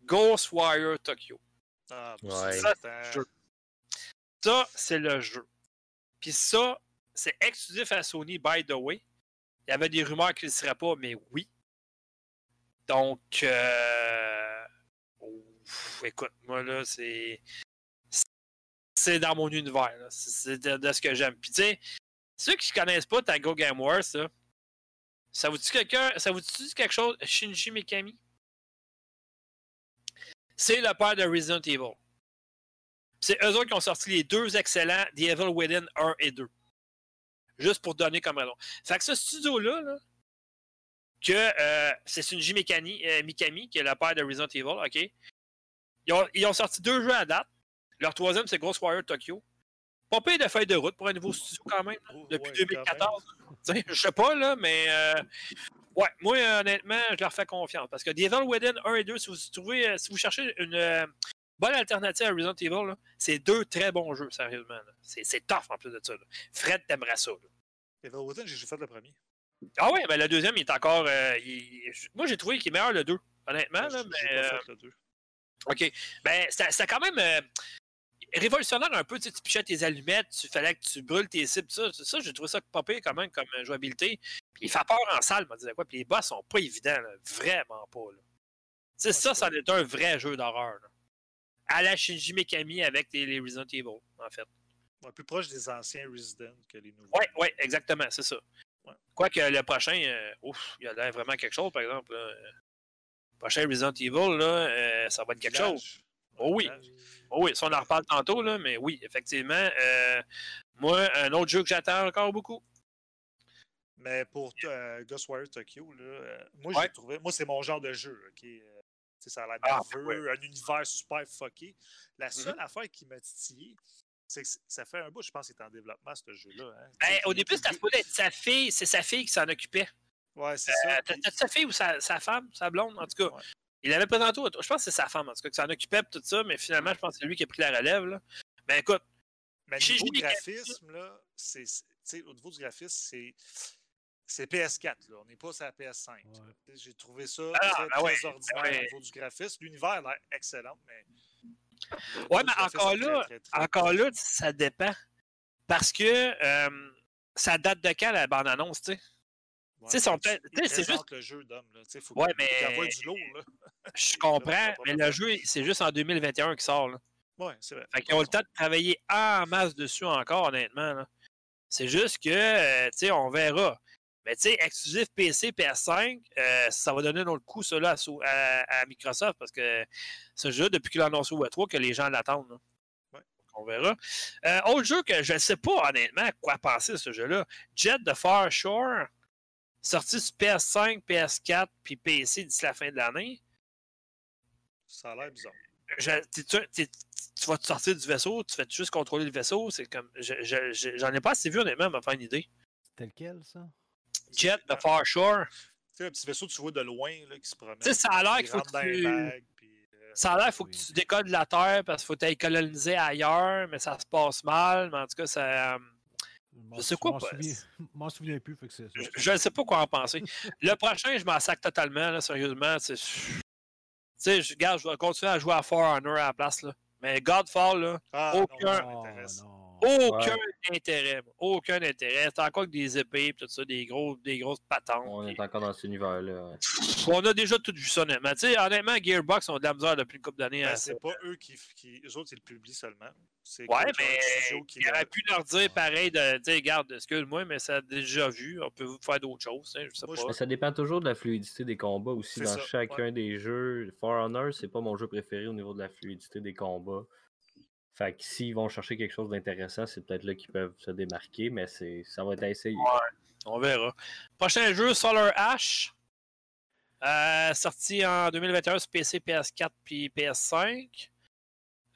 Ghostwire Tokyo. Ah, Ouais. Ça, c'est le jeu. Ça, c'est le jeu. Puis ça, c'est exclusif à Sony, by the way. Il y avait des rumeurs qu'il ne serait pas, mais oui. Donc, euh, ouf, écoute, moi, là, c'est. C'est dans mon univers. C'est de, ce que j'aime. Puis, tu sais, ceux qui ne connaissent pas Tango Game Wars, ça vous dit quelque chose? Shinji Mikami? C'est le père de Resident Evil. C'est eux autres qui ont sorti les deux excellents The Evil Within 1 et 2. Juste pour donner comme raison. Fait que ce studio-là, là, que euh, c'est Shinji Mikami, euh, Mikami, qui est le père de Resident Evil, OK? Ils ont, ils ont sorti deux jeux à date. Leur troisième, c'est Ghostwire Tokyo. Pas payé de feuille de route pour un nouveau studio quand même, Oh, depuis ouais, quand 2014. T'sais, Je sais pas, là, mais euh, ouais, moi, honnêtement, je leur fais confiance. Parce que The Evil Within 1 et 2, si vous trouvez, euh, si vous cherchez une euh, bonne alternative à Resident Evil, c'est deux très bons jeux, sérieusement. C'est tough en plus de ça. là. Fred t'aimerait ça. là. Evil Within, j'ai juste fait le premier. Ah ouais, ben le deuxième, il est encore. euh, il- moi, j'ai trouvé qu'il est meilleur le 2, honnêtement. J'ai Là, mais, pas fait le 2. OK. Ben, c'était c'était quand même euh, révolutionnaire un peu. Tu, sais, tu pichais tes allumettes, tu fallait que tu brûles tes cibles. Ça, ça j'ai trouvé ça pire quand même comme euh, jouabilité. Puis il fait peur en salle, me disait quoi. Puis les boss sont pas évidents, là. vraiment pas. Là. Tu sais, Ouais, ça, c'est ça est un vrai jeu d'horreur. À la Shinji Mikami avec les, les Resident Evil, en fait. Ouais, plus proche des anciens Resident que les nouveaux. Oui, oui, exactement, c'est ça. Ouais. Quoique le prochain, euh, ouf, il a l'air vraiment quelque chose, par exemple. là. Prochain Resident Evil, là, euh, ça va être quelque chose. Oh oui. Oh oui, ça on en reparle tantôt, là, mais oui, effectivement. euh, moi, un autre jeu que j'attends encore beaucoup. Mais pour euh, Ghostwire Tokyo, là, euh, moi, Ouais. j'ai trouvé. Moi, c'est mon genre de jeu. ok, tu sais, ça a l'air Ah, nerveux, un univers super fucké. La seule Mhm. affaire qui m'a titillé, c'est que ça fait un bout, je pense, qu'il est en développement, ce jeu-là. hein. Ben, au début, c'était sa fille, c'est sa fille qui s'en occupait. Ouais, c'est Euh, ça. sa fille ou sa, sa femme, sa blonde, en tout cas. Ouais. Il avait présenté, je pense que c'est sa femme, en tout cas, qui s'en occupait et tout ça, mais finalement, je pense que c'est lui qui a pris la relève. Là. Ben écoute, Mais Chez niveau graphisme, là, c'est, c'est- tu sais, au niveau du graphisme, c'est, c'est PS4. Là. On n'est pas sur la PS5. Ouais. là. Tu sais, J'ai trouvé ça Ah, très, ben très ouais, ordinaire ben ouais. au niveau du graphisme. L'univers a l'air excellent, mais. Ouais, mais encore là, très, très encore là, ça dépend. Parce que euh, ça date de quand la bande-annonce, tu sais? Ouais, son il- il tu sais, c'est présente le jeu d'homme. Là. Tu sais, faut Ouais, qu'il mais- du. Là. Je comprends, mais le jeu, c'est juste en 2021 qui sort. Là. Ouais, c'est vrai. Fait qu'ils ont le temps de travailler en masse dessus encore, honnêtement. C'est juste que, euh, tu sais, on verra. Mais tu sais, exclusif PC, PS5, euh, ça va donner un autre coup, ça, là, à, So- à- à Microsoft, parce que ce jeu, depuis qu'il a annoncé au E3, que les gens l'attendent. Ouais. On verra. Euh, autre jeu que je ne sais pas, honnêtement, quoi penser de ce jeu-là. Jet de Far Shore, sorti sur PS5, PS4, puis PC d'ici la fin de l'année. Ça a l'air bizarre. Je- t'es- tu, t'es- tu vas te sortir du vaisseau, tu fais juste contrôler le vaisseau? C'est comme. je- je- je- J'en ai pas assez vu, honnêtement, me faire une idée. C'était lequel, ça? Jet de Far Shore. Tu sais, un petit vaisseau, tu vois de loin là, qui se promène. Tu sais, ça a l'air Il qu'il faut que tu- puis, euh, Ça a l'air qu'il faut que tu décodes de la Terre parce qu'il faut t'aller coloniser ailleurs, mais ça se passe mal. Mais en tout cas, ça. euh, Je sais quoi souviens- m'en souviens plus, fait que c'est ça. Je- Je ne sais pas quoi en penser. Le prochain, je m'en sac totalement, là, sérieusement. c'est- Tu sais, je, regarde, je vais continuer à jouer à For Honor à la place. Là. Mais Godfall, là, Ah, aucun- non, Oh, non. Aucun intérêt. moi. Aucun intérêt. C'est encore que des épées, tout ça, des, gros, des grosses patentes. On est encore dans cet univers-là. ouais. On a déjà tout vu ça, honnêtement. Tu sais, honnêtement, Gearbox ont de la misère depuis une couple d'années. Ben, à c'est pas eux qui, qui. Eux autres, ils le publient seulement. C'est Ouais, mais Studio qui il aurait pu leur dire pareil de, sais, regarde, excuse-moi, mais ça a déjà vu, on peut faire d'autres choses, hein, je sais Moi, pas. je- Mais ça dépend toujours de la fluidité des combats aussi dans ça, chacun des jeux. For Honor, c'est pas mon jeu préféré au niveau de la fluidité des combats. Fait que s'ils vont chercher quelque chose d'intéressant, c'est peut-être là qu'ils peuvent se démarquer, mais c'est ça va être à essayer. On verra. Prochain jeu, Solar Ash. Euh, sorti en 2021 sur PC, PS4 puis PS5.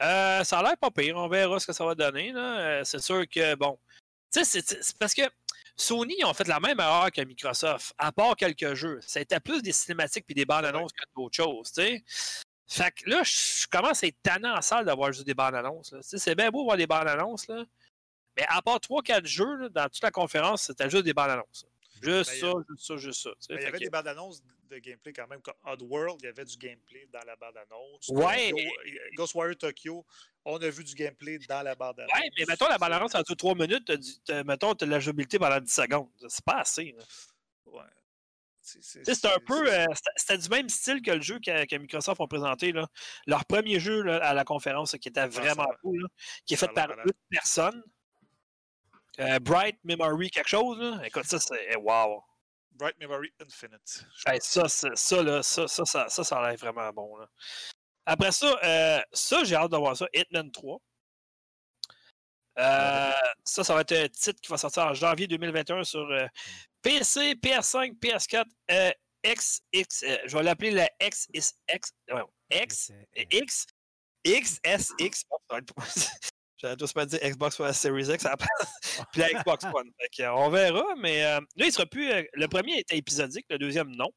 Euh, ça a l'air pas pire. On verra ce que ça va donner. Euh, c'est sûr que, bon. Tu sais, c'est- parce que Sony ont fait la même erreur que Microsoft, à part quelques jeux. C'était plus des cinématiques puis des bandes annonces que d'autres choses. tu sais. Fait que là, je commence à être tannant en salle d'avoir juste des bandes annonces. Tu C'est bien beau voir des bandes annonces, là. Mais à part 3-4 jeux, là, dans toute la conférence, c'était juste des bandes annonces. Juste Ben, ça, juste ça, juste ça. tu sais. Ben, il y avait que- des bandes annonces de gameplay quand même. Comme Oddworld, il y avait du gameplay dans la bande annonce. Ouais. Ghostwire Tokyo, on a vu du gameplay dans la bande annonce. Ouais, mais mettons la bande annonce en dessous de 3 minutes, mettons, t'as de la jouabilité pendant 10 secondes. C'est pas assez. là. Ouais. C'est un peu. euh, c'était- du même style que le jeu que, que Microsoft ont présenté. Là. Leur premier jeu là, à la conférence, qui était vraiment ça- cool, là, qui est ça fait par une personne. Euh, Bright Memory, quelque chose. Là. Écoute, ça, c'est. Wow. Bright Memory Infinite. Hey, ça, c'est- ça, là, ça, ça, ça, ça, ça a l'air vraiment bon. Là. Après ça, euh, ça, j'ai hâte de voir ça. Hitman 3. Euh, ça, ça va être un titre qui va sortir en janvier 2021 sur euh, PC, PS5, PS4, euh, XX. euh, je vais l'appeler la XSX. ouais, X, X, XSX. J'avais tous pas dit Xbox One Series X à la place. Puis la Xbox One. Fait que, on verra, mais euh, là, il sera plus. euh, le premier était épisodique, le deuxième non.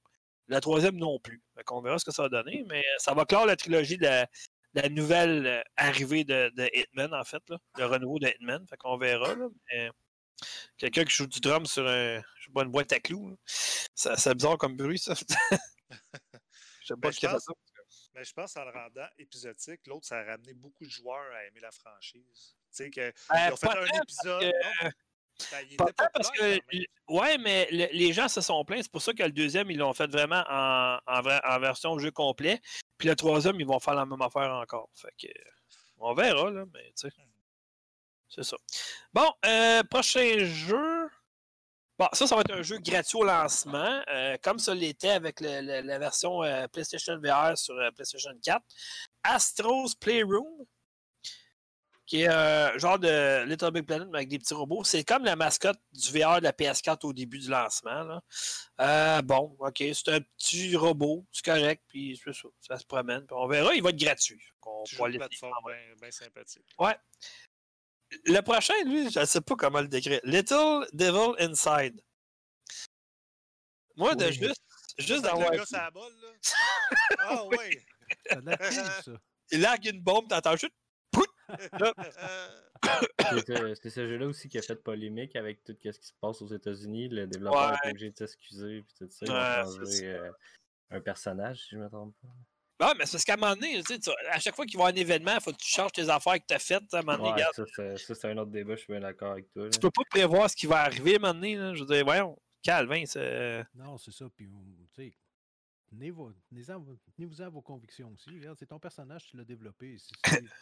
Le troisième non plus. Fait qu'on verra ce que ça va donner, mais euh, ça va clore la trilogie de la, la nouvelle euh, arrivée de, de Hitman, en fait, là, le renouveau de Hitman. Fait qu'on verra. Là, mais, euh, Quelqu'un qui joue du drum sur un, je sais pas, une boîte à clous. Ça, c'est bizarre comme bruit, ça. je sais pas Ben, ce je qu'il y a pense- ça. Mais je pense qu'en le rendant épisodique, l'autre, ça a ramené beaucoup de joueurs à aimer la franchise. Tu sais, que, Euh, ils ont fait un épisode. que- non, ben, Pas parce que. Ouais, mais le- les gens se sont plaints. C'est pour ça que le deuxième, ils l'ont fait vraiment en, en, en version jeu complet. Puis le troisième, ils vont faire la même affaire encore. Fait que. On verra, là, mais tu sais. C'est ça. Bon, euh, prochain jeu. Bon, ça, ça va être un jeu gratuit au lancement, euh, comme ça l'était avec le- le- la version euh, PlayStation VR sur PlayStation 4. Astro's Playroom, qui est un genre de Little Big Planet mais avec des petits robots. C'est comme la mascotte du VR de la PS4 au début du lancement. là. Bon, ok, c'est un petit robot, c'est correct, puis c'est ça, ça se promène. puis on verra, il va être gratuit. On l'essayer. plateforme bien sympathique. Le prochain, lui, je ne sais pas comment le décrire. Little Devil Inside. Moi, de Oui. juste, juste d'avoir. Ah oui! Ça a cool, ça. Il largue une bombe, t'entends juste. C'est ce- c'est ce jeu-là aussi qui a fait polémique avec tout ce qui se passe aux États-Unis. Le développeur Ouais. est obligé de s'excuser. Puis tout ça, Ouais, ont c'est changé euh, un personnage, si je ne me trompe pas. Ah, mais c'est parce qu'à un moment donné, tu sais, tu- à chaque fois qu'il va y avoir un événement, il faut que tu changes tes affaires que tu as faites. À un moment donné, Ouais, regarde, ça, c'est- un autre débat, je suis bien d'accord avec toi. là. tu peux pas prévoir ce qui va arriver à un moment donné. là. Je veux dire, voyons, Calvin, c'est. Non, c'est ça. Puis, tu sais, tenez-vous- tenez-vous-en à vos convictions aussi. Regarde, c'est ton personnage, tu l'as développé.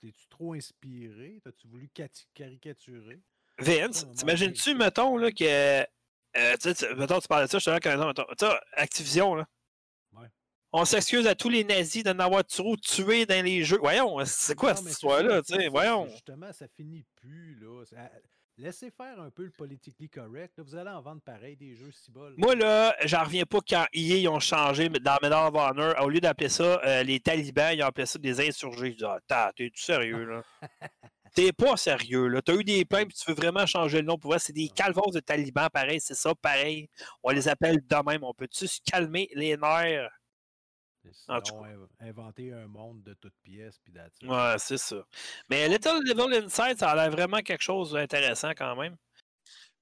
T'es-tu trop inspiré? T'as-tu voulu caricaturer? Vince, t'imagines-tu, mettons, là, que. euh, tu sais, mettons, tu parlais de ça, je te mettons. Sais, Activision, là. On s'excuse à tous les nazis d'en avoir trop tué dans les jeux. Voyons, c'est quoi Non, cette histoire-là, voyons. Justement, ça finit plus, là. Ça- Laissez faire un peu le politically correct. là. Vous allez en vendre pareil des jeux si bas. Moi, là, j'en reviens pas quand EA ils ont changé dans Medal of Honor. Au lieu d'appeler ça euh, les talibans, ils ont appelé ça des insurgés. Je dis, ah, t'es-tu sérieux, là? T'es pas sérieux, là. T'as eu des plaintes puis tu veux vraiment changer le nom pour voir. C'est des calvos de talibans, pareil, c'est ça, pareil. On les appelle de même. On peut-tu se calmer les nerfs? En tout inv- inventer un monde de toutes pièces. Puis it. Ouais, c'est ça. Mais Little Devil Inside, ça a l'air vraiment quelque chose d'intéressant quand même.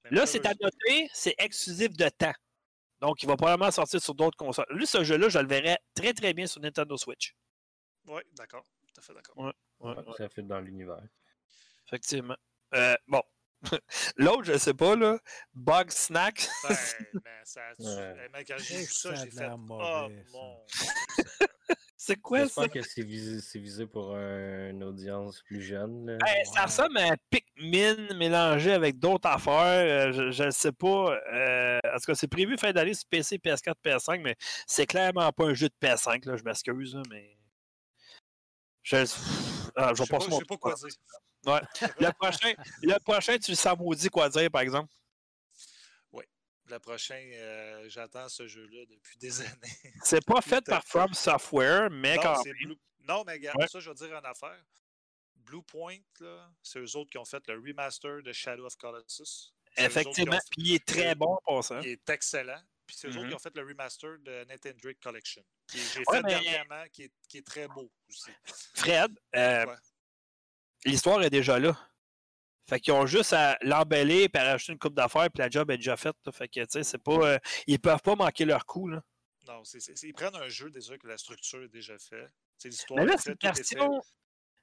Mais Là, c'est à noter, c'est exclusif de temps. Donc, il va probablement sortir sur d'autres consoles. Lui, ce jeu-là, je le verrais très, très bien sur Nintendo Switch. Oui, d'accord. Tout à fait d'accord. Ouais, Ouais, ouais, Ça fait dans l'univers. effectivement. euh, bon. L'autre, je sais pas, là. Bug Snack. Ben, mais ça, tu- Ouais. quand j'ai vu ça, a j'ai fait. Oh mauvais, ça. mon. c'est quoi ça? J'espère que c'est visé, c'est visé pour un- une audience plus jeune. là. Hey, ça ressemble à un Pikmin mélangé avec d'autres affaires. euh, je, le sais pas. Euh, en tout cas, c'est prévu fin d'année sur PC, PS4, PS5, mais c'est clairement pas un jeu de PS5. Là, je m'excuse, mais. Je, Ah, Je vais sais pas, mon sais pas quoi dire. Le prochain, le prochain, tu le sens maudit quoi dire, par exemple. Le prochain, euh, j'attends ce jeu-là depuis des années. C'est pas fait par. From Software, mais non, quand même. Blue- non, mais regarde, Ouais. ça, je vais dire une affaire. Blue Point, là, c'est eux autres qui ont fait le remaster de Shadow of Colossus. Effectivement. fait- Puis il est très bon pour ça. Il est excellent. Puis c'est eux autres qui ont fait le remaster de Nathan Drake Collection. Qui j'ai Ouais, fait mais- dernièrement, qui est, qui est très beau aussi. Fred, euh, Ouais. L'histoire est déjà là. Fait qu'ils ont juste à l'embellir et à rajouter une coupe d'affaires, puis la job est déjà faite. là. Fait que, tu sais, c'est pas. euh, ils peuvent pas manquer leur coup, là. Non, c'est, ils prennent un jeu déjà que la structure est déjà faite. C'est l'histoire Mais là, est c'est une. C'est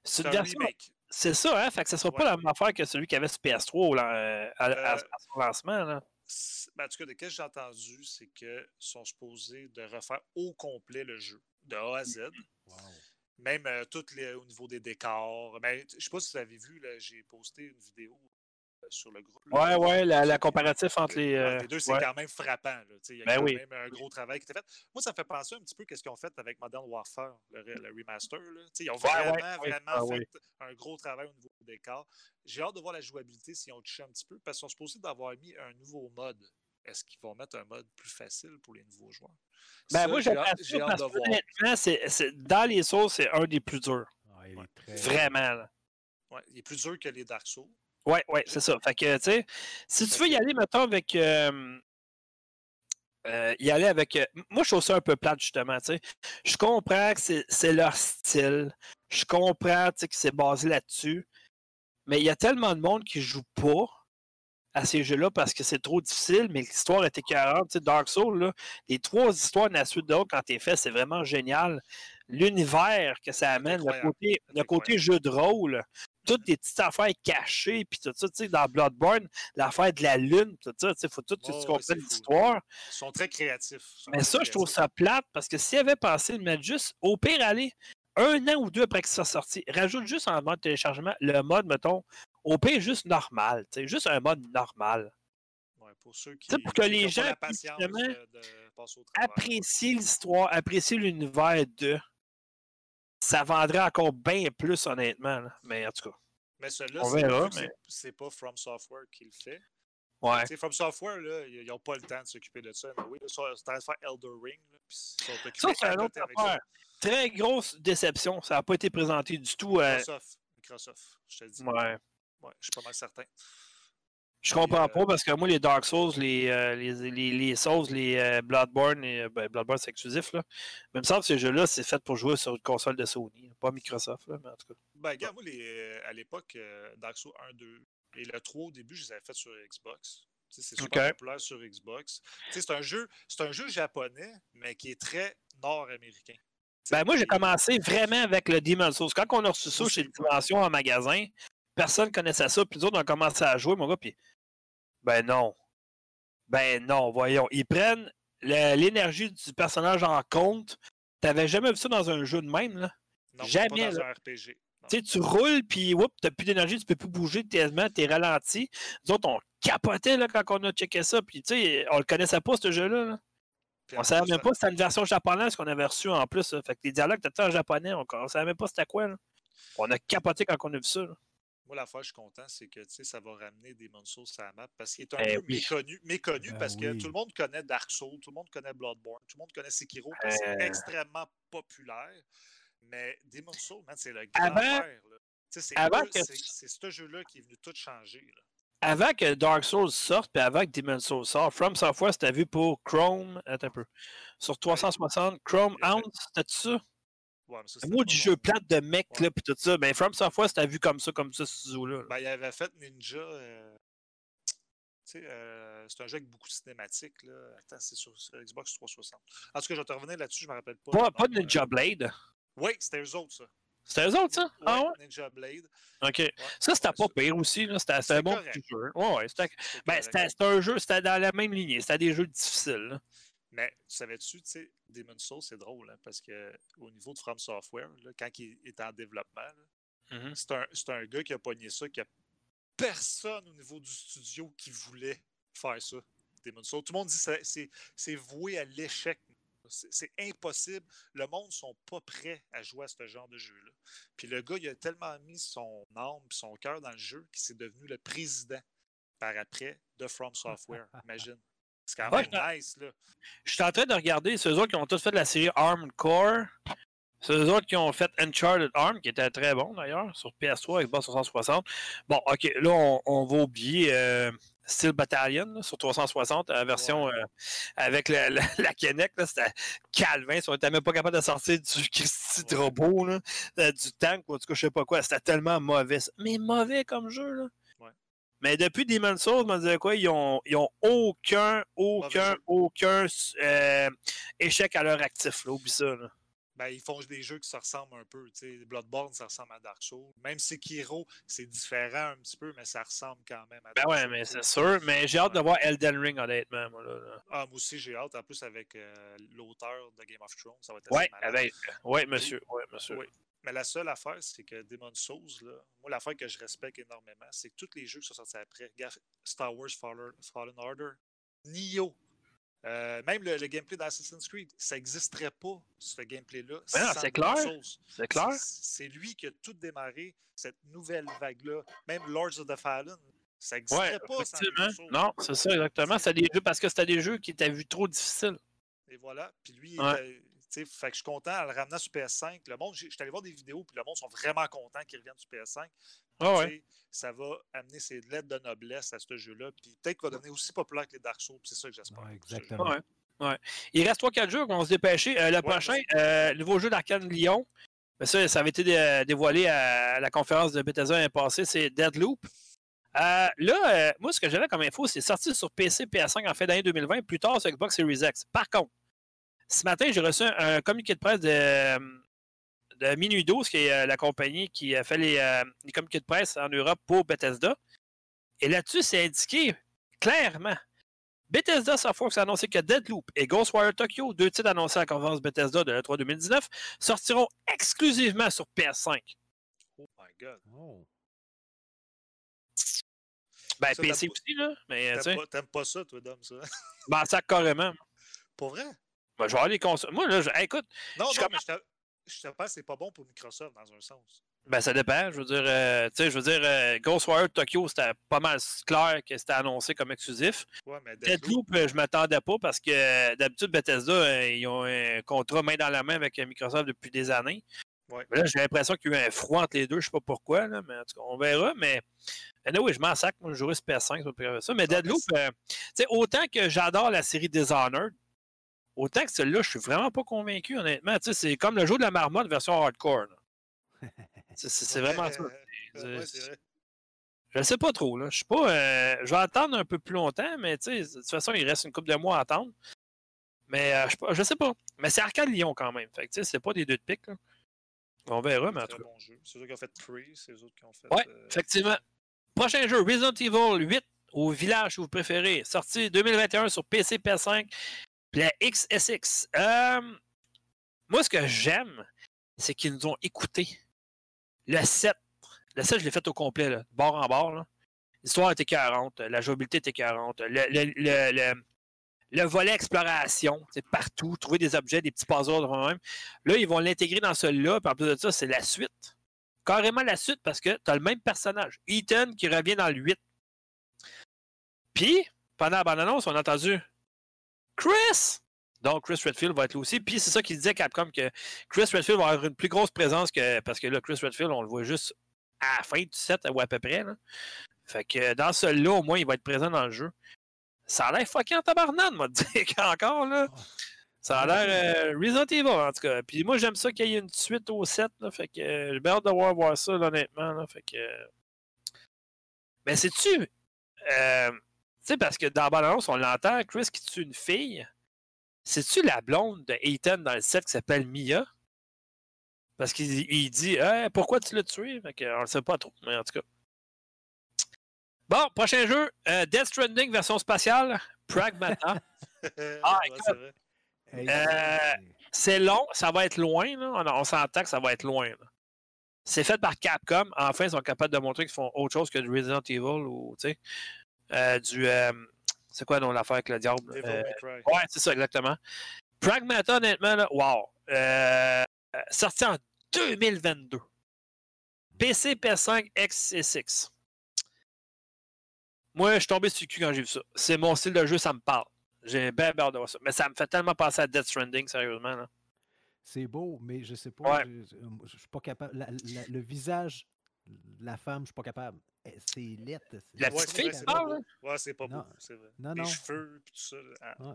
C'est une un version. remake. C'est ça, hein? Fait que ce sera pas la même affaire que celui qui avait sur PS3 au lan- euh, à, à- Euh, à son lancement, là. Ben, en tout cas, de ce que j'ai entendu, c'est qu'ils sont supposés de refaire au complet le jeu, de A à Z. Wow. Même euh, tout les- au niveau des décors. Ben, je sais pas si vous avez vu, j'ai posté une vidéo sur le groupe. Ouais, là. ouais, la, la comparatif entre les. euh, les deux, c'est ouais. quand même frappant. là. Il y a Ben quand oui. même un gros travail qui était fait. Moi, ça me fait penser un petit peu à ce qu'ils ont fait avec Modern Warfare, le, re- le remaster. là. Ils ont vraiment, ouais, ouais. vraiment Ah fait oui. un gros travail au niveau des décors. J'ai hâte de voir la jouabilité s'ils ont touché un petit peu, parce qu'ils sont supposés d'avoir mis un nouveau mode. Est-ce qu'ils vont mettre un mode plus facile pour les nouveaux joueurs? Ben, Ça, moi, j'ai hâte, ça de que, voir. honnêtement, c'est, c'est- dans les sauces, c'est un des plus durs. Ah, il est Ouais. très- Vraiment, là. Ouais, il est plus dur que les Dark Souls. Ouais, ouais, c'est ça. Fait que, tu sais, si tu veux y aller, mettons, avec. euh, euh, y aller avec. euh, moi, je trouve ça un peu plate, justement, tu sais. Je comprends que c'est, c'est leur style. Je comprends, tu sais, que c'est basé là-dessus. Mais il y a tellement de monde qui joue pas à ces jeux-là parce que c'est trop difficile, mais l'histoire est écœurante. Tu sais, Dark Souls, là, les trois histoires de la suite de quand t'es fait, c'est vraiment génial. L'univers que ça amène, le côté, le côté jeu de rôle, toutes les petites affaires cachées, puis tout ça, tu sais, dans Bloodborne, l'affaire de la lune, tout ça, tu sais, faut tout Oh, tu c'est fou. l'histoire. Ils sont très créatifs. Sont Mais très ça, je trouve ça plate parce que s'il avait pensé de mettre juste, au pire, aller un an ou deux après que ça soit sorti, rajoute juste en mode téléchargement le mode, mettons, au pire, juste normal, tu sais, juste un mode normal. Ouais, pour ceux qui, pour que qui les gens. Apprécier l'histoire, apprécier l'univers de. Ça vendrait encore bien plus, honnêtement. là. Mais en tout cas, Mais celui-là, c'est- mais- pas From Software qui le fait. ouais. Tu sais, From Software, là, ils n'ont pas le temps de s'occuper de ça. Mais oui, ils sont en train de faire Elder Ring. là, ils sont occupés Ça, c'est à une autre affaire. Très grosse déception. Ça n'a pas été présenté du tout. euh, Microsoft. Microsoft, je te dis. ouais. Ouais, je suis pas mal certain. Je comprends euh, pas parce que moi, les Dark Souls, les, euh, les, les, les Souls, les euh, Bloodborne, et, ben, Bloodborne c'est exclusif. Là. Mais il me semble que ces jeux-là, c'est fait pour jouer sur une console de Sony, pas Microsoft. Là, mais en tout cas. Ben, regarde, moi, les, à l'époque, euh, Dark Souls 1, 2 et le 3 au début, je les avais fait sur Xbox. C'est super populaire sur Xbox. C'est un, jeu, c'est un jeu japonais, mais qui est très nord-américain. Tu Ben, moi, j'ai commencé vraiment avec le Demon's Souls. Quand on a reçu ça chez. Dimension en magasin, personne connaissait ça. Puis les autres ont commencé à jouer, mon gars. Puis, ben non. Ben non, voyons. Ils prennent l'énergie du personnage en compte. T'avais jamais vu ça dans un jeu de même, là? Non, jamais, Pas dans là. un RPG. Non. Tu sais, tu roules, puis whoop, t'as plus d'énergie, tu peux plus bouger tellement, t'es ralenti. Nous autres, on capotait là, quand on a checké ça, puis tu sais, on le connaissait pas, ce jeu-là. là. On en savait même pas que c'était une version japonaise qu'on avait reçue en plus. là. Fait que les dialogues étaient en japonais, on, on savait même pas c'était quoi. là. On a capoté quand on a vu ça. là. Moi, la fois, je suis content, c'est que tu sais, ça va ramener des Souls sur la map parce qu'il est un Eh peu oui. méconnu, méconnu Ben parce que tout le monde connaît Dark Souls, tout le monde connaît Bloodborne, tout le monde connaît Sekiro parce que Euh. c'est extrêmement populaire. Mais Demon Souls, man, c'est le grand Avant- frère. là. Tu sais, C'est ce jeu-là qui est venu tout changer. là. Avant que Dark Souls sorte, puis avant que Demon's Souls sorte, From Software, c'était vu pour Chrome. Attends un peu. Sur 360, Chrome Hound, c'était ça? Ouais, ça, Un c'était mot du jeu plate de mec, Ouais. là, puis tout ça. Ben, From Software, c'était vu comme ça, comme ça, ce zoo-là. Ben, il avait fait Ninja. euh, tu sais, euh, c'est un jeu avec beaucoup de cinématiques. Là. Attends, c'est sur, sur Xbox 360. En tout cas, je vais te revenir là-dessus, je me rappelle pas. Pas, le pas nom, euh. Ninja Blade. Oui, c'était eux autres, ça. C'était eux autres, ça? Ah ouais? Ninja Blade. OK. Ça, c'était pas pire aussi. C'était un bon petit jeu. Ouais, ouais. C'était ben, un jeu, c'était dans la même lignée. C'était des jeux difficiles. là. Mais savais-tu, tu sais, Demon's Souls, c'est drôle, hein, parce que au niveau de From Software, là, quand il est en développement, Mhm. c'est un, gars qui a pogné ça, qui a personne au niveau du studio qui voulait faire ça. Demon's Souls. Tout le monde dit que c'est voué à l'échec. C'est impossible. Le monde ne sont pas prêts à jouer à ce genre de jeu-là. Puis le gars, il a tellement mis son âme et son cœur dans le jeu qu'il s'est devenu le président par après de From Software. Imagine. C'est quand Ouais, même nice, là. Je suis en train de regarder ceux autres qui ont tous fait la série Armed Core. Ceux autres qui ont fait Uncharted Arm, qui était très bon d'ailleurs, sur PS3, Xbox 360. Bon, ok, là, on, on va oublier euh, Steel Battalion là, sur 360, la version Ouais. euh, avec la, la, la Kinect. C'était calvin. On n'était même pas capable de sortir du Christy Ouais. robot, là, euh, du tank, ou en tout cas, je sais pas quoi. C'était tellement mauvais. Mais mauvais comme jeu, là. Ouais. Mais depuis Demon's Souls, je me disais quoi, ils ont, ils ont aucun, aucun, aucun euh, échec à leur actif, là. Oublie ça, là. Ben, ils font des jeux qui se ressemblent un peu. tu sais. Bloodborne, ça ressemble à Dark Souls. Même Sekiro, c'est différent un petit peu, mais ça ressemble quand même à Ben Dark ouais, Souls, mais tu sais. c'est sûr. Mais j'ai hâte de Ouais. voir Elden Ring, honnêtement, moi, là. là. Ah, moi aussi, j'ai hâte. En plus, avec euh, l'auteur de Game of Thrones, ça va être Ouais, avec... ouais, monsieur. Ouais, monsieur. Oui. Mais la seule affaire, c'est que Demon's Souls, là, moi, l'affaire que je respecte énormément, c'est que tous les jeux qui sont sortis après, Star Wars Fallen, Fallen Order, Nioh, euh, même le, le gameplay d'Assassin's Creed, ça n'existerait pas, ce gameplay-là. Ben c'est clair. C'est clair? C'est- C'est lui qui a tout démarré, cette nouvelle vague-là. Même Lords of the Fallen, ça n'existerait Ouais, pas sans. Non, c'est ça, exactement. C'était des jeux parce que c'était des jeux qui étaient vus trop difficiles. Et voilà. Puis lui, Ouais. était- tu sais, fait que je suis content en le ramenant sur PS5. Le monde, suis allé voir des vidéos, puis le monde sont vraiment contents qu'il revienne sur PS5. Ah ouais. Ça va amener ses lettres de noblesse à ce jeu-là. Puis peut-être qu'il va devenir aussi populaire que les Dark Souls. puis C'est ça que j'espère. Exactement. Ouais. Ouais. Il reste 3-4 jeux qu'on va se dépêcher. Euh, le prochain, euh, nouveau jeu d'Arcane Lyon. Ben ça, ça avait été dé- dévoilé à la conférence de Bethesda l'année passée, c'est Deadloop. Euh, là, euh, moi, ce que j'avais comme info, c'est sorti sur PC, PS5 en fin d'année 2020, plus tard sur Xbox Series X. Par contre, ce matin, j'ai reçu un, un communiqué de presse de, de Minuit 12, qui est euh, la compagnie qui a fait les, euh, les communiqués de presse en Europe pour Bethesda. Et là-dessus, c'est indiqué clairement Bethesda Softworks a annoncé que Deadloop et Ghostwire Tokyo, deux titres annoncés à la conférence Bethesda de l'E3 2019, sortiront exclusivement sur PS5. Oh my god. Oh. Ben, Ça, PC aussi, là. Mais, tu sais, T'aimes pas, t'aimes pas ça, toi, Dom, ça? ben, ça carrément. Pour vrai? Ben, je vais avoir les consoles. Moi, là, je- hey, écoute, Non, Je non, mais que c'est pas bon pour Microsoft dans un sens. ben, ça dépend. Je veux dire, euh, tu sais, je veux dire, euh, Ghostwire Tokyo, c'était pas mal clair que c'était annoncé comme exclusif. Ouais, mais Deadloop, euh, je m'attendais pas parce que euh, d'habitude, Bethesda, ils ont un contrat main dans la main avec Microsoft depuis des années. Ouais. Mais là, j'ai l'impression qu'il y a eu un froid entre les deux. Je sais pas pourquoi, là, mais en tout cas, on verra. Mais oui, je m'en sac. Moi, je jouerai sur PS5. ça. Mais Non, mais Deadloop, euh, tu sais, autant que j'adore la série Dishonored, autant que celle-là, je suis vraiment pas convaincu, honnêtement. Tu sais, c'est comme le jeu de la marmotte version hardcore. C'est- ouais, vraiment ça. euh, ouais, vrai. Je ne sais pas trop. Là. Je sais pas. euh, je vais attendre un peu plus longtemps, mais tu sais, de toute façon, il reste une couple de mois à attendre. Mais euh, je, sais pas- je sais pas. Mais c'est Arcade Lyon quand même. Fait que tu sais, c'est pas des deux de pique. là. On verra, mais en Très tout cas. bon jeu. C'est eux qui ont fait Prey, c'est eux autres qui ont fait. Ouais, euh, effectivement. Prochain jeu, Resident Evil 8 au village si vous préférez. Sorti 2021 sur PC, PS5, la XSX. Euh, moi, ce que j'aime, c'est qu'ils nous ont écoutés. Le 7. Le 7, je l'ai fait au complet, bord en bord. L'histoire était 40, la jouabilité était 40. Le, le- le- le- le volet exploration, c'est partout, trouver des objets, des petits puzzles de même. Là, ils vont l'intégrer dans celui-là, puis en plus de ça, c'est la suite carrément la suite parce que tu as le même personnage. Ethan qui revient dans le 8. Puis, pendant la bande-annonce, on a entendu Chris! Donc, Chris Redfield va être là aussi. Puis, c'est ça qu'il disait Capcom que Chris Redfield va avoir une plus grosse présence que. Parce que là, Chris Redfield, on le voit juste à la fin du set ou à peu près. Fait que dans celui-là, au moins, il va être présent dans le jeu. Ça a l'air fucking en tabarnane, moi, de dire qu'encore, là. Ça a l'air euh, en tout cas. Puis moi, j'aime ça qu'il y ait une suite au 7. Là, fait que euh, j'ai hâte de voir, voir ça, honnêtement. Là, fait que. euh, Mais sais-tu. euh, sais, parce que dans la bande-annonce, on l'entend, Chris qui tue une fille. C'est-tu la blonde de Ethan dans le 7 qui s'appelle Mia? Parce qu'il il dit Hey, pourquoi tu l'as tué? Fait on le sait pas trop, mais en tout cas. Bon, prochain jeu, euh, Death Stranding version spatiale, Pragmata. Ah, Ouais, c'est. Hey, Euh, c'est- long, ça va être loin, là. On, on s'entend que ça va être loin. C'est fait par Capcom. Enfin, ils sont capables de montrer qu'ils font autre chose que du Resident Evil ou, tu sais, du. euh, c'est quoi, non, l'affaire avec le diable? Euh. Ouais, c'est ça, exactement. Pragmata, honnêtement, là, wow. Euh, euh, sorti en 2022. PC, PS5, X et 6. Moi, je suis tombé sur le cul quand j'ai vu ça. C'est mon style de jeu, ça me parle. J'ai bien hâte de voir ça. Mais ça me fait tellement penser à Death Stranding, sérieusement. Là. C'est beau, mais je sais pas. Ouais. Je, je- je suis pas capable. la- la- le visage de la femme, je suis pas capable. Eh, C'est lettre. c'est- La Ouais, petite c'est fille, c'est parles, pas là? beau. Ouais, c'est pas Non. beau, c'est vrai. Non, Les non. cheveux, puis tout ça. ah.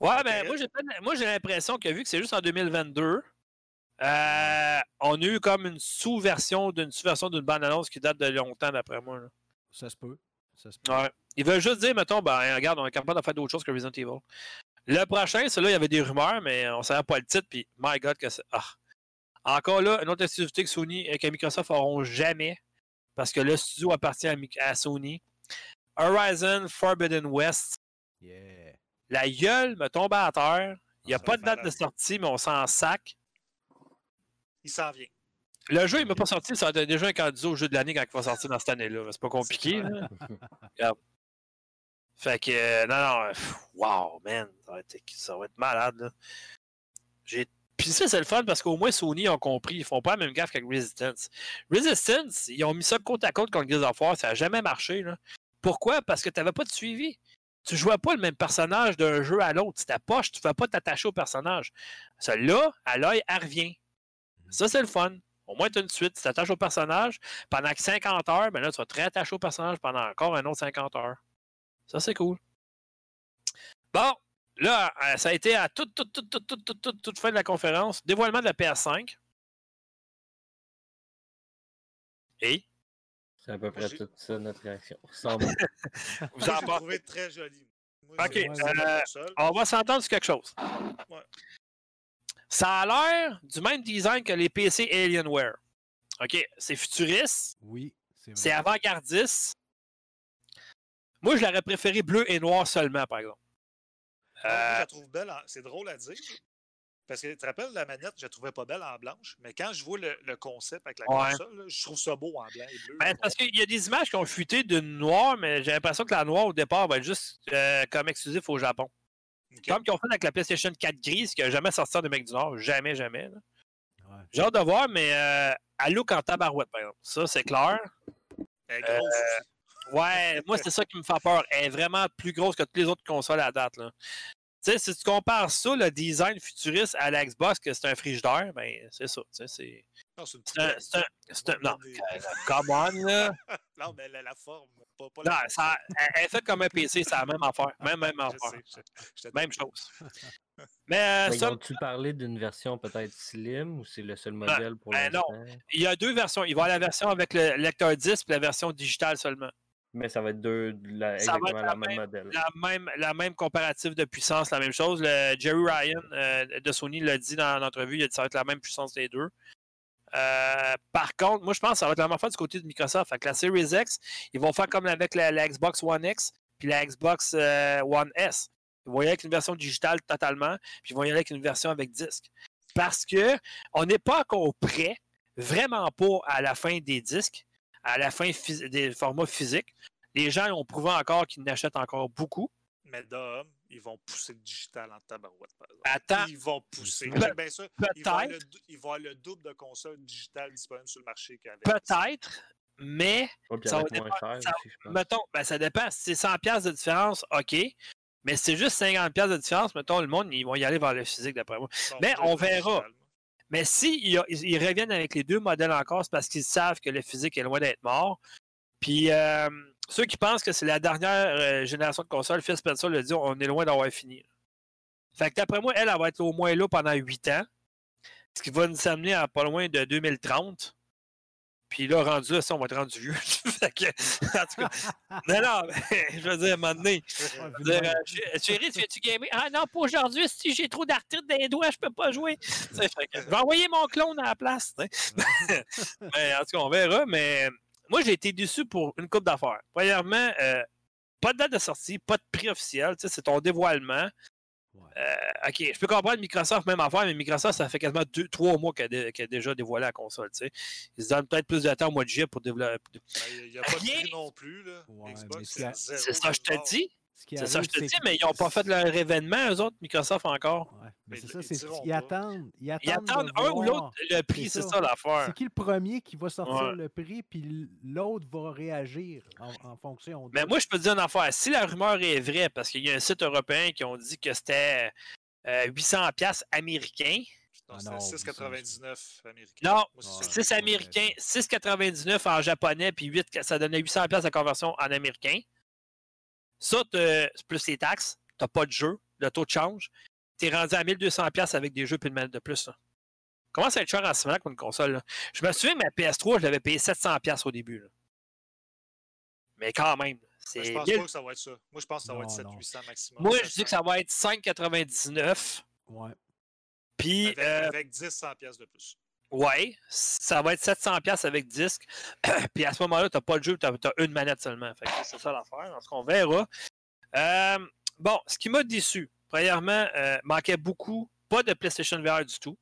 Ouais, mais Ok. moi, j'ai pas- moi, j'ai l'impression que vu que c'est juste en 2022, euh, on a eu comme une sous-version d'une sous-version d'une bande-annonce qui date de longtemps, d'après moi. là. Ça se peut. Ça se peut. Ouais. Ils veulent juste dire, mettons, ben, regarde, on est capable de faire d'autres choses que Resident Evil. Le prochain, celui-là, il y avait des rumeurs, mais on ne savait pas le titre, puis my God, que c'est. Ah. Encore là, une autre exclusivité que Sony et que Microsoft n'auront jamais, parce que le studio appartient à, Sony. Horizon Forbidden West. Yeah. La gueule me tombe à terre. Il n'y a pas de date de sortie, mais on s'en sac. Il s'en vient. Le jeu, il m'a pas sorti, ça va être déjà un candidat au jeu de l'année quand il va sortir dans cette année-là. C'est pas compliqué. là. Fait que, euh, non, non, pff, wow, man, ça va être, ça va être malade. Là. J'ai... Puis ça, c'est le fun parce qu'au moins Sony ont compris, ils font pas la même gaffe qu'avec Resistance. Resistance, ils ont mis ça côte à côte contre Gears of War, ça n'a jamais marché. Pourquoi? Parce que tu n'avais pas de suivi. Tu jouais pas le même personnage d'un jeu à l'autre. C'était poche, tu ne pouvais pas t'attacher au personnage. Celle-là, à l'œil, elle revient. Ça, c'est le fun. Au moins, tu as une suite, tu t'attaches au personnage. Pendant que 50 heures, ben là, tu vas très attaché au personnage pendant encore un autre 50 heures. Ça, c'est cool. Bon, là, euh, ça a été à toute, toute, toute, toute, toute, toute, toute, toute fin de la conférence. Dévoilement de la PS5. Et? C'est à peu près tout ça, notre réaction. Vous en trouvé très joli. Moi, Ok, euh. On va s'entendre sur quelque chose. Ouais. Ça a l'air du même design que les PC Alienware. OK, c'est futuriste, Oui, c'est avant-gardiste. Moi, je l'aurais préféré bleu et noir seulement, par exemple. Moi, je Euh, la trouve belle. en- C'est drôle à dire. Parce que tu te rappelles, la manette, je la trouvais pas belle en blanche. Mais quand je vois le, le concept avec la Ouais. console, là, je trouve ça beau en blanc et bleu. Ben, parce qu'il y a des images qui ont fuité de noir, mais j'ai l'impression que la noire au départ va être juste euh, comme exclusif au Japon. Comme qu'ils ont fait avec la PlayStation 4 grise, qui n'a jamais sorti en Amérique du Nord. Jamais, jamais. Ouais. J'ai hâte de voir, mais euh, elle look en tabarouette, par exemple. Ça, c'est clair. Elle est grosse euh, aussi. Ouais, moi, c'est ça qui me fait peur. Elle est vraiment plus grosse que toutes les autres consoles à date. Là. Tu sais, si tu compares ça, le design futuriste à la Xbox, que c'est un frigidaire, ben, c'est ça. tu sais, C'est un. un- non, Des- euh, come on, là. Non, mais la, la forme, pas, pas Non, la ça, elle, faite comme un PC, c'est la même affaire. Même, même Je affaire. sais, je- je te- Même chose. Mais euh, Mais ça, ont-tu parlé d'une version peut-être slim ou c'est le seul modèle pour ben non. il y a deux versions. Il va y avoir la version avec le lecteur disque et la version digitale seulement. Mais ça va être deux, la, Ça va exactement la la même modèle. La même, la même comparative de puissance, la même chose. Le Jerry Ryan euh, de Sony l'a dit dans l'entrevue, il a dit que ça va être la même puissance des deux. Euh, par contre, moi je pense que ça va être la même affaire du côté de Microsoft. Avec la Series X, ils vont faire comme avec la, la Xbox One X puis la Xbox euh, One S. Ils vont y aller avec une version digitale totalement, puis ils vont y aller avec une version avec disque. Parce que on n'est pas encore prêt, vraiment pas à la fin des disques, à la fin des formats physiques. Les gens ont prouvé encore qu'ils n'achètent encore beaucoup. Mais d'hommes, ils vont pousser le digital en tabarouette, par exemple. Attends, Ils vont pousser. Pe- bien ça. Ils vont, avoir le, peut-être, dou- ils vont avoir le double de consoles digitales disponibles sur le marché qu'avec. peut-être, mais ça va dépendre- cher ça- aussi, mettons, ben, ça dépend. Si c'est 100$ piastres de différence, OK. Mais si c'est juste 50$ de différence, mettons, le monde, ils vont y aller vers le physique d'après moi. Bon, mais on verra. digital. Mais s'ils ils, ils reviennent avec les deux modèles encore, c'est parce qu'ils savent que le physique est loin d'être mort. Puis euh, ceux qui pensent que c'est la dernière euh, génération de consoles, Phil Spencer le dit, on est loin d'avoir fini. Fait que d'après moi, elle, elle va être au moins là pendant 8 ans. Ce qui va nous amener à pas loin de 2030. Puis là, rendu là, ça, on va être rendu vieux. Fait que, en tout cas, non, non, mais, je veux dire, à un moment donné, Ouais, je veux dire, euh, ch- chérie, tu viens-tu gamer? Ah non, pas aujourd'hui, si j'ai trop d'arthrite dans les doigts, je peux pas jouer. Fait que, je vais envoyer mon clone à la place. mais, en tout cas, on verra, mais moi, j'ai été déçu pour une coupe d'affaires. Premièrement, euh, pas de date de sortie, pas de prix officiel, c'est ton dévoilement. Ouais. Euh, ok, je peux comprendre Microsoft, même affaire, mais Microsoft, ça fait quasiment deux, trois mois qu'elle a, déjà dévoilé la console. tu sais. Ils se donnent peut-être plus de temps au mois de juillet pour développer. Ben, Il n'y a pas de Rien. prix non plus. Là. Ouais, mais Xbox, c'est ça, je te dis. Ce qui C'est ça, je te dis, mais ils n'ont pas fait leur événement, eux autres, Microsoft encore. Ouais, mais Mais c'est ils ça, c'est ils attendent. Ils attendent, Ils attendent de un ou l'autre le prix, C'est ça. ça l'affaire. C'est qui le premier qui va sortir Ouais. le prix, puis l'autre va réagir en, en fonction. Mais d'eux. moi, je peux te dire une affaire. Si la rumeur est vraie, parce qu'il y a un site européen qui ont dit que c'était euh, 800$ piastres américains. Non, Ah c'était non, 6,99 américain. Non, Ouais. ça. 6 ouais, américains, 6,99 en japonais, puis 8, ça donnait 800$ piastres la conversion en américain. Ça, plus les taxes, t'as pas de jeu, le taux de change. T'es rendu à 1200$ piastres avec des jeux puis une manette de plus. là. Comment ça va être cher en ce moment pour une console? là? Je me souviens, ma PS3, je l'avais payé 700$ piastres au début. là. Mais quand même, Mais c'est je pense 1000 pas que ça va être ça. Moi, je pense que ça va être Non, non. 700-800 maximum. Moi, je 700. dis que ça va être 5,99$. Ouais. Puis, Avec, euh, avec 10 100 pièces de plus. Ouais, ça va être 700$ piastres avec disque. Puis à ce moment-là, tu n'as pas de jeu, tu as, une manette seulement. C'est ça l'affaire. En tout verra. Euh, bon, ce qui m'a déçu, premièrement, euh, manquait beaucoup, pas de PlayStation VR du tout.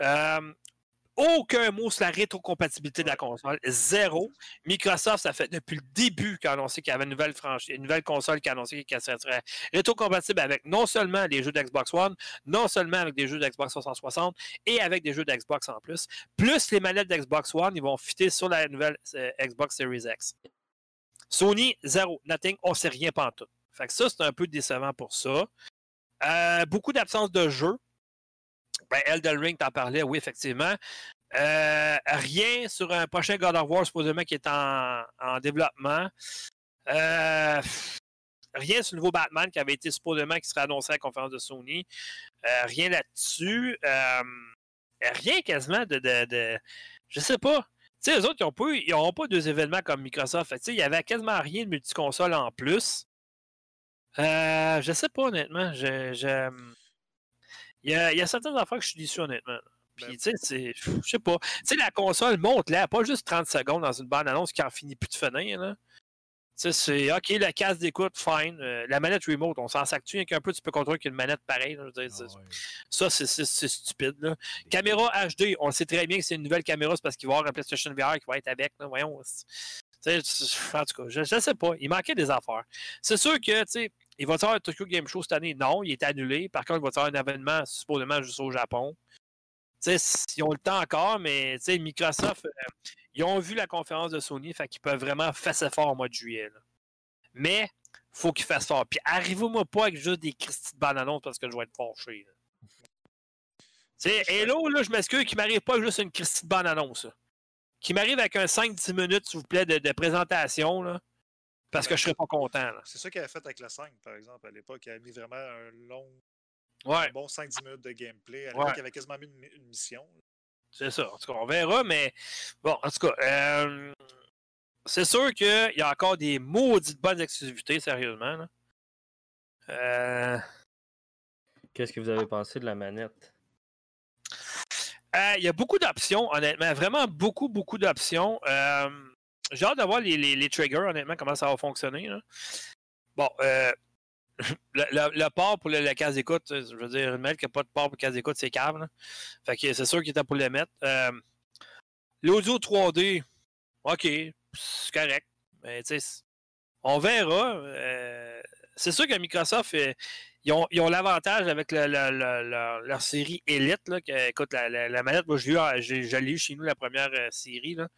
Euh, aucun mot sur la rétrocompatibilité de la console. Zéro. Microsoft, ça fait depuis le début qu'ils ont annoncé qu'il y avait une nouvelle, franchi- une nouvelle console qui a annoncé qu'elle serait rétrocompatible avec non seulement les jeux d'Xbox One, non seulement avec des jeux d'Xbox 360 et avec des jeux d'Xbox en plus. Plus les manettes d'Xbox One, ils vont fitter sur la nouvelle euh, Xbox Series X. Sony, zéro. Nothing. On sait rien pantoute. Fait que ça, c'est un peu décevant pour ça. Euh, beaucoup d'absence de jeu. Ben, Ring, t'en parlais, oui, effectivement. Euh, rien sur un prochain God of War, supposément, qui est en, en développement. Euh, rien sur le nouveau Batman qui avait été supposément qui serait annoncé à la conférence de Sony. Euh, rien là-dessus. Rien quasiment de, Je sais pas. Tu sais, eux autres, ils n'ont pas, deux événements comme Microsoft. Il y avait quasiment rien de multiconsole en plus. Je sais pas, honnêtement. Je, je- Il, y a, il y a certaines affaires que je suis déçu, honnêtement. Puis, Ben- tu sais, c'est- je sais pas. Tu sais, la console monte là, pas juste 30 secondes dans une bande-annonce qui en finit plus de finir, là. Tu sais, c'est OK, la case d'écoute, fine. Euh, la manette remote, on s'en sac-tu avec un peu, tu peux contrôler qu'une manette pareille. là, je veux dire, c'est- Ah ouais. Ça, c'est- stupide. Là. Caméra HD, on sait très bien que c'est une nouvelle caméra, c'est parce qu'il va y avoir un PlayStation VR qui va être avec. Là. Voyons. En tout cas, je ne sais pas. Il manquait des affaires. C'est sûr que, tu sais, il va y avoir un Tokyo Game Show cette année? Non, il est annulé. Par contre, il va y avoir un événement supposément juste au Japon? Tu sais, ils ont le temps encore, mais tu sais, Microsoft, euh, ils ont vu la conférence de Sony, fait qu'ils peuvent vraiment faire fort au mois de juillet. là. Mais, faut qu'ils fassent fort. Puis, arrivez-moi pas avec juste des Christy de bananes parce que je vais être fâché. Hello, là, je m'excuse qu'il m'arrive pas avec juste une Christy de bonne annonce. là. Qu'il m'arrive avec un 5-10 minutes, s'il vous plaît, de, de présentation, là, parce que je serais pas content. C'est ça qu'elle a fait avec la 5, par exemple, à l'époque. Elle a mis vraiment un long, Ouais, un bon 5-10 minutes de gameplay. À Ouais. l'époque, il avait quasiment mis une, une mission. c'est ça. En tout cas, on verra, mais bon, en tout cas, euh, c'est sûr qu'il y a encore des maudites bonnes exclusivités, sérieusement. Euh, Qu'est-ce que vous avez pensé de la manette? Euh, Il y a beaucoup d'options, honnêtement. Vraiment beaucoup, beaucoup d'options. Euh, J'ai hâte de voir les, les- les triggers, honnêtement, comment ça va fonctionner. Bon, euh, le, port pour la case d'écoute, je veux dire, une qui n'a pas de port pour case d'écoute, c'est là. Fait que c'est sûr qu'il était pour le mettre. Euh, L'audio 3D, OK, c'est correct. Mais tu sais, on verra. Euh, c'est sûr que Microsoft, euh, ils ont ils ont l'avantage avec le- le- le- leur, série Elite. Là, que, écoute, la, la- la manette, moi, je l'ai eu chez nous, la première euh, série là,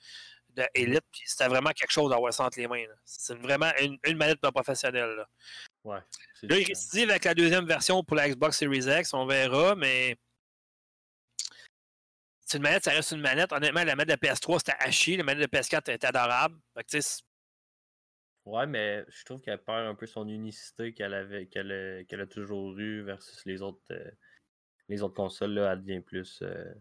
de Elite. puis C'était vraiment quelque chose d'avoir ça entre les mains. C'est vraiment une, une manette pas professionnelle. Là, Ouais. là il récidive avec la deuxième version pour la Xbox Series X. On verra, mais. C'est une manette, ça reste une manette. Honnêtement, la manette de PS3, c'était chier. La manette de PS4 était adorable. Fait que, Ouais, mais je trouve qu'elle perd un peu son unicité qu'elle avait qu'elle a, toujours eu versus les autres euh, les autres consoles là, elle devient plus euh,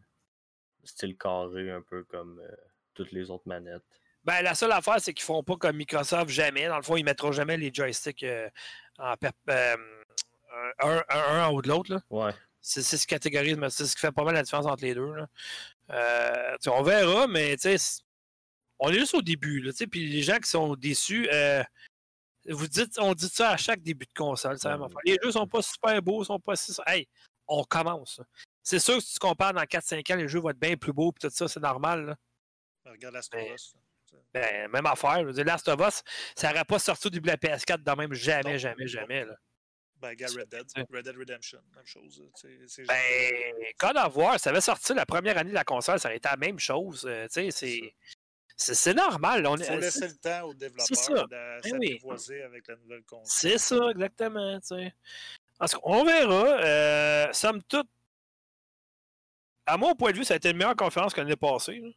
style carré, un peu comme euh, toutes les autres manettes. Ben, la seule affaire, c'est qu'ils font pas comme Microsoft jamais. Dans le fond, ils mettront jamais les joysticks euh, en euh, un, un- un en haut de l'autre. Ouais. C'est ce mais c'est ce qui fait pas mal la différence entre les deux. là. Euh, on verra, mais on est juste au début. Là, puis les gens qui sont déçus, vous dites, on dit ça à chaque début de console. ça, Ouais. Les jeux sont pas super beaux, sont pas si. Hey, on commence. C'est sûr que si tu compares dans 4-5 ans, les jeux vont être bien plus beaux, puis tout ça, c'est normal. là. Regarde la Ben, Us. Ben, même affaire. Je Last of Us, ça n'aurait pas sorti de la PS4 de même jamais, Non. jamais, jamais. Là. Ben, regarde Red Dead. Red Dead Redemption, même chose. c'est Ben, God of War, ça avait sorti la première année de la console, ça aurait été la même chose. euh, c'est. Normal. On Il est- faut laisser le temps aux développeurs de Ben oui. s'apprivoiser avec la nouvelle console. C'est ça, exactement. Parce qu'on verra. Euh, somme toute, à mon point de vue, ça a été une meilleure conférence que l'année passée. là.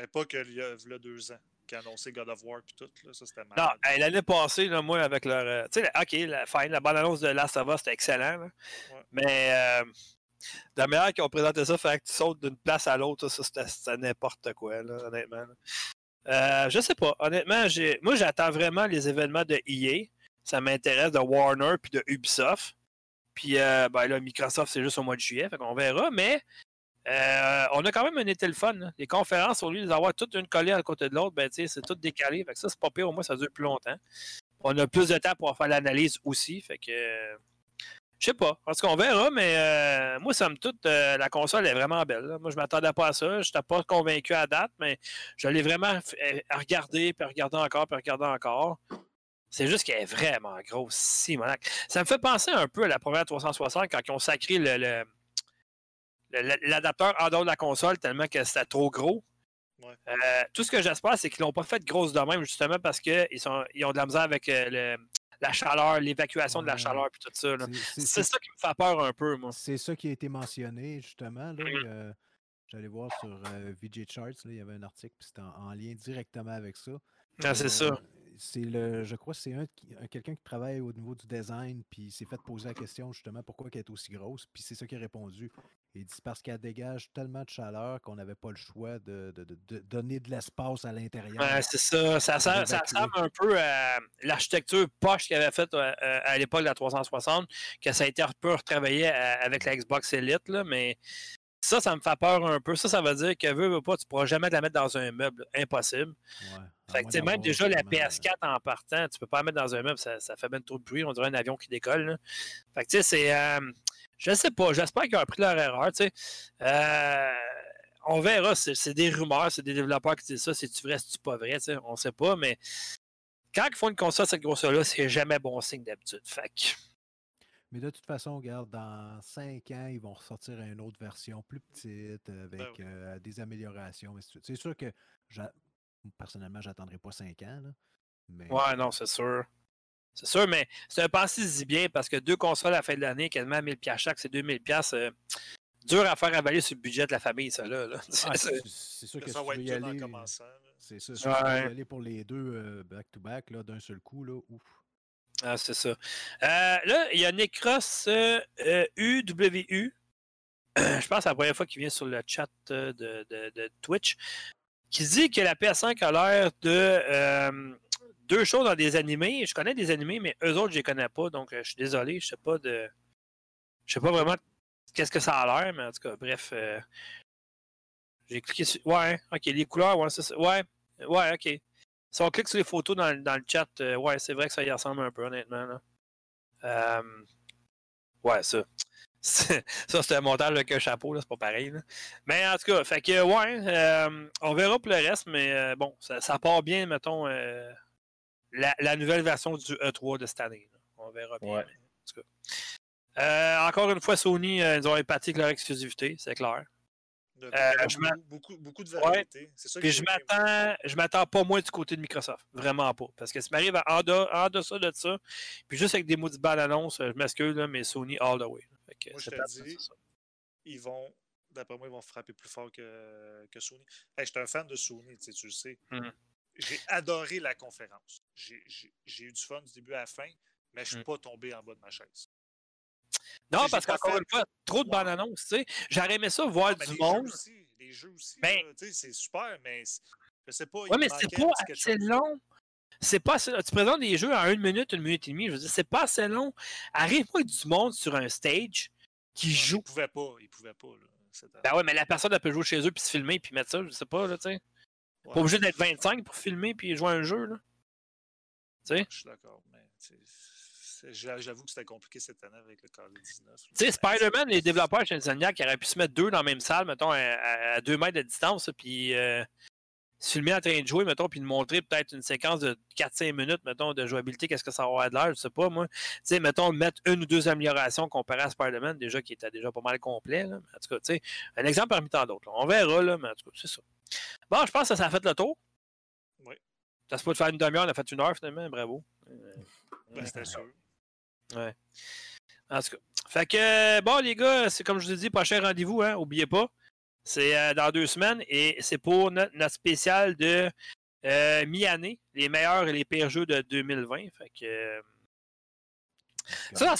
Mais pas qu'il y a deux ans, qui a annoncé God of War puis tout. Là, ça, c'était Non, malade. hey, l'année passée, là, moi, avec leur. euh, tu sais, ok, la, fine, la bande-annonce de Last of Us, c'était excellent. là. Ouais. Mais euh, la manière qu'ils ont présenté ça, fait que tu sautes d'une place à l'autre, ça, c'était c'était n'importe quoi, là, honnêtement. là. Euh, je sais pas. Honnêtement, j'ai moi, j'attends vraiment les événements de EA. Ça m'intéresse de Warner puis de Ubisoft. Puis, euh, ben là, Microsoft, c'est juste au mois de juillet, fait qu'on verra. Mais euh, on a quand même un été là. Les conférences, au lieu les avoir toutes une collée à côté de l'autre, ben, c'est tout décalé. Fait que ça, c'est pas pire. Au moins, ça dure plus longtemps. On a plus de temps pour faire l'analyse aussi. Fait que. je sais pas. Parce qu'on verra, mais euh, moi, somme toute, euh, la console est vraiment belle. Moi, je m'attendais pas à ça. Je n'étais pas convaincu à date, mais je l'ai vraiment euh, regardé, puis regardé encore, puis encore. C'est juste qu'elle est vraiment grosse, Simonac. Ça me fait penser un peu à la première 360 quand ils ont sacré le- l'adapteur en dehors de la console tellement que c'était trop gros. Ouais. Euh, tout ce que j'espère, c'est qu'ils l'ont pas fait grosse de même, justement parce qu'ils ils ont de la misère avec euh, le- la chaleur, l'évacuation de la chaleur et tout ça. C'est- ça qui me fait peur un peu, moi. C'est ça qui a été mentionné, justement. Là, euh, J'allais voir sur euh, VJ Charts, là, il y avait un article, puis c'était en, en lien directement avec ça. Ah, c'est Euh, ça. C'est le, je crois que c'est un, quelqu'un qui travaille au niveau du design, puis il s'est fait poser la question justement pourquoi elle est aussi grosse, puis c'est ça qui a répondu. Il dit parce qu'elle dégage tellement de chaleur qu'on n'avait pas le choix de, de- de- de donner de l'espace à l'intérieur. Ouais, c'est ça. Ça, ça d'évacuer. ressemble un peu à l'architecture poche qu'il avait faite euh, euh, à l'époque de la 360, que ça a été un peu retravaillé à- avec la Xbox Elite, là, mais ça, ça me fait peur un peu. Ça, ça veut dire que veux, veux pas, tu pourras jamais la mettre dans un meuble. Impossible. Ouais, Fait que, même déjà, la vraiment, euh, PS4 en partant, tu peux pas la mettre dans un meuble, ça, ça fait bien trop de bruit, on dirait un avion qui décolle. là. Fait que, tu sais, c'est. euh, je sais pas, j'espère qu'ils ont appris leur erreur, tu sais. Euh, on verra, c'est des rumeurs, c'est des développeurs qui disent ça, c'est-tu vrai, c'est-tu pas vrai, tu sais, on sait pas, mais quand ils font une console cette grosseur-là, c'est jamais bon signe d'habitude. Fait que, Mais de toute façon, regarde, dans 5 ans, ils vont ressortir une autre version plus petite, avec Ben euh, des améliorations. C'est sûr que, personnellement, j'attendrai pas 5 ans. Là, mais ouais, non, c'est sûr. C'est sûr, mais c'est un pensez-y bien parce que deux consoles à la fin de l'année, quasiment à 1000$ piastres chaque, c'est 2000$. piastres, euh, dur à faire avaler sur le budget de la famille, ça là. là. Ah, C'est- c'est c'est sûr que ça si va être veux y aller, c'est ça, si Ouais. aller pour les deux euh, back-to-back, là, d'un seul coup, là, ouf. Ah, c'est ça. Euh, là, il y a Necros euh, euh, UWU. Je pense que c'est la première fois qu'il vient sur le chat euh, de, de- de Twitch. Qui dit que la PS5 a l'air de euh, deux choses dans des animés. Je connais des animés, mais eux autres, je les connais pas. Donc, euh, je suis désolé. Je sais pas de. Je sais pas vraiment qu'est-ce que ça a l'air, mais en tout cas, bref. euh, J'ai cliqué sur. Ouais, ok, les couleurs, ouais, ça. Ouais, ouais, ok. Si on clique sur les photos dans, le- chat, ouais, c'est vrai que ça y ressemble un peu, honnêtement. Ouais, ça. Ça, c'est un montage avec un chapeau, là, c'est pas pareil. là. Mais en tout cas, fait que, ouais, euh, on verra pour le reste, mais euh, bon, ça, ça part bien, mettons, euh, la, la nouvelle version du E3 de cette année. là. On verra bien. Ouais. mais en tout cas. Euh, encore une fois, Sony, euh, ils ont épaté avec leur exclusivité, c'est clair. Euh, je beaucoup, de variété. C'est que Puis je m'attends, je m'attends pas moins du côté de Microsoft. Vraiment pas. Parce que ça m'arrive à- en, de- en deçà de ça, puis juste avec des mots de bandes annonces, je m'excuse, là, mais Sony all the way. Que Moi, je te dis. Ils vont, d'après moi, ils vont frapper plus fort que, que Sony. Hey, je suis un fan de Sony, tu sais, tu le sais. Mhm. J'ai adoré la conférence. J'ai- eu du fun du début à la fin, mais je ne suis Mhm. pas tombé en bas de ma chaise. Non, parce qu'encore fait- une fois, trop de bandes annonces, tu sais. J'aurais aimé ça voir Mais du les jeux jeux monde. aussi, des jeux aussi. Ben- là, tu sais, c'est super, mais je sais pas. Ouais, il mais c'est pas assez long. C'est pas assez- Tu présentes des jeux à une minute, une minute et demie. Je veux dire, c'est pas assez long. Arrive-moi du monde sur un stage qui Ouais, joue. Ils pouvaient pas, ils pouvaient pas. Là. Ben ouais, mais la personne elle peut jouer chez eux puis se filmer puis mettre ça, je sais pas, là, tu sais. Ouais, Pas obligé d'être 25 pour filmer puis jouer à un jeu, là. Tu sais? Je suis d'accord, mais j'avoue que c'était compliqué cette année avec le COVID-19. là. Tu sais, Spider-Man, les développeurs chez Insomniac qui auraient pu se mettre deux dans la même salle, mettons, à, à- à deux mètres de distance, puis euh, se filmer en train de jouer, mettons, puis de montrer peut-être une séquence de 4-5 minutes, mettons, de jouabilité, qu'est-ce que ça va avoir de l'air, je sais pas, moi. Tu sais, mettons, mettre une ou deux améliorations comparées à Spider-Man, déjà qui était déjà pas mal complet, là. En tout cas, tu sais, un exemple parmi tant d'autres. On verra, là, mais en tout cas, c'est ça. Bon, je pense que ça a fait le tour. Oui. Ça se peut de faire une demi-heure, on a fait une heure, finalement, bravo. Euh, Ben, c'était sûr. Ouais. En tout cas. Fait que, bon, les gars, c'est comme je vous ai dit, prochain rendez-vous, hein, oubliez pas. C'est euh, dans deux semaines et c'est pour no- notre spécial de euh, mi-année, les meilleurs et les pires jeux de 2020. Fait que. euh, ça,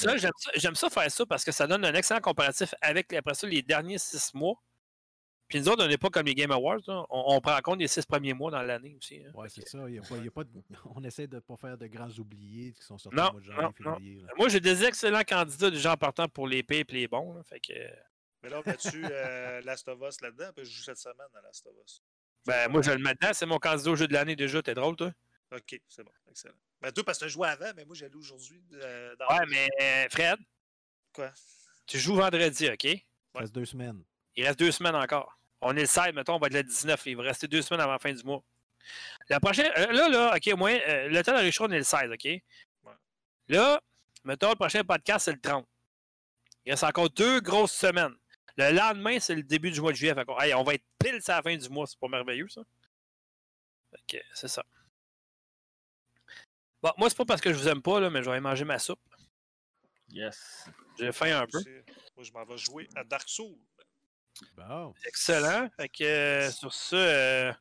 j'aime ça, faire ça parce que ça donne un excellent comparatif avec après ça, les derniers six mois. Puis nous autres, on n'est pas comme les Game Awards. On, on prend en compte les six premiers mois dans l'année aussi. hein. Ouais, c'est ça. il y a pas, il y a pas de- on essaie de ne pas faire de grands oubliés qui sont sortis Non, au mois de janvier, non, février. Moi, j'ai des excellents candidats déjà en partant pour les pires et les bons. là. Fait que. Mais là, on met-tu euh, Last of Us là-dedans? Que je joue cette semaine à Last of Us. Ben, moi, je le mets dedans. C'est mon candidat au jeu de l'année déjà. T'es drôle, toi? Ok, c'est bon, excellent. Ben, toi, parce que tu as joué avant, mais moi, joué aujourd'hui. euh, dans Ouais, mais euh, Fred, Quoi? tu joues vendredi, OK? Il reste deux semaines. Il reste deux semaines encore. On est le 16, mettons, on va être le 19. Il va rester deux semaines avant la fin du mois. La prochaine. euh, là, là, OK, moi, euh, le temps d'enregistrement, on est le 16, OK? Là, mettons, le prochain podcast, c'est le 30. Il reste encore deux grosses semaines. Le lendemain, c'est le début du mois de juillet. Fait qu'on- hey, on va être pile à la fin du mois. C'est pas merveilleux, ça? Fait que c'est ça. Bon, moi, c'est pas parce que je vous aime pas, là, mais je vais aller manger ma soupe. Yes. J'ai faim un peu. Moi, je m'en vais jouer à Dark Souls. Bon. Excellent. Fait que euh, sur ça, euh,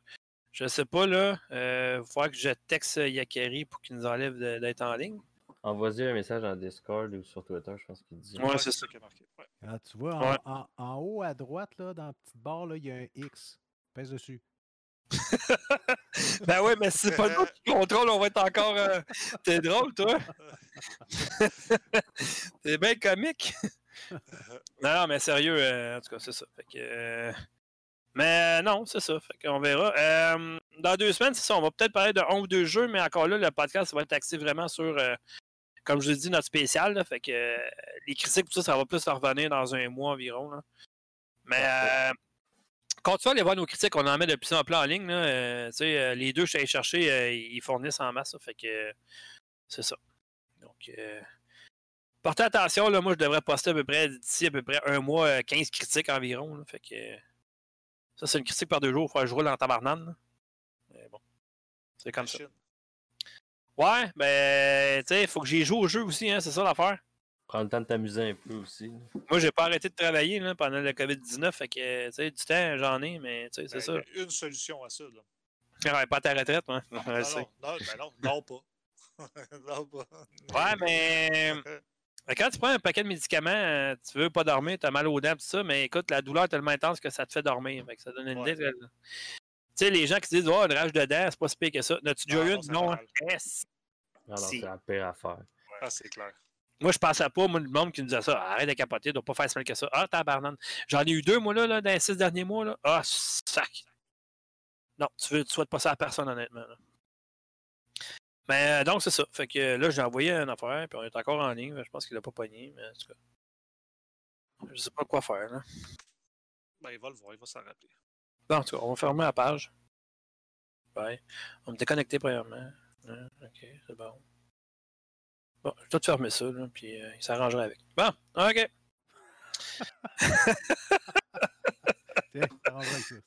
je sais pas, là. Euh, il va falloir que je texte Yakari pour qu'il nous enlève d'être en ligne. Envoie-y un message en Discord ou sur Twitter, je pense qu'il dit. Ouais, c'est ça. qui est marqué. Ouais. Ah, tu vois, en, Ouais. en- en haut à droite, là, dans la petite barre, là, il y a un X. Pèse dessus. Ben ouais, mais si c'est pas nous qui contrôle, on va être encore. euh, T'es drôle, toi. T'es bien comique. non, non, mais sérieux, euh, en tout cas, c'est ça. Fait que, euh, Mais non, c'est ça. Fait qu'on verra. Euh, dans deux semaines, c'est ça. On va peut-être parler de un ou deux jeux, mais encore là, le podcast va être axé vraiment sur, euh, comme je l'ai dit, notre spécial. là. fait que euh, les critiques, tout ça, ça va plus revenir dans un mois environ. là. Mais euh, continuez à aller voir nos critiques. On en met de plus en plus en ligne. là. Euh, tu euh, les deux, je suis allé chercher, euh, ils fournissent en masse. fait que c'est ça. Donc, euh, portez attention. Là, moi, je devrais poster à peu près d'ici à peu près un mois, euh, 15 critiques environ. fait que ça, c'est une critique par deux jours. Il faut que je roule en tabarnane. Mais bon, c'est comme ça. Ouais, ben, tu sais, il faut que j'y joue au jeu aussi, hein, c'est ça l'affaire. Prends le temps de t'amuser un peu aussi. Moi, j'ai pas arrêté de travailler là, pendant le COVID-19, fait que, tu sais, du temps, j'en ai, mais, tu sais, c'est Ben, ça. il y a une solution à ça. Là. Ouais, pas à ta retraite, ouais. Non, ben non, non pas. non pas. Ouais, mais mais quand tu prends un paquet de médicaments, euh, tu veux pas dormir, t'as mal aux dents, tout ça, mais écoute, la douleur est tellement intense que ça te fait dormir. Fait que ça donne une Ouais. idée. de- Tu sais, les gens qui se disent, oh, une rage de dents, c'est pas si pire que ça. N'as-tu déjà Ah, eu non, une? Non, hein? Yes. Non, c'est la pire affaire. Ah, c'est clair. Moi, je pensais pas, moi, le monde qui nous disait ça, arrête de capoter, doit pas faire si mal que ça. Ah, tabarnane. J'en ai eu deux, moi, là, là, dans les six derniers mois, là. Ah, sac. Non, tu veux, tu souhaites pas ça à personne, honnêtement. là. Mais euh, donc, c'est ça. Fait que là, j'ai envoyé une affaire, puis on est encore en ligne. Je pense qu'il a pas pogné, mais en tout cas. Je sais pas quoi faire, là. Ben, il va le voir, il va s'en rappeler. Bon, en tout cas, on va fermer la page. Ouais. On me déconnecter premièrement. Hein, ok, c'est bon. Bon, je dois te fermer ça, là, puis euh, il s'arrangerait avec. Bon, ok.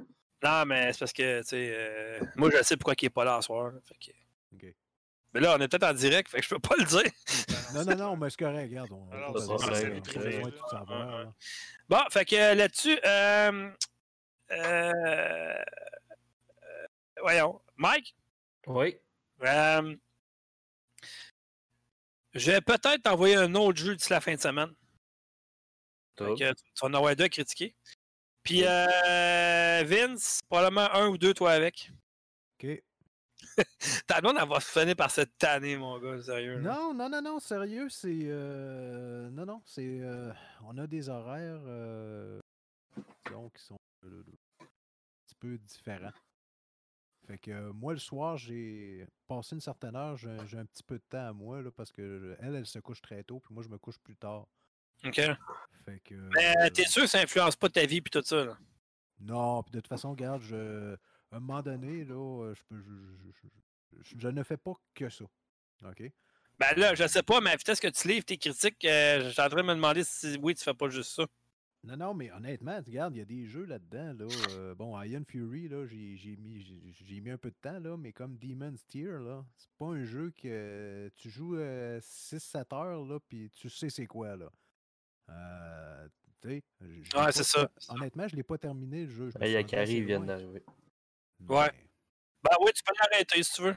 Non, mais c'est parce que, tu sais, euh, moi, je sais pourquoi il est pas là ce soir. là, fait que- Ok. Mais là, on est peut-être en direct, fait que je peux pas le dire. Non, non, non, mais c'est correct, regarde. On Alors, ça, ça, tout. Ouais. Bon, fait que euh, là-dessus, euh, euh, euh, voyons, Mike, Oui. euh, je vais peut-être t'envoyer un autre jeu d'ici la fin de semaine. Que tu vas en avoir deux à critiquer. Puis euh, Vince, probablement un ou deux, toi avec. OK. Ta demande, elle va finir par cette tannée, mon gars, sérieux. là. Non, non, non, non, sérieux, c'est. euh, Non, non, c'est. euh, On a des horaires, euh, disons, qui sont euh, un petit peu différents. Fait que euh, moi, le soir, j'ai passé une certaine heure, j'ai un petit peu de temps à moi, là, parce que elle, elle se couche très tôt, puis moi, je me couche plus tard. OK. Fait que. Mais euh, t'es sûr que ça influence pas ta vie puis tout ça, là? Non, puis de toute façon, regarde, je, à un moment donné, là, euh, je, peux, je, je- je- je- je ne fais pas que ça. OK? Ben là, je sais pas, mais à la vitesse que tu livres tes critiques, euh, je suis en train de me demander si oui, tu fais pas juste ça. Non, non, mais honnêtement, regarde, il y a des jeux là-dedans. Là, euh, bon, Iron Fury, là, j'ai j'ai mis, j'ai- j'ai mis un peu de temps, là, mais comme Demon's Tier, là, c'est pas un jeu que tu joues 6-7 heures, là, puis tu sais c'est quoi, là. Euh, tu sais, je- je l'ai Ouais, pas c'est ça. ter- Honnêtement, je l'ai pas terminé, le jeu. je Il y a Carrie vient d'arriver. Ouais. Ben oui, tu peux l'arrêter si tu veux.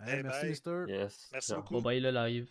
Hey, Hey, merci, bye. Mister. Yes. Merci beaucoup. Bon, bye le live.